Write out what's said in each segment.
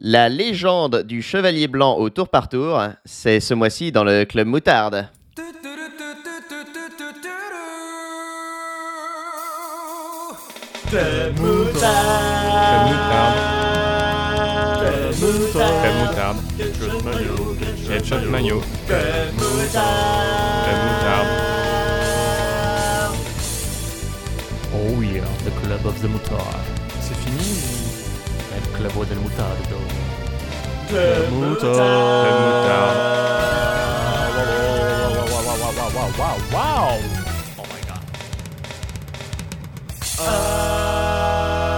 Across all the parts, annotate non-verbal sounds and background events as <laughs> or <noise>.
La légende du chevalier blanc au tour par tour, c'est ce mois-ci dans le club moutarde. Club moutarde. Club moutarde. Headshot maillot. Club moutarde. Oh yeah, the club of the moutarde. El club del moutardo. Club moutarde. Wow, wow, wow, wow. Oh my god.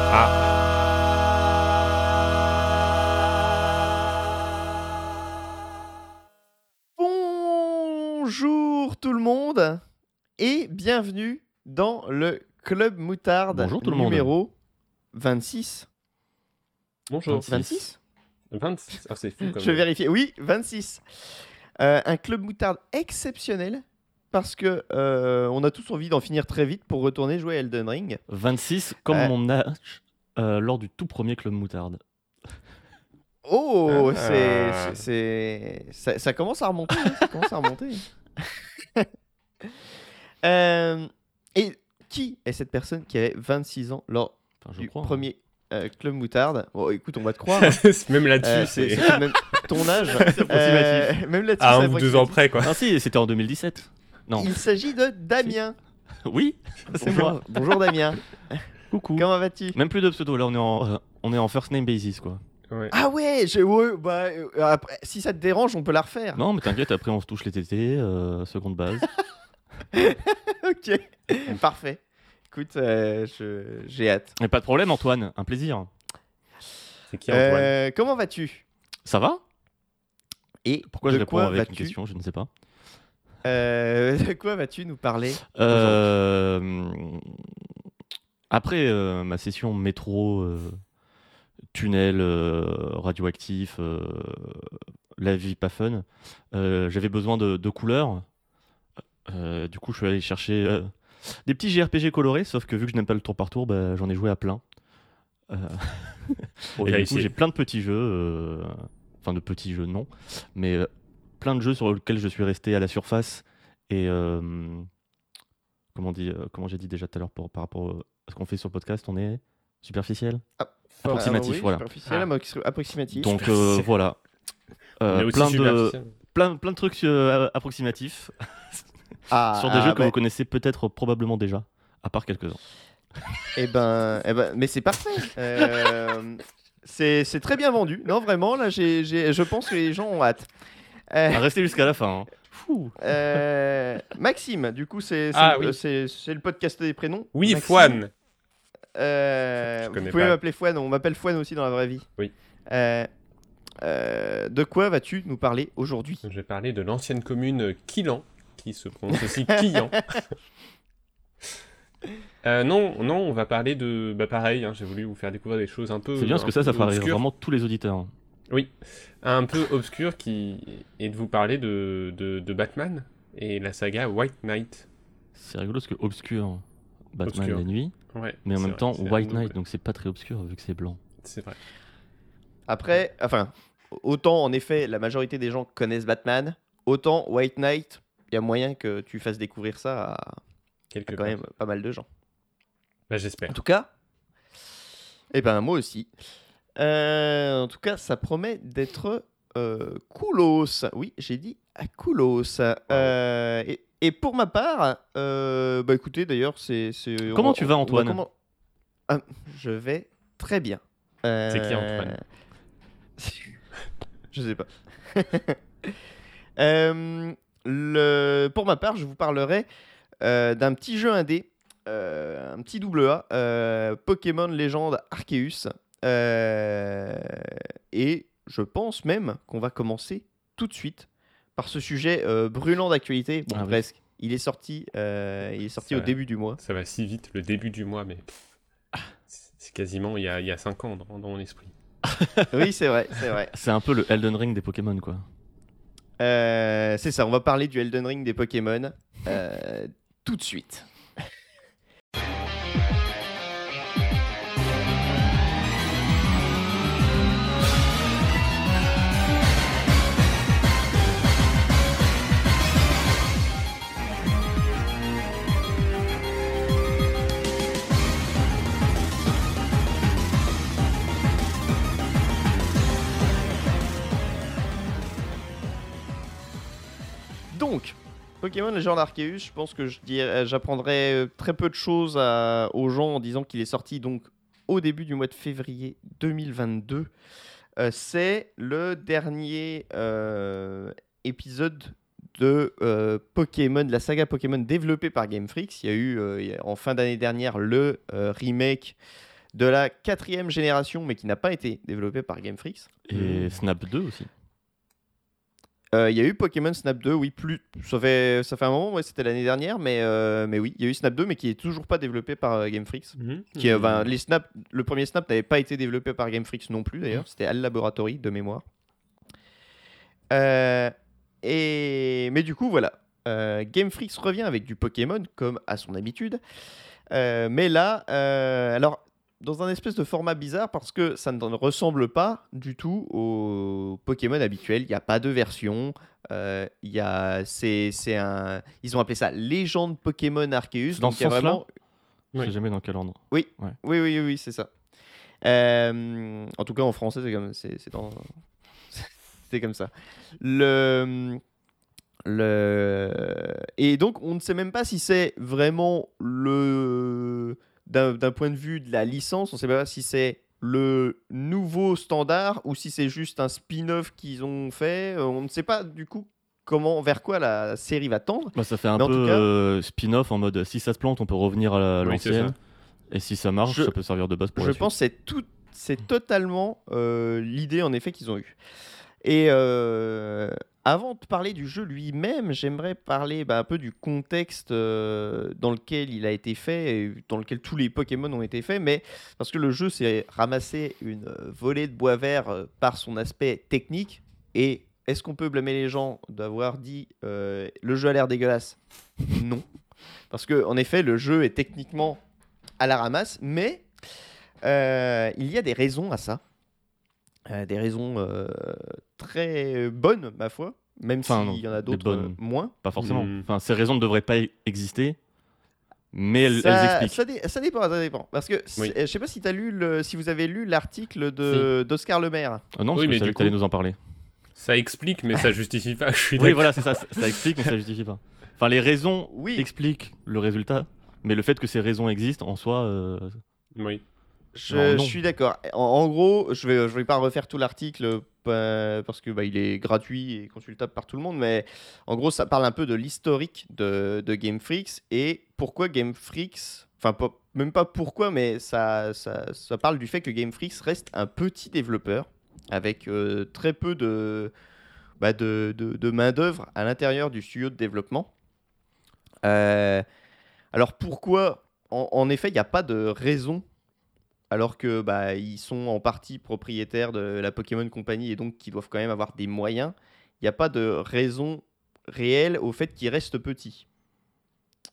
Ah, Bonjour tout le monde et bienvenue dans le club moutarde Bonjour tout le monde. numéro 26. Bonjour. 26 26 Ah, c'est fou quand <laughs> Je vais même. vérifier. Oui, 26. Euh, un club moutarde exceptionnel parce que euh, on a tous envie d'en finir très vite pour retourner jouer à Elden Ring. 26, comme Euh. mon âge euh, lors du tout premier club moutarde. Oh, Ah. c'est, c'est, ça, ça commence à remonter. hein, ça commence à remonter. <laughs> Euh, et qui est cette personne qui avait 26 ans lors Enfin, je du crois. premier euh, club moutarde Bon, écoute, on va te croire. hein. <laughs> Même là-dessus, Euh, c'est, même <laughs> ton âge. Euh, même là-dessus, à c'est un ou deux ans près, quoi. Ah si, c'était en 2017. Non. Il s'agit de Damien. Oui, c'est moi. bonjour Damien. <laughs> Coucou. Comment vas-tu? Même plus de pseudo, là on est en, euh, on est en first name basis quoi. Ouais. Ah ouais, je, ouais, bah, euh, après, si ça te dérange, on peut la refaire. Non mais t'inquiète, après on se touche les tétés, euh, seconde base. ok, parfait. Écoute, euh, je- j'ai hâte. Mais pas de problème Antoine, un plaisir. C'est qui, Antoine Euh, comment vas-tu? Ça va? Et Pourquoi de je réponds quoi avec une question, je ne sais pas. Euh, <laughs> De quoi vas-tu nous parler Euh, après euh, ma session métro, euh, tunnel, euh, radioactif, euh, la vie pas fun, euh, j'avais besoin de, de couleurs. Euh, du coup, je suis allé chercher euh, des petits JRPG colorés, sauf que vu que je n'aime pas le tour par tour, bah, j'en ai joué à plein. Euh, <laughs> et du coup, j'ai plein de petits jeux, euh, enfin de petits jeux non, mais euh, plein de jeux sur lesquels je suis resté à la surface et euh, comment, dit, euh, comment j'ai dit déjà tout à l'heure par rapport à ce qu'on fait sur le podcast, on est superficiel? Approximatif, Ah oui, voilà. superficiel, Ah. approximatif. Donc euh, voilà. Euh, plein, de, plein, plein de trucs euh, approximatifs <laughs> Ah, sur des ah, jeux que bah, vous connaissez peut-être probablement déjà, à part quelques-uns. Eh ben, eh ben, mais c'est parfait. Euh, c'est c'est très bien vendu. Non, vraiment, là, j'ai, j'ai- je pense que les gens ont hâte. Euh, À rester jusqu'à la fin. hein. Fou. euh, Maxime, du coup, c'est c'est Ah, le, oui. le podcast des prénoms. Oui, Maxime, Fouane. euh, Je vous pouvez m'appeler Fouane, on m'appelle Fouane aussi dans la vraie vie. Oui. Euh, euh, de quoi vas-tu nous parler aujourd'hui? Je vais parler de l'ancienne commune Quillan, qui se prononce aussi Quillan. <laughs> Euh, non, non, on va parler de. Bah, pareil, hein, j'ai voulu vous faire découvrir des choses un peu. C'est bien parce que ça, ça fera rire vraiment tous les auditeurs. Oui, un peu obscur qui et de vous parler de, de, de Batman et la saga White Knight. C'est rigolo parce que obscur, Batman Obscur. la nuit, Ouais, mais en même vrai, temps White Knight, donc c'est pas très obscur vu que c'est blanc. C'est vrai. Après, enfin, autant en effet, la majorité des gens connaissent Batman, autant White Knight, y a moyen que tu fasses découvrir ça à, Quelque à quand même pas mal de gens. Bah, j'espère. En tout cas, eh ben moi aussi. Euh, en tout cas, ça promet d'être euh, coolos. Oui, j'ai dit à coolos. Euh, et, et pour ma part, euh, bah écoutez, d'ailleurs, c'est. Comment on- tu vas, Antoine comment- Ah, Je vais très bien. C'est qui, Antoine <laughs> Je sais pas. <laughs> Le... Pour ma part, je vous parlerai euh, d'un petit jeu indé, euh, un petit double A, euh, Pokémon Légende Arceus. Euh, et je pense même qu'on va commencer tout de suite par ce sujet euh, brûlant d'actualité. Bon, Ah oui. presque. Il est sorti, euh, il est sorti Ça au va. début du mois. Ça va si vite, le début du mois, mais c'est quasiment il y a, il y a 5 ans dans, dans mon esprit. <laughs> oui, c'est vrai, c'est vrai. C'est un peu le Elden Ring des Pokémon quoi. Euh, c'est ça, on va parler du Elden Ring des Pokémon euh, tout de suite. Donc, Pokémon Legend Arceus, je pense que dirais- j'apprendrai euh, très peu de choses aux gens en disant qu'il est sorti donc au début du mois de février 2022. Euh, c'est le dernier euh, épisode de euh, Pokémon, de la saga Pokémon développée par Game Freak. Il y a eu euh, en fin d'année dernière le euh, remake de la quatrième génération, mais qui n'a pas été développé par Game Freak. Et Snap 2 aussi. Euh, Il y a eu Pokémon Snap 2, oui, plus, ça fait, ça fait un moment, ouais, c'était l'année dernière, mais, euh, mais oui, il y a eu Snap 2, mais qui est toujours pas développé par euh, Game Freak. Mhm. Qui, les Snap, le premier Snap n'avait pas été développé par Game Freak non plus d'ailleurs, c'était Al Laboratory de mémoire. Et... Mais du coup, voilà, Game Freak revient avec du Pokémon comme à son habitude. Mais là, alors dans un espèce de format bizarre parce que ça ne ressemble pas du tout au Pokémon habituel. Il n'y a pas de version. euh, il y a, c'est, c'est un, ils ont appelé ça Légende Pokémon Arceus. Dans donc il y a ce sens-là vraiment Je Oui. sais jamais dans quel ordre. oui, oui, oui, oui, c'est ça. Euh, en tout cas, en français, c'est comme, c'est, c'est dans- <laughs> c'est comme ça. Le, le, et donc, on ne sait même pas si c'est vraiment le, d'un, point de vue de la licence, on ne sait pas si c'est le nouveau standard ou si c'est juste un spin-off qu'ils ont fait. Euh, On ne sait pas du coup comment, vers quoi la série va tendre. Bah, ça fait un Mais peu euh, spin-off en mode si ça se plante, on peut revenir à la- Oui, l'ancienne. ça. Et si ça marche, Je- ça peut servir de base pour Je la suite. pense que c'est c'est totalement euh, l'idée en effet qu'ils ont eue. Et euh, avant de parler du jeu lui-même, j'aimerais parler bah, un peu du contexte euh, dans lequel il a été fait, dans lequel tous les Pokémon ont été faits, mais parce que le jeu s'est ramassé une euh, volée de bois vert euh, par son aspect technique. Et est-ce qu'on peut blâmer les gens d'avoir dit le jeu a l'air dégueulasse? <laughs> Non. Parce que en effet, le jeu est techniquement à la ramasse, mais il y a des raisons à ça. Euh, des raisons euh, très bonnes, ma foi, même Enfin, s'il y en a d'autres euh, moins. Pas forcément. Mm. Enfin, ces raisons ne devraient pas exister, mais elles, ça, elles expliquent. ça, dé- ça dépend, ça dépend. Parce que Oui. je sais pas si, as lu le, si vous avez lu l'article de- d'Oscar Le Maire. Ah non, Oui, que mais je savais que t'allais coup- nous en parler. Ça explique, mais ça justifie pas. Je suis Oui, voilà, c'est ça. Ça ça explique, mais ça justifie pas. Enfin, les raisons Oui, expliquent le résultat, mais le fait que ces raisons existent en soi, euh, Oui. Je, non, non. je suis d'accord. En, en gros, je vais, je vais pas refaire tout l'article euh, parce que bah, il est gratuit et consultable par tout le monde, mais en gros, ça parle un peu de l'historique de, de Game Freaks et pourquoi Game Freaks, enfin pas- même pas pourquoi, mais ça, ça, ça parle du fait que Game Freaks reste un petit développeur avec euh, très peu de, bah, de, de, de main d'œuvre à l'intérieur du studio de développement. Euh, alors pourquoi en, en effet, il n'y a pas de raison alors que bah, ils sont en partie propriétaires de la Pokémon Company et donc qu'ils doivent quand même avoir des moyens. Il n'y a pas de raison réelle au fait qu'ils restent petits.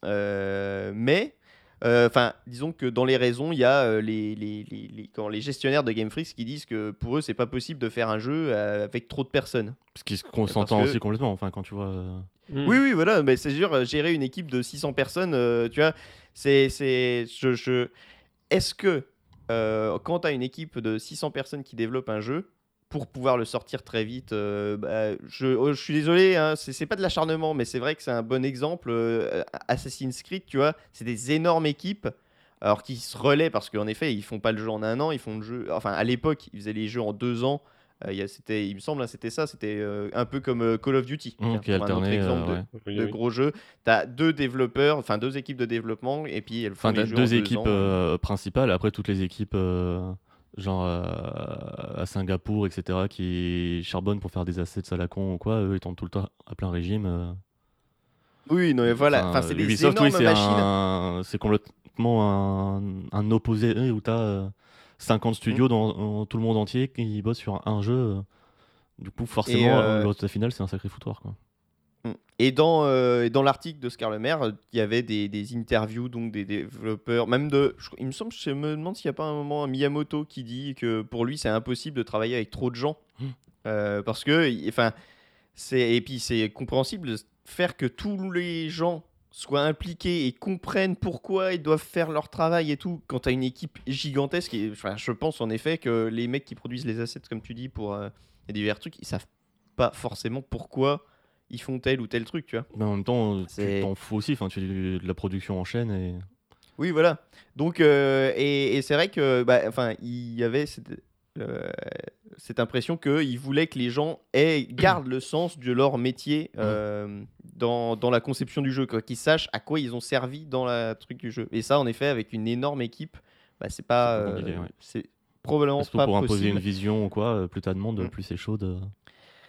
Euh, mais, enfin, disons que dans les raisons, il y a euh, les, les, les, les- quand les gestionnaires de Game Freak qui disent que pour eux, c'est pas possible de faire un jeu euh, avec trop de personnes. ce qui s'entend que- aussi complètement. Enfin, quand tu vois. euh, Mm. Oui, oui, voilà, mais c'est sûr, euh, gérer une équipe de 600 personnes, euh, tu vois, c'est. c'est je, je... Est-ce que euh, quand tu as une équipe de 600 personnes qui développe un jeu, pour pouvoir le sortir très vite, euh, bah, je, oh, je suis désolé, hein, c'est c'est pas de l'acharnement, mais c'est vrai que c'est un bon exemple. euh, Assassin's Creed, tu vois, c'est des énormes équipes. Alors qui se relaient parce qu'en effet ils font pas le jeu en un an, ils font le jeu. Enfin à l'époque ils faisaient les jeux en deux ans. Euh, il y a- c'était, il me semble, hein, c'était ça, c'était euh, un peu comme euh, Call of Duty. qui est pour un autre alterné. euh, exemple de- ouais. Oui, de oui. gros jeux. Tu as deux développeurs, enfin deux équipes de développement, et puis elles font Enfin, les t'as jeux deux en équipes euh, principales. Après, toutes les équipes, euh, genre euh, à Singapour, etc., qui charbonnent pour faire des assets à la con ou quoi, eux, ils tombent tout le temps à plein régime. euh. Oui, non, mais voilà, Enfin, c'est des Ubisoft, énormes oui, c'est machines. un- c'est complètement un, un opposé euh, où tu as 50 Mm. studios dans, dans tout le monde entier qui bossent sur un jeu. euh. Du coup, forcément, euh, le résultat final, c'est un sacré foutoir. Quoi. Et dans, euh, dans l'article de Scar Lemaire, euh, il y avait des, des interviews donc des développeurs, même de. je- il me semble, je me demande s'il n'y a pas un moment un Miyamoto qui dit que pour lui c'est impossible de travailler avec trop de gens. Euh, parce que, enfin, c'est. Et puis c'est compréhensible de faire que tous les gens soient impliqués et comprennent pourquoi ils doivent faire leur travail et tout. Quand tu as une équipe gigantesque, et, enfin, je pense en effet que les mecs qui produisent les assets, comme tu dis, pour euh, divers trucs, ils savent pas forcément pourquoi ils font tel ou tel truc, tu vois. Mais en même temps, tu t'en fous aussi. Enfin, tu fais de la production en chaîne et. Oui, voilà. Donc, euh, et, et c'est vrai que, bah, il y avait cette, euh, cette impression qu'ils voulaient que les gens aient, gardent le sens de leur métier euh, dans, dans la conception du jeu, qu'ils sachent à quoi ils ont servi dans la truc du jeu. Et ça, en effet, avec une énorme équipe, bah, c'est pas, C'est euh, ouais. c'est probablement Surtout pas pour imposer possible. une vision ou quoi, euh, plus t'as de monde, Mm. plus c'est chaud de.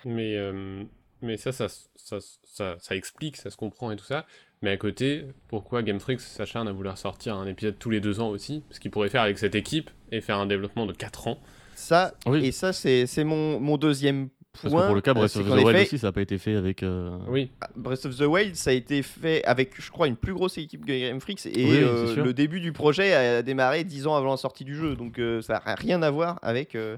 Mais, euh, mais ça, ça, ça, ça, ça explique, ça se comprend et tout ça. Mais à côté, pourquoi Game Freak s'acharne à vouloir sortir un épisode tous les deux ans aussi? Ce qu'il pourrait faire avec cette équipe et faire un développement de 4 ans. Ça, Oui. et ça, c'est mon, mon deuxième point. Parce que pour le cas, euh, Breath of the Wild aussi, ça n'a pas été fait avec. euh, Oui, Breath of the Wild, ça a été fait avec, je crois, une plus grosse équipe que Game Freak. Et Oui, euh, le début du projet a démarré 10 ans avant la sortie du jeu. Donc euh, ça n'a rien à voir avec. euh,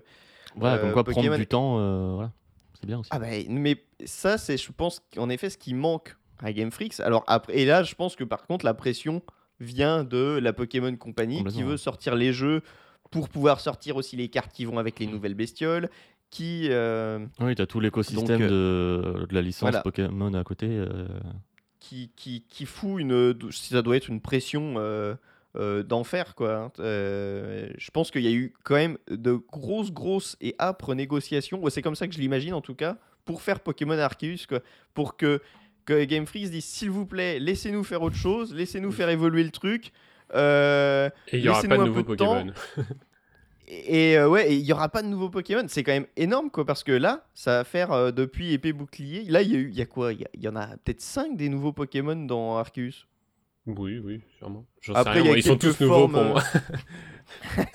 Voilà, Euh, comme quoi Pokémon- prendre du temps, euh, voilà. C'est bien aussi. Ah bah, mais ça, c'est, je pense, en effet, ce qui manque à Game Freak. Alors, après, et là, je pense que par contre, la pression vient de la Pokémon Company qui veut sortir les jeux pour pouvoir sortir aussi les cartes qui vont avec les Mm. nouvelles bestioles. Qui. euh, Oui, t'as tout l'écosystème Donc, de, de la licence voilà. Pokémon à côté. euh, qui, qui, qui fout une. Ça doit être une pression euh, euh, d'enfer, quoi. hein. Euh, je pense qu'il y a eu quand même de grosses, grosses et âpres négociations. Ouais, C'est comme ça que je l'imagine, en tout cas, pour faire Pokémon Arceus, quoi. Pour que, que Game Freak se dise s'il vous plaît, laissez-nous faire autre chose, laissez-nous faire évoluer le truc. Euh, et il n'y aura pas de nouveaux. Pokémon. <laughs> et euh, ouais, il y aura pas de nouveaux Pokémon. C'est quand même énorme, quoi, parce que là, ça va faire euh, depuis épée bouclier. Là, il y a eu, y a quoi? Il y en a peut-être 5 des nouveaux Pokémon dans Arceus. Oui, oui, sûrement. J'en sais Après, rien, il y a moi, ils sont tous nouveaux formes, <laughs> pour moi.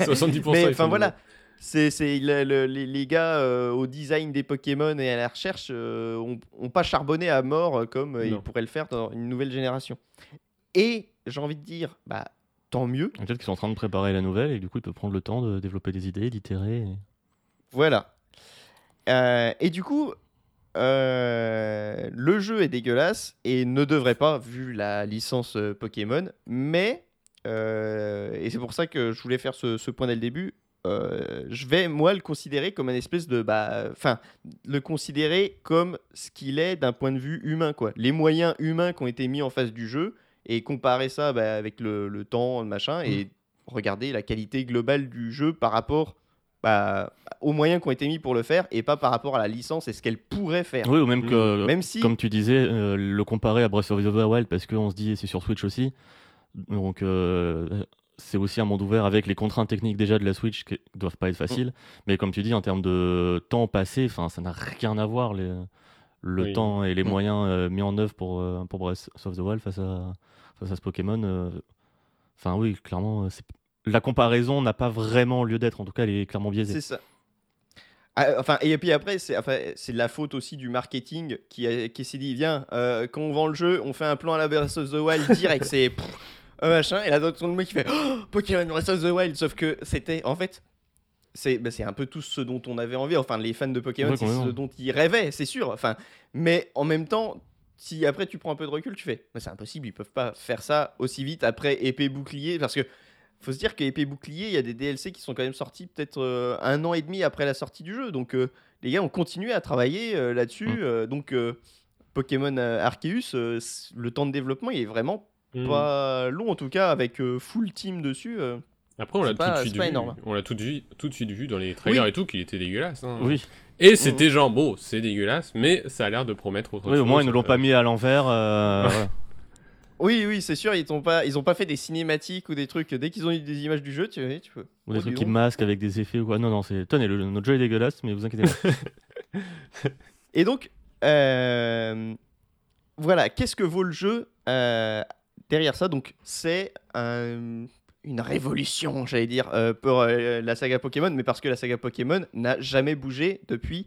70% Mais enfin voilà, c'est c'est le- le- les, les gars euh, au design des Pokémon et à la recherche euh, ont, ont pas charbonné à mort comme euh, ils pourraient le faire dans une nouvelle génération. Et j'ai envie de dire, bah tant mieux. Peut-être qu'ils sont en train de préparer la nouvelle et du coup, ils peuvent prendre le temps de développer des idées, d'itérer. et- Voilà. Euh, et du coup, euh, le jeu est dégueulasse et ne devrait pas, vu la licence euh, Pokémon. Mais, euh, et c'est pour ça que je voulais faire ce, ce point dès le début, euh, je vais, moi, le considérer comme un espèce de... bah, Enfin, le considérer comme ce qu'il est d'un point de vue humain, quoi. Les moyens humains qui ont été mis en face du jeu et comparer ça bah, avec le, le temps, le machin, et regarder la qualité globale du jeu par rapport bah, aux moyens qui ont été mis pour le faire et pas par rapport à la licence et ce qu'elle pourrait faire. Oui, ou même que, Même si, comme tu disais, euh, le comparer à Breath of the Wild parce qu'on se dit c'est sur Switch aussi. Donc euh, c'est aussi un monde ouvert avec les contraintes techniques déjà de la Switch qui doivent pas être faciles. Mm. Mais comme tu dis, en termes de temps passé, enfin ça n'a rien à voir les, le Oui. temps et les moyens euh, mis en œuvre pour, euh, pour Breath of the Wild face à, face à ce Pokémon. euh, Enfin oui, clairement, euh, la comparaison n'a pas vraiment lieu d'être. En tout cas, elle est clairement biaisée. c'est ça. Ah, enfin, et puis après, c'est enfin, c'est de la faute aussi du marketing qui, a- qui s'est dit viens, euh, quand on vend le jeu, on fait un plan à la Breath of the Wild direct, c'est un machin, et là, d'autres le mec qui fait Oh, Pokémon Breath of the Wild, sauf que c'était en fait. C'est bah, c'est un peu tout ce dont on avait envie, enfin les fans de Pokémon, Ouais, c'est ce dont ils rêvaient, c'est sûr. Enfin, mais en même temps, si après tu prends un peu de recul, tu fais, mais c'est impossible, ils peuvent pas faire ça aussi vite après épée bouclier, parce que faut se dire qu'épée bouclier, il y a des DLC qui sont quand même sortis peut-être euh, un an et demi après la sortie du jeu, donc euh, les gars ont continué à travailler euh, là-dessus, Mm. donc Pokémon Arceus, le temps de développement il est vraiment Hmm. pas long en tout cas avec full team dessus. Après, on l'a tout de suite vu. On l'a tout de, suite- tout de suite vu dans les trailers Oui. et tout qu'il était dégueulasse. hein. Oui, Et c'était genre, bon, c'est dégueulasse, mais ça a l'air de promettre autre oui chose. au moins ils ne l'ont euh, pas mis à l'envers. euh. <laughs> Oui oui c'est sûr ils ont pas ils ont pas fait des cinématiques ou des trucs dès qu'ils ont eu des images du jeu tu, oui, tu peux. Ou des Oh, trucs qui masquent avec des effets ou quoi. Non, non, c'est. Tenez, le- notre jeu est dégueulasse, mais vous inquiétez pas. <laughs> Et donc, euh, voilà, qu'est-ce que vaut le jeu euh, derrière ça? Donc, c'est un- une révolution, j'allais dire, euh, pour euh, la saga Pokémon, mais parce que la saga Pokémon n'a jamais bougé depuis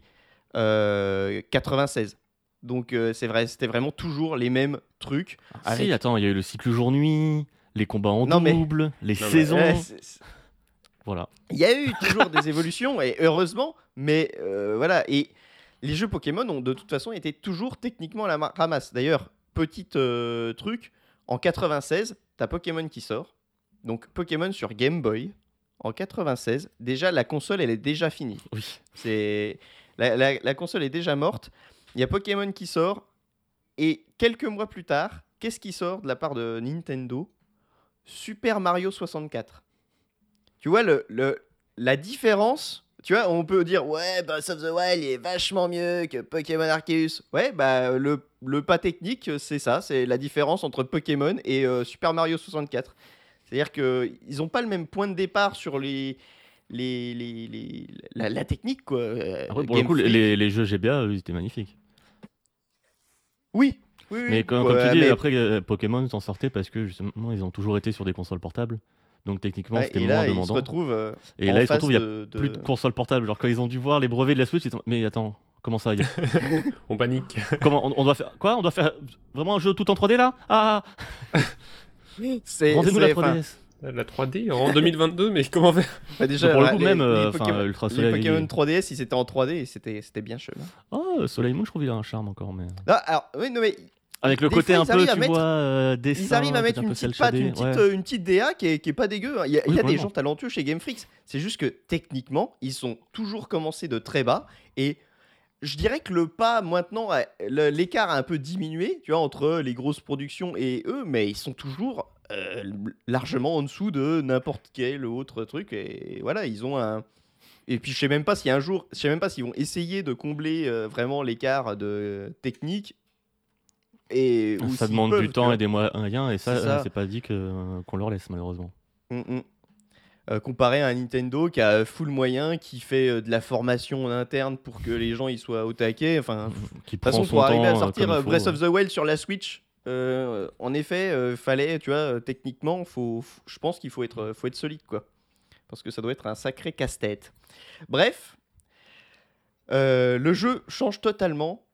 euh, 96. Donc, euh, c'est vrai, c'était vraiment toujours les mêmes trucs. Ah, Si, Avec- attends, il y a eu le cycle jour-nuit, les combats en Non, mais- double, les Non, mais- saisons. Ouais, c'est- c'est- Voilà. Il y a eu <laughs> toujours des évolutions, et heureusement, mais euh, voilà. Et les jeux Pokémon ont de toute façon été toujours techniquement à la ma- ramasse. D'ailleurs, petit euh, truc, en 96, t'as Pokémon qui sort. Donc Pokémon sur Game Boy, en 96. Déjà, la console, elle est déjà finie. Oui. C'est la, la- la console est déjà morte. Il y a Pokémon qui sort. Et quelques mois plus tard, qu'est-ce qui sort de la part de Nintendo? Super Mario 64. Tu vois, le, le, la différence, tu vois, on peut dire, ouais, Breath of the Wild est vachement mieux que Pokémon Arceus. Ouais, bah, le, le pas technique, c'est ça, c'est la différence entre Pokémon et euh, Super Mario 64. C'est-à-dire qu'ils n'ont pas le même point de départ sur les, les, les, les- la, la technique, quoi. Pour Game le coup, les, les jeux GBA, eux, ils étaient magnifiques. Oui, oui, oui. Mais comme, Ouais, comme tu dis, mais- après, euh, Pokémon s'en sortait parce que justement, ils ont toujours été sur des consoles portables. Donc techniquement, Ouais, c'était et moins là, ils se demandant. retrouvent euh, Et en là, ils se retrouvent, il y a de- plus de consoles portables. Genre, quand ils ont dû voir les brevets de la Switch, ils sont... Mais attends, comment ça a- <laughs> On panique. Comment on, on doit faire quoi? On doit faire vraiment un jeu tout en 3D là? Ah <laughs> C'est- Rendez-nous la c'est- enfin, 3DS La 3D en <laughs> 2022, mais comment faire? Bah, déjà, Pour le coup, les- même, les euh, Pokémon- Ultra les Soleil. Pokémon 3DS, ils étaient en 3D et c'était c'était bien chelou. Oh, Soleil Moon, je trouve qu'il a un charme encore. mais Non, alors, oui, non, mais Avec le Des côté fois, un ils peu, arrivent à tu mettre- vois, euh, dessin. ils arrivent à mettre un une petite patte, une shadé, petite, ouais. euh, une petite DA qui est, qui est pas dégueu. hein. Il y a, il y a Oui, des gens talentueux chez Game Freak. C'est juste que techniquement, ils sont toujours commencés de très bas. Et je dirais que le pas maintenant, l'écart a un peu diminué, tu vois, entre les grosses productions et eux, mais ils sont toujours euh, largement en dessous de n'importe quel autre truc. Et voilà, ils ont un. Et puis je sais même pas si un jour, je sais même pas s'ils vont essayer de combler euh, vraiment l'écart de technique. Et Ça demande peuvent, du temps et des moyens, et ça, C'est euh, c'est pas dit que- qu'on leur laisse, malheureusement. Mm, mm. Euh, comparé à un Nintendo qui a full moyen, qui fait euh, de la formation en interne pour que les gens ils soient au taquet. Enfin, de Qui toute façon, pour arriver à euh, sortir faut, Breath of the Wild sur la Switch, euh, en effet, fallait, tu vois, techniquement, faut, faut- je pense qu'il faut être, faut être solide, quoi. Parce que ça doit être un sacré casse-tête. Bref, le jeu change totalement.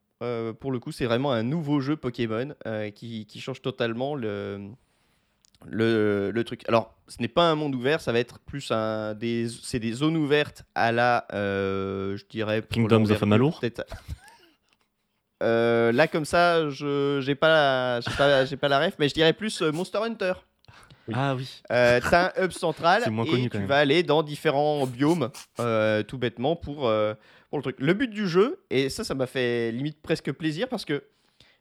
Pour le coup, c'est vraiment un nouveau jeu Pokémon qui, qui change totalement le, le, le truc. Alors, ce n'est pas un monde ouvert, ça va être plus un des, c'est des zones ouvertes à la, euh, je dirais, Kingdoms of Amalur. Euh, là, comme ça, je j'ai pas, la- j'ai pas, j'ai pas la ref, mais je dirais plus euh, Monster Hunter. Oui. Ah oui. Euh, T'as un hub central et connu, quand tu même. vas aller dans différents biomes, euh, tout bêtement, pour, euh, pour le truc. Le but du jeu, et ça, ça m'a fait limite presque plaisir parce que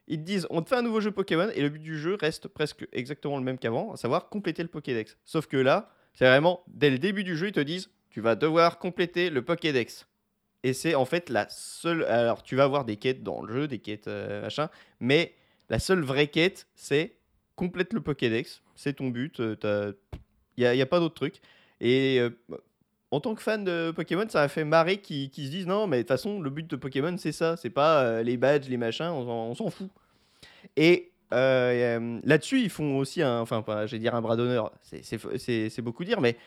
ils te disent on te fait un nouveau jeu Pokémon et le but du jeu reste presque exactement le même qu'avant, à savoir compléter le Pokédex. Sauf que là, c'est vraiment dès le début du jeu, ils te disent tu vas devoir compléter le Pokédex. Et c'est en fait la seule. Alors, tu vas avoir des quêtes dans le jeu, des quêtes euh, machin, mais la seule vraie quête, c'est complète le Pokédex. C'est ton but. Il n'y a, a pas d'autre truc. Et euh, en tant que fan de Pokémon, ça a fait marrer qui, qui se disent non, mais de toute façon, le but de Pokémon, c'est ça. C'est pas euh, les badges, les machins, on, s'en- fout. Et euh, euh, là-dessus, ils font aussi un. Enfin, pas, je vais dire un bras d'honneur, c'est- beaucoup dire, mais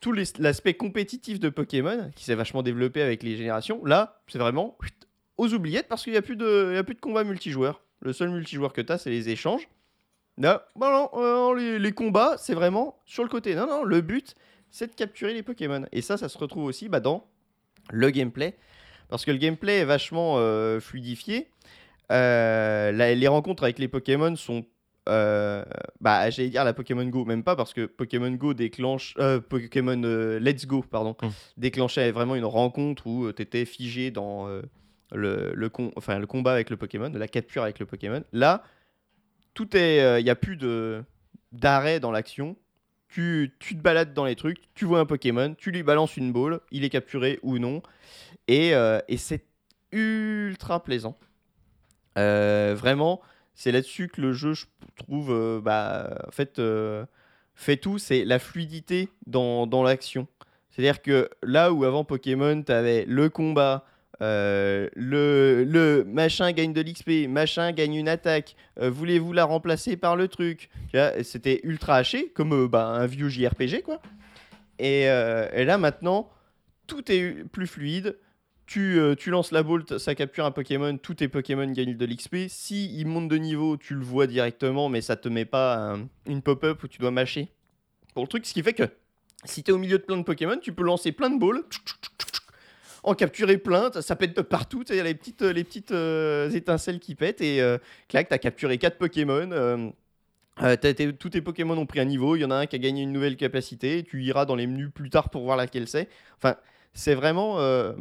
tout l'aspect compétitif de Pokémon, qui s'est vachement développé avec les générations, là, c'est vraiment aux oubliettes parce qu'il n'y a, plus de- a plus de combat multijoueur. Le seul multijoueur que tu as, c'est les échanges. Non, bon, non, les combats, c'est vraiment sur le côté. Non, non, le but, c'est de capturer les Pokémon. Et ça, ça se retrouve aussi bah, dans le gameplay. Parce que le gameplay est vachement euh, fluidifié. Euh, la- les rencontres avec les Pokémon sont. euh, bah, j'allais dire la Pokémon Go, même pas parce que Pokémon Go déclenche. Pokémon Let's Go, pardon, Mm. déclenchait vraiment une rencontre où tu étais figé dans le, le, con- enfin, le combat avec le Pokémon, la capture avec le Pokémon. Là, tout est. Il n'y a plus de d'arrêt dans l'action. Tu, tu te balades dans les trucs, tu vois un Pokémon, tu lui balances une balle, il est capturé ou non. Et, euh, et c'est ultra plaisant. Euh, vraiment, c'est là-dessus que le jeu, je trouve, euh, bah, en fait, fait tout. C'est la fluidité dans, dans l'action. C'est-à-dire que là où avant Pokémon, tu avais le combat, euh, le, machin gagne de l'XP, machin gagne une attaque, euh, voulez-vous la remplacer par le truc? C'était ultra haché, comme euh, bah, un vieux JRPG, quoi. Et, là, maintenant, tout est plus fluide. Tu, lances la bolt, ça capture un Pokémon, tous tes Pokémon gagnent de l'XP. Si il monte de niveau, tu le vois directement, mais ça te met pas un- une pop-up où tu dois mâcher pour le truc. Ce qui fait que si tu es au milieu de plein de Pokémon, tu peux lancer plein de balls, en capturer plein, ça pète de partout, il y a les petites, les petites euh, étincelles qui pètent, et euh, clac, tu as capturé 4 Pokémon. euh, t'as tous tes Pokémon ont pris un niveau, il y en a un qui a gagné une nouvelle capacité, tu iras dans les menus plus tard pour voir laquelle c'est. Enfin, c'est vraiment. euh,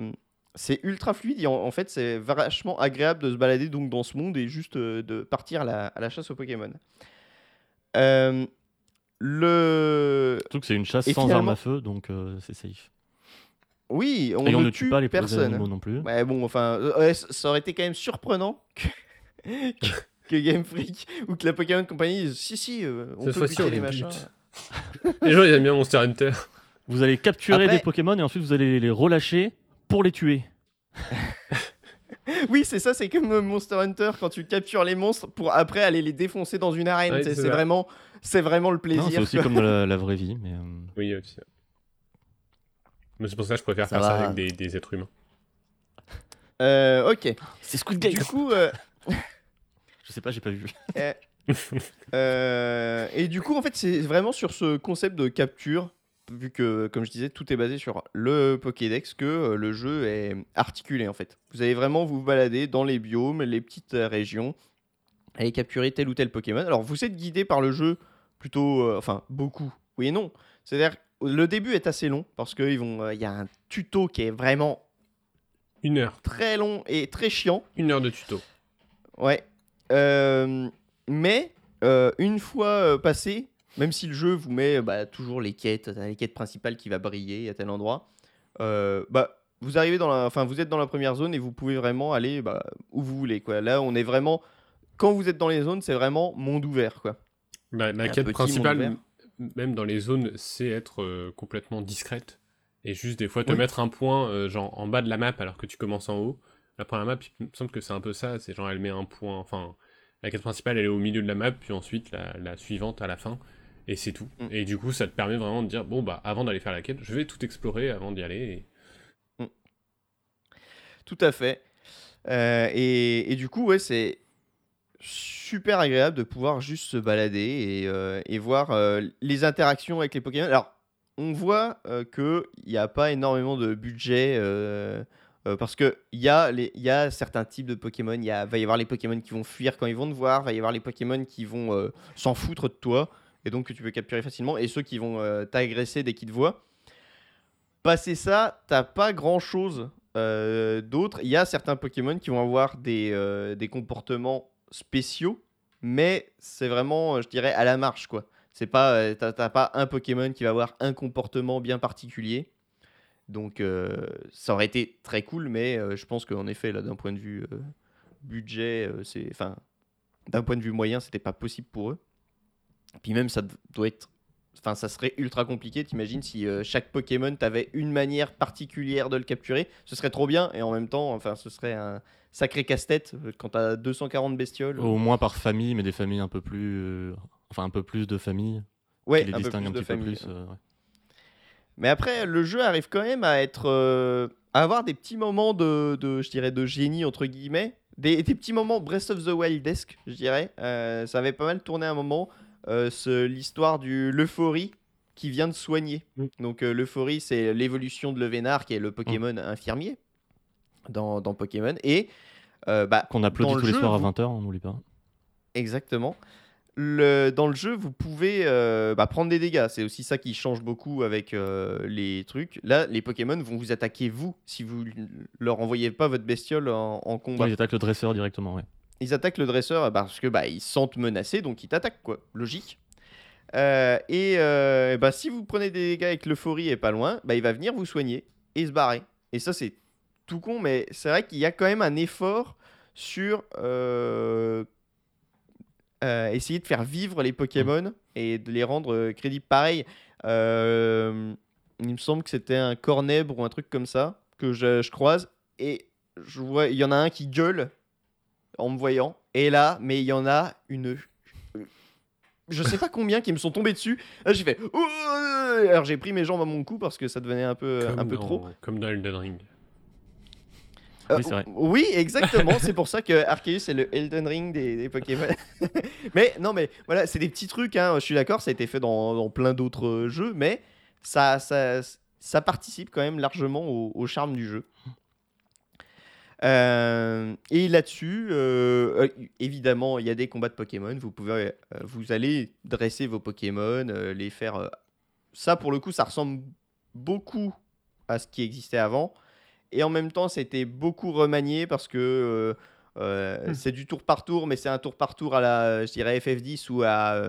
c'est ultra fluide. et en, en fait, c'est vachement agréable de se balader donc dans ce monde et juste euh, de partir à la, à la chasse aux Pokémon. Le... Surtout que c'est une chasse Et sans arme à feu, donc c'est safe. Oui, on, Et on ne tue pas les pauvres personne. animaux non plus. Ouais, bon, enfin, euh, ouais, ça aurait été quand même surprenant que, <laughs> que, que Game Freak ou que la Pokémon Company dise si, si, euh, on Cette peut buter les machins. Les gens, ils aiment bien Monster Hunter. Vous allez capturer Après- des Pokémon et ensuite vous allez les relâcher pour les tuer. <laughs> Oui, c'est ça, c'est comme euh, Monster Hunter quand tu captures les monstres pour après aller les défoncer dans une arène. Ouais, c'est vraiment, c'est vraiment le plaisir. C'est aussi comme dans la, <laughs> la vraie vie, mais euh, Oui, aussi. Mais c'est pour ça que je préfère Ça faire ça avec des, des êtres humains. Euh, ok. c'est Squid Du coup, euh, <laughs> Je sais pas, j'ai pas vu. euh, et du coup, en fait, c'est vraiment sur ce concept de capture, vu que, comme je disais, tout est basé sur le Pokédex, que euh, le jeu est articulé en fait. Vous allez vraiment vous balader dans les biomes, les petites euh, régions, et capturer tel ou tel Pokémon. Alors, vous êtes guidé par le jeu plutôt, euh, enfin, beaucoup. Oui et non. C'est-à-dire, le début est assez long parce qu'il y a un tuto qui est vraiment Une heure. très long et très chiant. Une heure de tuto. Ouais. Euh, mais euh, une fois euh, passé, même si le jeu vous met bah, toujours les quêtes, les quêtes principales qui va briller à tel endroit, euh, bah vous arrivez dans la, enfin vous êtes dans la première zone et vous pouvez vraiment aller bah, où vous voulez quoi. Là on est vraiment, quand vous êtes dans les zones, c'est vraiment monde ouvert quoi. Bah, la quête principale, même dans les zones, c'est être euh, complètement discrète. Et juste des fois te Oui. mettre un point euh, genre en bas de la map alors que tu commences en haut. La première map, il me semble que c'est un peu ça. C'est genre elle met un point. Enfin, la quête principale elle est au milieu de la map, puis ensuite la, la suivante à la fin. Et c'est tout. Mm. Et du coup, ça te permet vraiment de dire bon, bah avant d'aller faire la quête, je vais tout explorer avant d'y aller. et- Tout à fait. Euh, et, et du coup, ouais, c'est super agréable de pouvoir juste se balader et, euh, voir euh, les interactions avec les Pokémon. Alors, on voit euh, qu'il n'y a pas énormément de budget euh, parce qu'il y, a y a certains types de Pokémon. Il va y avoir les Pokémon qui vont fuir quand ils vont te voir, va y avoir les Pokémon qui vont s'en foutre de toi et donc que tu peux capturer facilement, et ceux qui vont t'agresser dès qu'ils te voient. Passer ça, t'as pas grand chose d'autre. Il y a certains Pokémon qui vont avoir des, des comportements spéciaux, mais c'est vraiment, euh, je dirais, à la marche quoi. C'est pas, euh, t'as pas un Pokémon qui va avoir un comportement bien particulier. Donc euh, ça aurait été très cool, mais je pense qu'en effet, là, d'un point de vue budget, c'est, enfin, d'un point de vue moyen, c'était pas possible pour eux. Puis même, ça doit être, enfin, ça serait ultra compliqué. T'imagines si euh, chaque Pokémon t'avait une manière particulière de le capturer, ce serait trop bien. Et en même temps, enfin, ce serait un sacré casse-tête euh, quand t'as 240 bestioles. Au moins par famille, mais des familles un peu plus. euh, Enfin, un peu plus de familles. ouais, qui les un peu plus un de petit famille. peu plus. euh, ouais. Mais après, le jeu arrive quand même à être, à avoir des petits moments de, de, je dirais, de génie entre guillemets, des, des petits moments Breath of the Wild-esque, je dirais. Ça avait pas mal tourné un moment, l'histoire du l'euphorie qui vient de soigner. Mm. Donc euh, l'euphorie, c'est l'évolution de Levenar, qui est le Pokémon infirmier dans, dans Pokémon, et euh, bah, Qu'on applaudit le tous les jeu, soirs à vous- 20h, on n'oublie pas. Exactement. Le, dans le jeu, vous pouvez euh, bah, prendre des dégâts. C'est aussi ça qui change beaucoup avec euh, les trucs. Là, les Pokémon vont vous attaquer vous si vous leur envoyez pas votre bestiole en, en combat. Ouais, ils attaquent le dresseur directement, ouais. Ils attaquent le dresseur parce que bah, ils se sentent menacés, donc ils t'attaquent quoi. Logique. Euh, et euh, bah, si vous prenez des dégâts avec l'euphorie et pas loin, bah, il va venir vous soigner et se barrer. Et ça, c'est tout con, mais c'est vrai qu'il y a quand même un effort sur euh, essayer de faire vivre les Pokémon et de les rendre crédibles. Pareil, il me semble que c'était un cornèbre ou un truc comme ça que je, je croise et je vois, il y en a un qui gueule en me voyant. Et là, mais il y en a une. Je sais pas combien qui me sont tombés dessus. Là, j'ai fait. Alors j'ai pris mes jambes à mon cou parce que ça devenait un peu, Comme un peu dans- trop. Comme dans Elden Ring. Euh, Oui, c'est vrai. oui, exactement. <laughs> c'est pour ça que Arceus c'est le Elden Ring des, des Pokémon. <laughs> mais non, mais voilà, c'est des petits trucs. Hein, je suis d'accord, ça a été fait dans, dans plein d'autres jeux, mais ça, ça, ça participe quand même largement au, au charme du jeu. Euh, et là-dessus, euh, euh, évidemment, il y a des combats de Pokémon. Vous pouvez, euh, vous allez dresser vos Pokémon, les faire. Ça, pour le coup, ça ressemble beaucoup à ce qui existait avant. et en même temps, été beaucoup remanié parce que Hmm. c'est du tour par tour, mais c'est un tour par tour à la, je dirais, FF10 ou à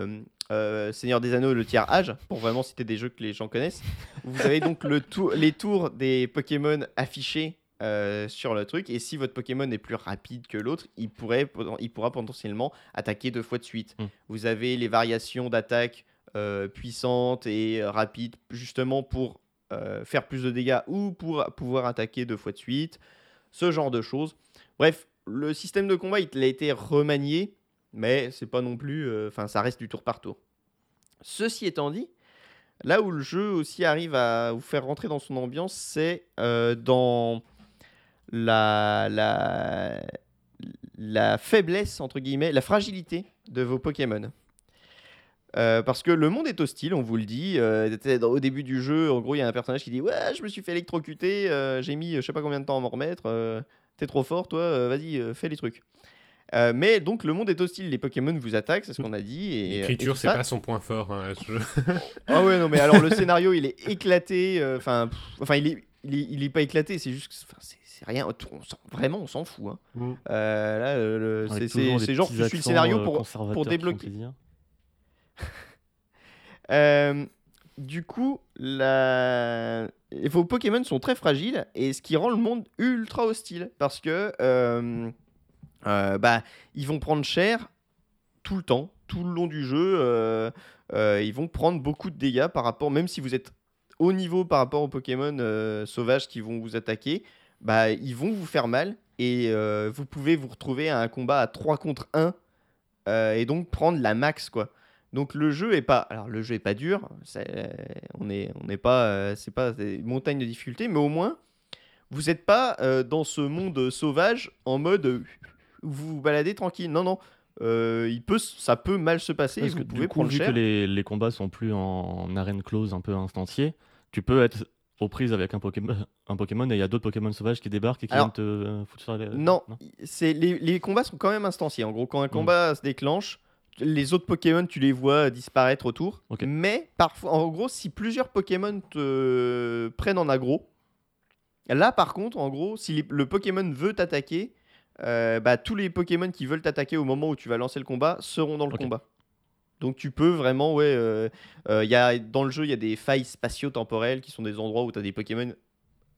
Seigneur des Anneaux, le tiers âge, pour vraiment citer des jeux que les gens connaissent. Vous avez donc le <laughs> tour, les tours des Pokémon affichés euh, sur le truc, et si votre Pokémon est plus rapide que l'autre, il, pourrait, il pourra potentiellement attaquer deux fois de suite. Hmm. Vous avez les variations d'attaque euh, puissantes et rapides, justement pour euh, faire plus de dégâts ou pour pouvoir attaquer deux fois de suite, ce genre de choses. Bref, le système de combat, il a été remanié, mais c'est pas non plus. euh, Enfin, ça reste du tour par tour. Ceci étant dit, là où le jeu aussi arrive à vous faire rentrer dans son ambiance, c'est dans la, la, la faiblesse, entre guillemets, la fragilité de vos Pokémon. Euh, parce que le monde est hostile, on vous le dit. Euh, au début du jeu, en gros, il y a un personnage qui dit Ouais, je me suis fait électrocuter, euh, j'ai mis je sais pas combien de temps à m'en remettre. T'es trop fort, toi, vas-y, fais les trucs. Mais donc, le monde est hostile, les Pokémon vous attaquent, c'est ce qu'on a dit. et- L'écriture, c'est pas son point fort. hein, à ce jeu. Ah ouais, non, mais alors le scénario, il est éclaté. Enfin, enfin, il est, il est, il est pas éclaté. C'est juste, que- enfin, c'est rien. On vraiment, on s'en fout. hein. Mm. Euh, là, c'est- genre, tu suis le scénario euh, pour, pour débloquer. <laughs> Euh, du coup, la... vos Pokémon sont très fragiles et ce qui rend le monde ultra hostile parce que euh, bah, ils vont prendre cher tout le temps, tout le long du jeu. ils vont prendre beaucoup de dégâts par rapport, même si vous êtes haut niveau par rapport aux Pokémon euh, sauvages qui vont vous attaquer, bah, ils vont vous faire mal et euh, vous pouvez vous retrouver à un combat à 3 contre 1 euh, et donc prendre la max quoi. Donc le jeu est pas, alors le jeu est pas dur, c'est- on est, on n'est pas, c'est pas des montagnes de difficulté, mais au moins vous n'êtes pas dans ce monde sauvage en mode où vous vous baladez tranquille. Non non, euh, il peut, ça peut mal se passer. et Parce vous que du pouvez coup, prendre vu cher. que les, les combats sont plus en, en arène close, un peu instancié, tu peux être aux prises avec un Pokémon, un Pokémon et il y a d'autres Pokémon sauvages qui débarquent et qui Alors, viennent te euh, foutre sur la... Non, c'est les, les combats sont quand même instanciés. En gros, quand un combat se déclenche, les autres Pokémon, tu les vois disparaître autour. Mais parfois, en gros, si plusieurs Pokémon te prennent en aggro, là par contre, en gros, si les- le Pokémon veut t'attaquer, euh, bah, tous les Pokémon qui veulent t'attaquer au moment où tu vas lancer le combat seront dans le combat. Donc tu peux vraiment, ouais, euh, euh, y a, dans le jeu, il y a des failles spatio-temporelles qui sont des endroits où tu as des Pokémon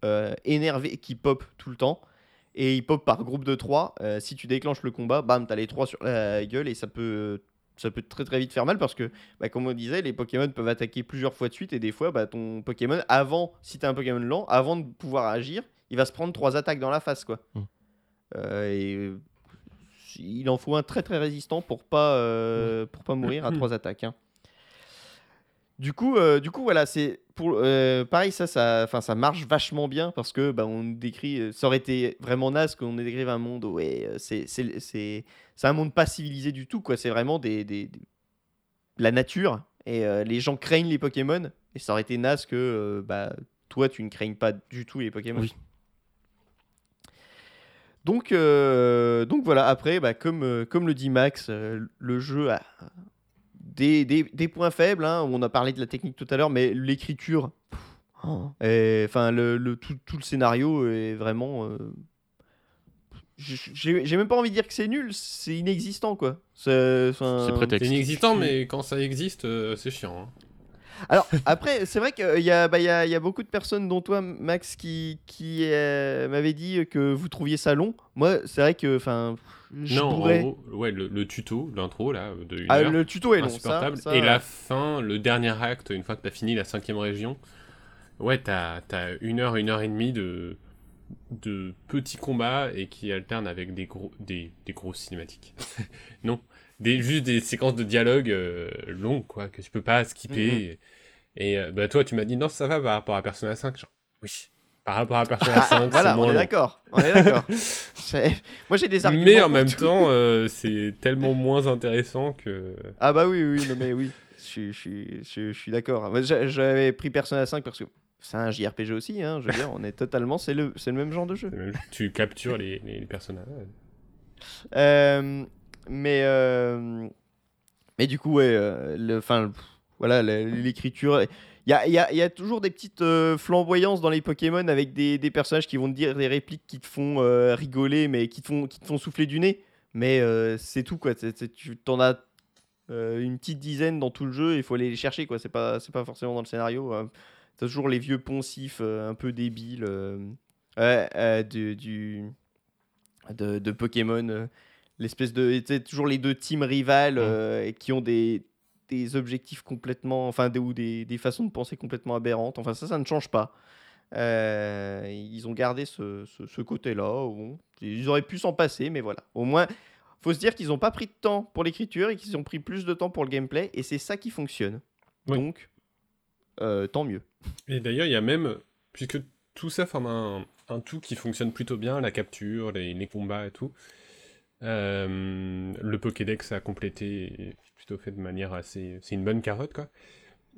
euh, énervés qui pop tout le temps. Et ils pop par groupe de 3. si tu déclenches le combat, bam, t'as les 3 sur la gueule et ça peut, ça peut très très vite faire mal parce que, bah, comme on disait, les Pokémon peuvent attaquer plusieurs fois de suite et des fois, bah, ton Pokémon, avant, si t'as un Pokémon lent, avant de pouvoir agir, il va se prendre 3 attaques dans la face, quoi. Mm. Euh, et euh, il en faut un très très résistant pour pas, euh, pour pas mourir à 3 attaques. hein. Du coup, euh, du coup, voilà, c'est pour euh, pareil, ça, ça, enfin, ça marche vachement bien parce que bah, on décrit, ça aurait été vraiment naze qu'on décrive un monde, ouais, c'est, c'est, un monde pas civilisé du tout, quoi. C'est vraiment des, des- des- la nature et euh, les gens craignent les Pokémon et ça aurait été naze que, bah, toi, tu ne craignes pas du tout les Pokémon. Oui. Donc, euh, donc voilà, après, bah, comme, euh, comme le dit Max, euh, le jeu a des, des- des points faibles. hein. On a parlé de la technique tout à l'heure, mais l'écriture, et, enfin, le, le- tout, tout le scénario est vraiment. euh, J'ai j'ai même pas envie de dire que c'est nul, c'est inexistant quoi. C'est enfin, C'est prétexte. C'est inexistant, mais quand ça existe, euh, c'est chiant. hein. Alors, après, c'est vrai qu'il y, a- bah, y, a, y a beaucoup de personnes, dont toi, Max, qui, qui euh, m'avaient dit que vous trouviez ça long. Moi, c'est vrai que, enfin, je non, pourrais. en gros, ouais, le, le tuto, l'intro, là, de une Ah, heure, le tuto est long, ça, insupportable. ça- Et la fin, le dernier acte, une fois que t'as fini la cinquième région, ouais, t'as as une heure, une heure et demie de, de petits combats et qui alternent avec des gros, des, des grosses cinématiques. <laughs> non, des, juste des séquences de dialogue euh, longues, quoi, que tu peux pas skipper. Et, euh, bah, toi, tu m'as dit non, ça va par rapport à Persona 5. Genre, oui, par rapport à Persona Ah, 5, voilà, c'est on est d'accord. On est d'accord. <laughs> Moi, j'ai des arguments. Mais en même tout. temps, euh, c'est tellement moins intéressant que. Ah bah oui, oui, non, mais oui, je, suis- je, je, je suis d'accord. J'avais pris Persona 5 parce que c'est un JRPG aussi, hein, je veux dire, on est totalement, c'est le, le même genre de jeu. même- tu captures les, les personnages. Euh, mais, euh, mais du coup, ouais, euh, le, pff, voilà, l'écriture, Il y a, y a- y a toujours des petites euh, flamboyances dans les Pokémon avec des, des personnages qui vont te dire des répliques qui te font rigoler, mais qui te font, qui te font souffler du nez. Mais c'est tout, quoi. Tu en as une petite dizaine dans tout le jeu, il faut aller les chercher, quoi. C'est pas, pas forcément dans le scénario. hein. T'as toujours les vieux poncifs un peu débiles euh, du, de, de Pokémon. Euh, L'espèce de. Toujours les deux teams rivales euh, et qui ont des, des objectifs complètement. Enfin, des, ou des, des façons de penser complètement aberrantes. Enfin, ça, ça ne change pas. Euh, ils ont gardé ce, ce- ce côté-là. Bon, ils auraient pu s'en passer, mais voilà. Au moins, faut se dire qu'ils n'ont pas pris de temps pour l'écriture et qu'ils ont pris plus de temps pour le gameplay. Et c'est ça qui fonctionne. Oui. Donc, euh, tant mieux. Et d'ailleurs, il y a même, puisque tout ça forme un, un tout qui fonctionne plutôt bien, la capture, les, les combats et tout, euh, le Pokédex à compléter est plutôt fait de manière assez... C'est une bonne carotte, quoi.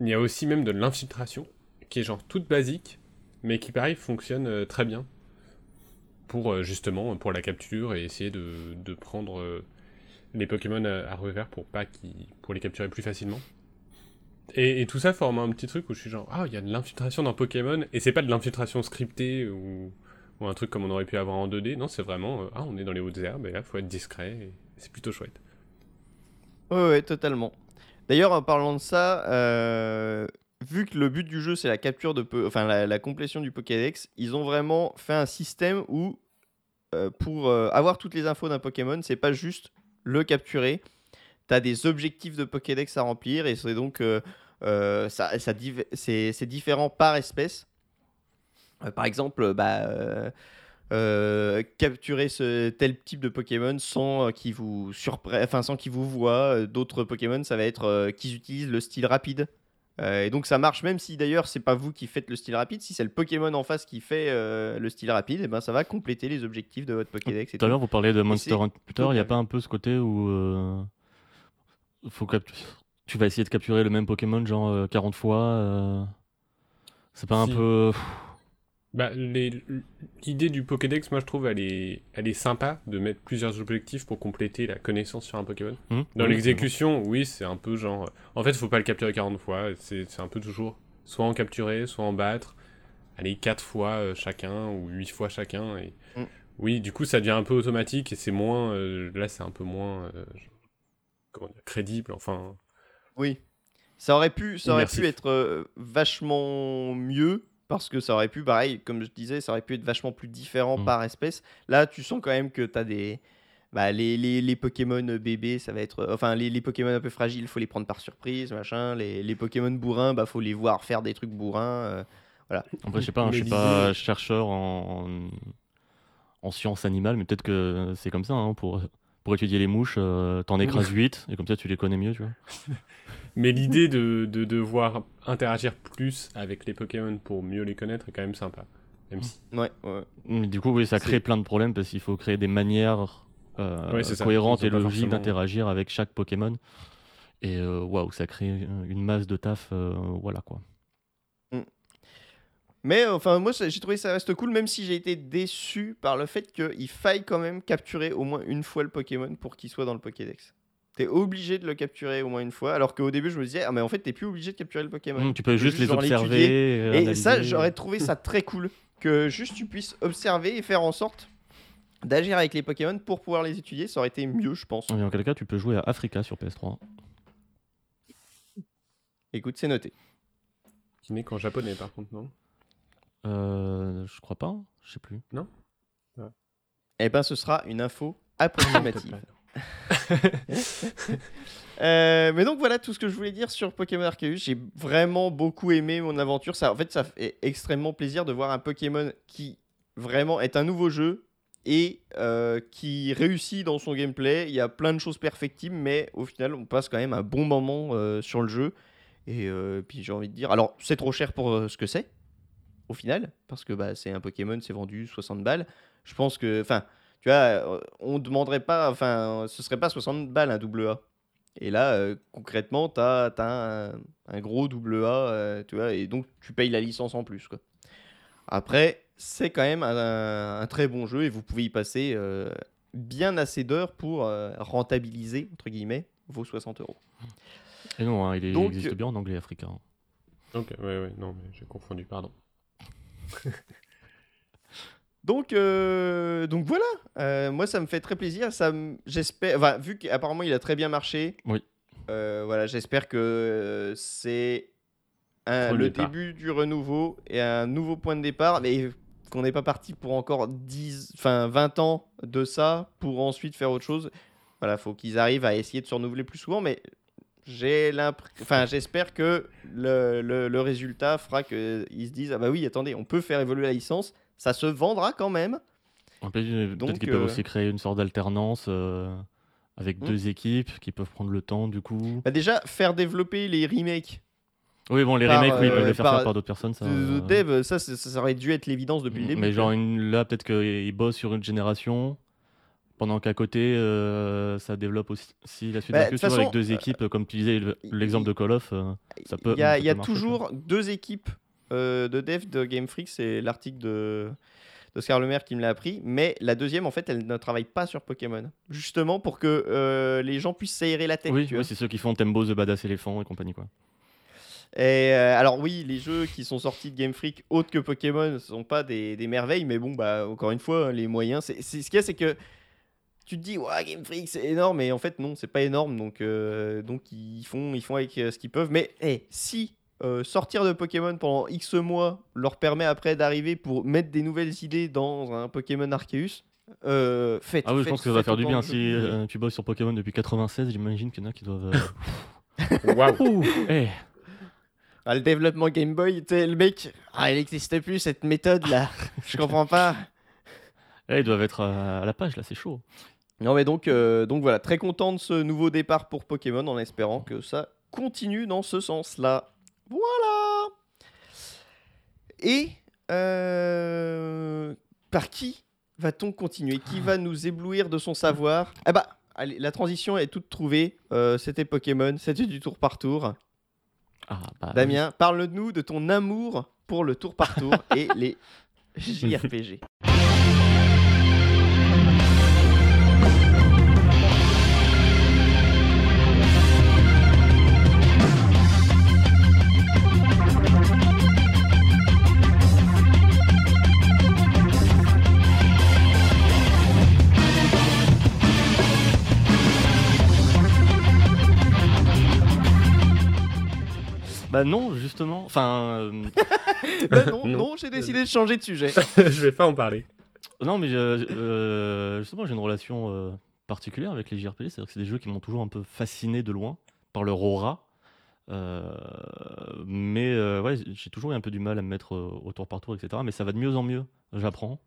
Il y a aussi même de l'infiltration, qui est genre toute basique, mais qui, pareil, fonctionne euh, très bien. Pour, euh, justement, pour la capture et essayer de, de prendre les Pokémon à, revers pour, pas pour les capturer plus facilement. Et, et tout ça forme un petit truc où je suis genre, ah, il y a de l'infiltration dans Pokémon, et c'est pas de l'infiltration scriptée ou, ou un truc comme on aurait pu avoir en 2D, non, c'est vraiment, euh, ah, on est dans les hautes herbes, et là, faut être discret, et c'est plutôt chouette. Ouais, ouais, totalement. D'ailleurs, en parlant de ça, euh, vu que le but du jeu c'est la capture de, enfin la, complétion du Pokédex, ils ont vraiment fait un système où euh, pour avoir toutes les infos d'un Pokémon, c'est pas juste le capturer. Tu as des objectifs de Pokédex à remplir et c'est donc ça, c'est différent par espèce. Euh, par exemple, bah, euh, euh, capturer ce tel type de Pokémon sans qu'ils vous surprennent, enfin sans qu'ils vous voient. D'autres Pokémon, ça va être qu'ils utilisent le style rapide. Et donc ça marche même si d'ailleurs c'est pas vous qui faites le style rapide, si c'est le Pokémon en face qui fait le style rapide, et ben ça va compléter les objectifs de votre Pokédex. et Tout à l'heure, vous parlez de Monster Hunter. Il n'y a pas un peu ce côté où faut tu vas essayer de capturer le même Pokémon genre euh, 40 fois C'est pas un Si. peu. Bah, l'idée du Pokédex, moi je trouve, elle est, elle est sympa de mettre plusieurs objectifs pour compléter la connaissance sur un Pokémon. Hmm Dans Oui, l'exécution, oui, c'est un peu genre. En fait, faut pas le capturer 40 fois, c'est c'est un peu toujours soit en capturer, soit en battre. Allez, 4 fois euh, chacun ou 8 fois chacun. Et... Oui, du coup, ça devient un peu automatique et c'est moins. euh, là, c'est un peu moins. euh, comment dire, crédible, enfin. Oui. Ça aurait pu, ça aurait pu être euh, vachement mieux parce que ça aurait pu, pareil, comme je disais, ça aurait pu être vachement plus différent Mm. par espèce. Là, tu sens quand même que tu as des. Bah, les, les, les Pokémon bébés, ça va être. Enfin, les, les Pokémon un peu fragiles, faut les prendre par surprise, machin. Les, les Pokémon bourrins, bah, faut les voir faire des trucs bourrins. euh, Après, je sais pas, hein, je suis pas chercheur en, en sciences animales, mais peut-être que c'est comme ça. hein, pour, pour étudier les mouches, euh, t'en écrases <laughs> 8 et comme ça tu les connais mieux, tu vois. <laughs> Mais l'idée de, de devoir interagir plus avec les Pokémon pour mieux les connaître est quand même sympa. Même si. Ouais, ouais. Mais Du coup, oui, ça crée plein de problèmes parce qu'il faut créer des manières euh, Ouais, cohérentes et logiques forcément- d'interagir avec chaque Pokémon. Et euh, waouh, ça crée une masse de taf, euh, voilà quoi. Mais euh, enfin, moi, j'ai trouvé ça reste cool, même si j'ai été déçu par le fait qu'il faille quand même capturer au moins une fois le Pokémon pour qu'il soit dans le Pokédex. T'es obligé de le capturer au moins une fois, alors qu'au début, je me disais, ah, mais en fait, t'es plus obligé de capturer le Pokémon. Hum, tu peux juste les genre observer. euh, Et ça, j'aurais trouvé ça <laughs> très cool. Que juste tu puisses observer et faire en sorte d'agir avec les Pokémon pour pouvoir les étudier. Ça aurait été mieux, je pense. Et en quel cas, tu peux jouer à Africa sur PS3. Écoute, c'est noté. Qui n'est qu'en japonais, par contre, non? Euh, je crois pas, je sais plus. Eh ben, ce sera une info approximative. <laughs> <laughs> Euh, mais donc voilà tout ce que je voulais dire sur Pokémon Arceus. J'ai vraiment beaucoup aimé mon aventure. Ça, en fait, ça fait extrêmement plaisir de voir un Pokémon qui vraiment est un nouveau jeu et euh, qui réussit dans son gameplay. Il y a plein de choses perfectibles, mais au final, on passe quand même un bon moment euh, sur le jeu. Et puis j'ai envie de dire, alors c'est trop cher pour ce que c'est au final, parce que bah, c'est un Pokémon, c'est vendu 60 balles. Je pense que, enfin, tu vois, euh, on demanderait pas, enfin, ce serait pas 60 balles un double A. Et là, euh, concrètement, tu as, un, un gros double A, euh, tu vois, et donc tu payes la licence en plus. Quoi. Après, c'est quand même un, un très bon jeu et vous pouvez y passer euh, bien assez d'heures pour euh, rentabiliser, entre guillemets, vos 60 euros. Et non, hein, il est- Donc- existe bien en anglais Africa. hein. Ok, ouais, ouais, non, mais j'ai confondu, pardon. <laughs> Donc, euh, donc voilà, Euh, moi ça me fait très plaisir. Ça, j'espère, enfin, vu qu'apparemment il a très bien marché. Oui. euh, voilà, j'espère que c'est un- le début du renouveau et un nouveau point de départ, mais qu'on n'est pas parti pour encore 10, enfin 20 ans de ça pour ensuite faire autre chose. Voilà, faut qu'ils arrivent à essayer de se renouveler plus souvent, mais j'ai enfin j'espère que le, le- le résultat fera qu'ils se disent ah bah oui attendez on peut faire évoluer la licence, ça se vendra quand même. Euh, Peut-être qu'ils peuvent euh, aussi créer une sorte d'alternance euh, avec Hmm. deux équipes qui peuvent prendre le temps du coup. Bah déjà faire développer les remakes Oui, bon, les par, remakes, oui, ils peuvent euh, les faire par- faire par d'autres personnes. Ça, de, de dev, ça, ça ça aurait dû être l'évidence depuis le début. Mais genre, une- là, peut-être qu'ils bossent sur une génération, pendant qu'à côté, euh, ça développe aussi la suite Bah, de toute avec façon, deux équipes, comme tu disais, l'exemple de Call of, ça peut- Il y a, y toujours deux équipes euh, de dev de Game Freak, c'est l'article de d'Oscar Lemaire qui me l'a appris, mais la deuxième en fait elle ne travaille pas sur Pokémon, justement pour que euh, les gens puissent s'aérer la tête. oui, oui, c'est ceux qui font Tembo, The Badass Elephant et compagnie. Quoi. Et euh, alors oui, les jeux qui sont sortis de Game Freak autres que Pokémon ne sont pas des, des merveilles, mais bon bah encore une fois hein, les moyens, c'est ce qu'il y a c'est que tu te dis ouais Game Freak c'est énorme, mais en fait non c'est pas énorme donc euh, donc ils font ils font avec ce qu'ils peuvent, mais eh, si euh, sortir de Pokémon pendant X mois leur permet après d'arriver pour mettre des nouvelles idées dans un Pokémon Arceus, euh, faites. Ah oui, je pense que ça va faire du bien. Si euh, tu bosses sur Pokémon depuis 96, j'imagine qu'il y en a qui doivent. <laughs> Waouh Ouh, eh, Ah, le développement Game Boy, tu sais, le mec, ah, il n'existe plus cette méthode là, <laughs> je comprends pas. eh, ils doivent être à, à la page, là, c'est chaud. Non mais donc, euh, donc voilà, très content de ce nouveau départ pour Pokémon en espérant que ça continue dans ce sens-là. Voilà. Et euh, par qui va-t-on continuer? Qui va nous éblouir de son savoir? Ah bah, allez, la transition est toute trouvée. Euh, c'était Pokémon, c'était du tour par tour. Ah, bah, Damien, parle-nous de ton amour pour le tour par tour <laughs> et les JRPG. Bah non, justement. Enfin, euh, <laughs> Bah non, Non. non, j'ai décidé de changer de sujet. <laughs> Je vais pas en parler. non, mais euh, euh, justement, j'ai une relation euh, particulière avec les JRPG. C'est-à-dire que c'est des jeux qui m'ont toujours un peu fasciné de loin par leur aura. Euh, mais euh, ouais, j'ai toujours eu un peu du mal à me mettre euh, au tour par tour, etc. Mais ça va de mieux en mieux, j'apprends.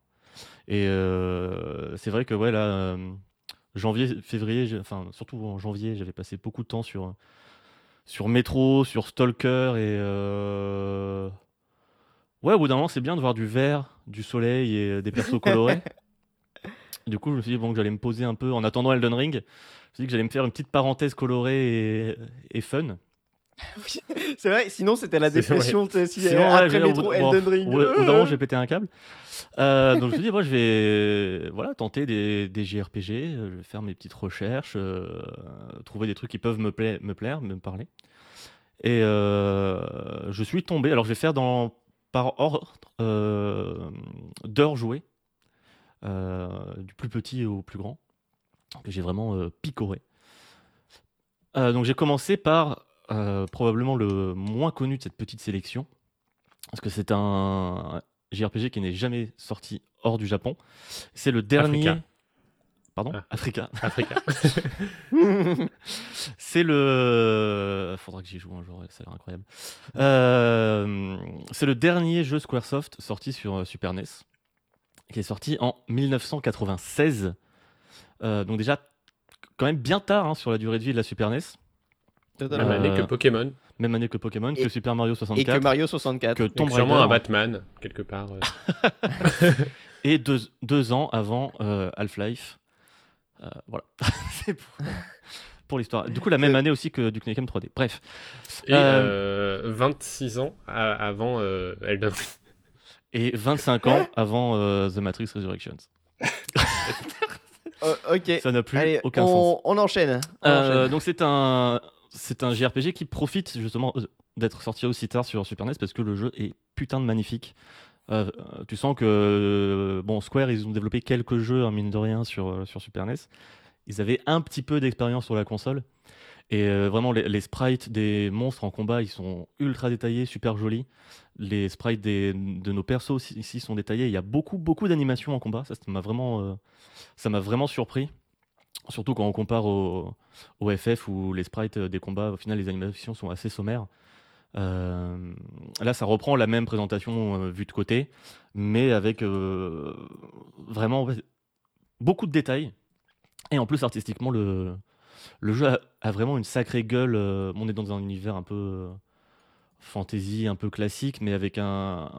Et euh, c'est vrai que ouais, là, euh, janvier, février, enfin surtout en janvier, j'avais passé beaucoup de temps sur, sur Metro, sur Stalker et euh, ouais, au bout d'un moment, c'est bien de voir du vert, du soleil et euh, des persos colorés. <laughs> du coup, je me suis dit bon, que j'allais me poser un peu en attendant Elden Ring. Je me suis dit que j'allais me faire une petite parenthèse colorée et, et fun. C'est vrai, sinon c'était la dépression. si, Sinon, ouais, après au Metro, bon, Elden Ring. au bout d'un moment, j'ai pété un câble. Euh, donc je dit, moi, je vais voilà, tenter des, des JRPG, euh, je vais faire mes petites recherches, euh, trouver des trucs qui peuvent me, pla- me plaire, me parler. Et je suis tombé, alors je vais faire dans, par ordre d'heures jouées, du plus petit au plus grand, que j'ai vraiment picoré. Donc j'ai commencé par probablement le moins connu de cette petite sélection, parce que c'est un JRPG qui n'est jamais sorti hors du Japon. C'est le dernier. Africa. Pardon Ah. Africa. Africa. <laughs> <laughs> C'est le. Faudra que j'y joue un jour, ça a l'air incroyable. Euh, C'est le dernier jeu Squaresoft sorti sur euh, Super NES, qui est sorti en 1996. Euh, donc, déjà, quand même bien tard hein, sur la durée de vie de la Super NES. Totalement. Même année que Pokémon. Même année que Pokémon, Et- que Super Mario Et 64, que Mario 64. que Et Tomb sûrement Raider, un Batman, quelque part. euh. <laughs> et deux, deux ans avant euh, Half-Life. Euh, voilà. <laughs> C'est pour, pour l'histoire. Du coup, la même année aussi que Duke Nukem 3D. Bref. Et Euh, euh, 26 ans avant euh, Elden Ring. <laughs> Et 25 ans avant euh, The Matrix Resurrections. Ok. Ça n'a plus Allez, aucun on, sens. on enchaîne. On Euh, enchaîne. donc c'est un c'est un JRPG qui profite justement euh, d'être sorti aussi tard sur Super NES parce que le jeu est putain de magnifique. Euh, tu sens que bon Square ils ont développé quelques jeux en mine de rien sur, euh, sur Super NES. Ils avaient un petit peu d'expérience sur la console et euh, vraiment les, sprites des monstres en combat ils sont ultra détaillés, super jolis. Les sprites des, de nos persos ici sont détaillés. Il y a beaucoup beaucoup d'animations en combat. Ça m'a vraiment euh, ça m'a vraiment surpris. Surtout quand on compare au, FF où les sprites des combats, au final, les animations sont assez sommaires. Euh, là, ça reprend la même présentation euh, vue de côté, mais avec euh, vraiment beaucoup de détails. Et en plus, artistiquement, le, le jeu a, a vraiment une sacrée gueule. euh, on est dans un univers un peu euh, fantasy, un peu classique, mais avec un,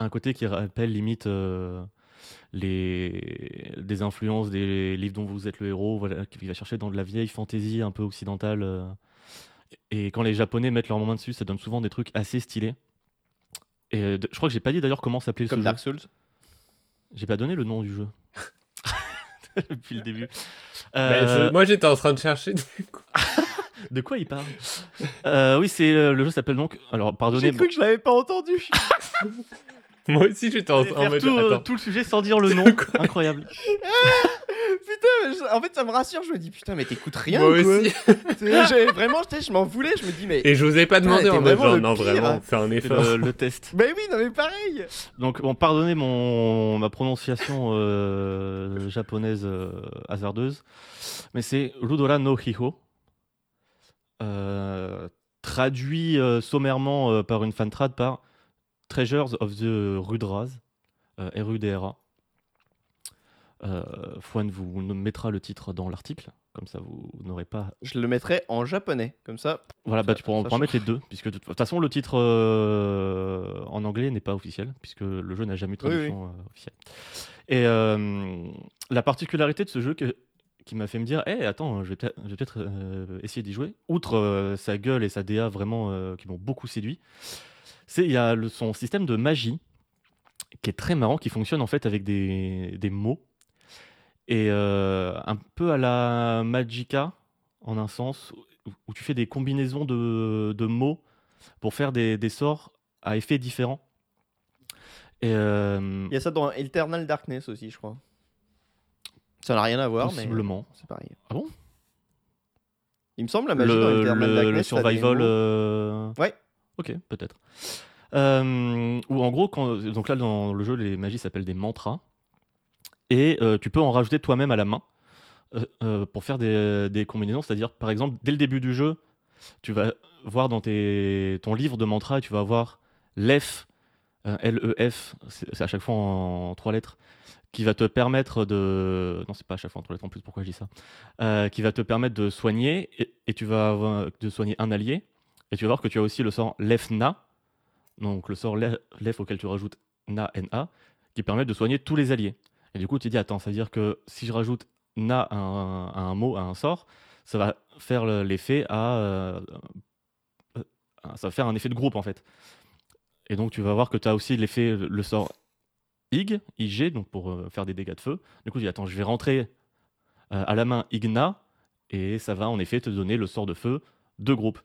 un côté qui rappelle limite euh, les, des influences des livres dont vous êtes le héros, voilà, qui va chercher dans de la vieille fantasy un peu occidentale. euh. et quand les Japonais mettent leur main dessus, ça donne souvent des trucs assez stylés. Et euh, je crois que j'ai pas dit d'ailleurs comment s'appelait ce Comme jeu. Dark Souls. J'ai pas donné le nom du jeu. <laughs> Depuis le début. Mais Euh, moi, j'étais en train de chercher. <laughs> De quoi il parle? Euh, Oui, c'est euh, le jeu s'appelle donc. Alors, pardonnez. J'ai cru que je l'avais pas entendu. <laughs> <laughs> moi aussi, j'étais en, mode. tout, euh, tout le sujet sans dire le <laughs> nom. <laughs> Incroyable. putain, mais je- en fait, ça me rassure. Je me dis, putain, mais t'écoutes rien. Moi quoi aussi. C'est- Vraiment, je, m'en voulais. Je me dis, mais. Et je vous ai pas demandé en mode genre, non, pire. vraiment, fais un C'est effort. le, le test. Mais oui, non, mais pareil. Donc, bon, pardonnez mon, ma prononciation euh, japonaise euh, hasardeuse, mais c'est Rudora no Hiho, euh, traduit euh, sommairement euh, par une fantrad par Treasures of the Rudras, euh, R-U-D-R-A. Euh, Fouane vous mettra le titre dans l'article, comme ça vous n'aurez pas Je le mettrai en japonais. Comme ça. Voilà, bah, tu pourras, change. mettre les deux, puisque de toute façon, le titre euh, en anglais n'est pas officiel, puisque le jeu n'a jamais eu de Oui, traduction euh, officielle. Et euh, la particularité de ce jeu que- qui m'a fait me dire, hé, attends, je vais peut-être euh, essayer d'y jouer, outre euh, sa gueule et sa DA vraiment euh, qui m'ont beaucoup séduit, c'est il y a le- son système de magie qui est très marrant, qui fonctionne en fait avec des, des mots. Et euh, un peu à la Magica, en un sens, où, où tu fais des combinaisons de, de mots pour faire des, des sorts à effets différents. Et euh, Il y a ça dans Eternal Darkness aussi, je crois. Ça n'a rien à voir, possiblement. mais c'est pareil. Ah bon? Il me semble la magie dans le, Eternal le- Darkness. le survival. euh, Ouais. Ok, peut-être. Euh, ou en gros, quand, donc là dans le jeu, les magies s'appellent des mantras. Et euh, tu peux en rajouter toi-même à la main euh, pour faire des, combinaisons. C'est-à-dire, par exemple, dès le début du jeu, tu vas voir dans ton livre de mantras tu vas avoir l'EF, L-E-F, c'est à chaque fois en, trois lettres, qui va te permettre de. Non, c'est pas à chaque fois en trois lettres en plus, pourquoi je dis ça Qui va te permettre de soigner et, et tu vas avoir, de soigner un allié. Et tu vas voir que tu as aussi le sort Lef-Na, donc le sort Le- Lef auquel tu rajoutes Na, N-A, qui permet de soigner tous les alliés. Et du coup, tu dis, attends, ça veut dire que si je rajoute Na à un, mot, à un sort, ça va faire le- l'effet à. euh, ça va faire un effet de groupe en fait. Et donc, tu vas voir que tu as aussi l'effet, le sort IG, IG, donc pour euh, faire des dégâts de feu. Du coup, tu dis, attends, je vais rentrer euh, à la main Igna, et ça va en effet te donner le sort de feu de groupe.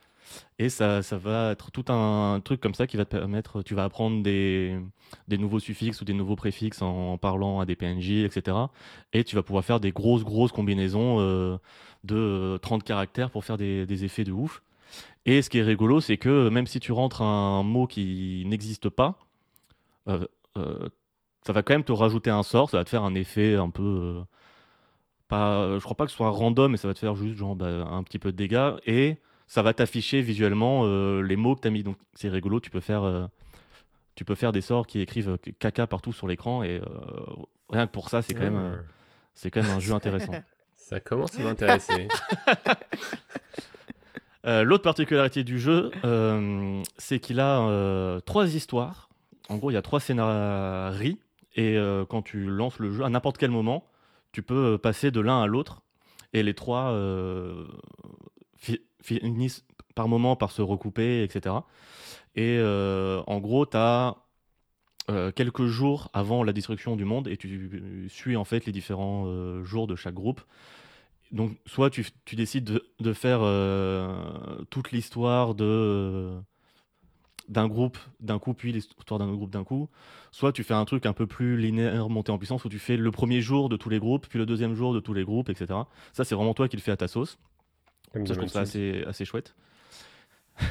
Et ça, ça va être tout un truc comme ça qui va te permettre, tu vas apprendre des, des nouveaux suffixes ou des nouveaux préfixes en parlant à des PNJ, etc. Et tu vas pouvoir faire des grosses, grosses combinaisons euh, de euh, 30 caractères pour faire des, des effets de ouf. Et ce qui est rigolo, c'est que même si tu rentres un mot qui n'existe pas, euh, euh, ça va quand même te rajouter un sort, ça va te faire un effet un peu... euh, pas, je crois pas que ce soit random, mais ça va te faire juste genre, bah, un petit peu de dégâts. Et ça va t'afficher visuellement euh, les mots que tu as mis. Donc c'est rigolo, tu peux faire, euh, tu peux faire des sorts qui écrivent euh, caca partout sur l'écran. Et euh, rien que pour ça, c'est quand, même, euh, c'est quand même un jeu intéressant. <laughs> Ça commence à m'intéresser. <laughs> Euh, L'autre particularité du jeu, euh, c'est qu'il a euh, trois histoires. En gros, il y a trois scénarios. Et euh, quand tu lances le jeu, à n'importe quel moment, tu peux passer de l'un à l'autre. Et les trois euh, finissent par moment par se recouper, etc. Et euh, en gros, tu as quelques jours avant la destruction du monde et tu suis en fait les différents euh, jours de chaque groupe. Donc, soit tu, tu décides de, de faire euh, toute l'histoire de, d'un groupe d'un coup, puis l'histoire d'un groupe d'un coup. Soit tu fais un truc un peu plus linéaire, monté en puissance, où tu fais le premier jour de tous les groupes, puis le deuxième jour de tous les groupes, etc. Ça, c'est vraiment toi qui le fais à ta sauce. Comme Ça, je trouve ça assez, assez chouette. <laughs>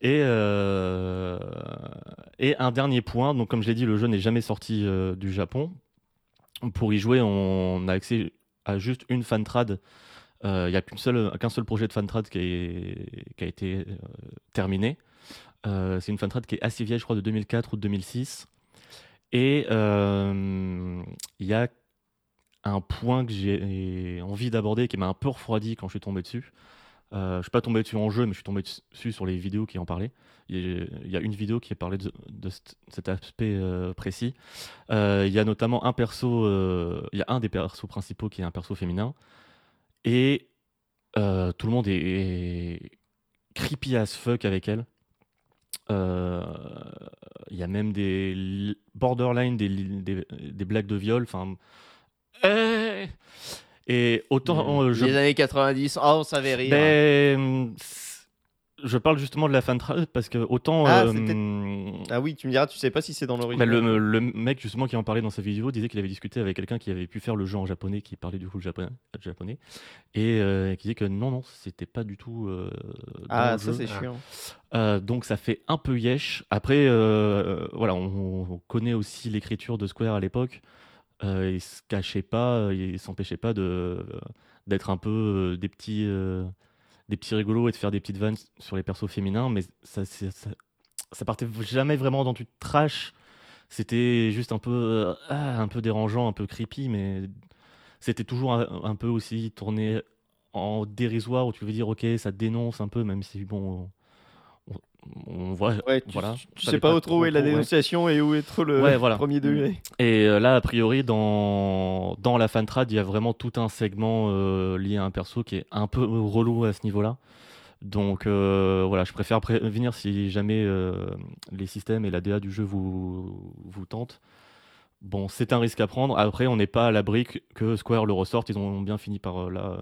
et, euh, et un dernier point, donc comme je l'ai dit, le jeu n'est jamais sorti euh, du Japon. Pour y jouer, on a accès à juste une fan trad. Euh, Il n'y a qu'une seule- qu'un seul projet de fan trad qui, est- qui a été terminé. C'est une fan trad qui est assez vieille, je crois, de 2004 ou de 2006. Et il y a un point que j'ai envie d'aborder qui m'a un peu refroidi quand je suis tombé dessus. Euh, je suis pas tombé dessus en jeu, mais je suis tombé dessus sur les vidéos qui en parlaient. Il y a- a une vidéo qui parlait de, de cet- aspect euh, précis. Euh, il y a notamment un perso, euh, il y a un des persos principaux qui est un perso féminin, et tout le monde est, est creepy as fuck avec elle. Il y a même des li- borderline, des, li- des, des blagues de viol. Enfin, eh et autant je Les années 90, oh, on savait rire. ben, c- je parle justement de la fan trad parce que autant Ah, euh, hum, Ah oui, tu me diras, tu sais pas si c'est dans bah, l'original. le, le mec justement qui en parlait dans sa vidéo disait qu'il avait discuté avec quelqu'un qui avait pu faire le jeu en japonais, qui parlait du coup le japonais, japonais et euh, qui disait que non non c'était pas du tout. euh, dans Ah, le ça c'est Ah. chiant. Euh, donc ça fait un peu yesh. Après, voilà, on, on connaît aussi l'écriture de Square à l'époque. Euh, ils se cachaient pas, euh, ils s'empêchaient pas de d'être un peu euh, des petits euh, des petits rigolos et de faire des petites vannes sur les persos féminins, mais ça ça, ça partait jamais vraiment dans du trash. C'était juste un peu euh, ah, un peu dérangeant, un peu creepy, mais c'était toujours un, un peu aussi tourné en dérisoire où tu veux dire ok ça dénonce un peu même si bon on, voit Ouais, tu, voilà tu- sais pas trop où est la ouais. dénonciation et où est trop le Ouais, voilà. premier degré. et euh, là a priori dans dans la fan trad il y a vraiment tout un segment euh, lié à un perso qui est un peu relou à ce niveau là donc euh, voilà je préfère prévenir si jamais les systèmes et la DA du jeu vous vous tentent bon c'est un risque à prendre après on n'est pas à l'abri que- que Square le ressorte ils ont bien fini par là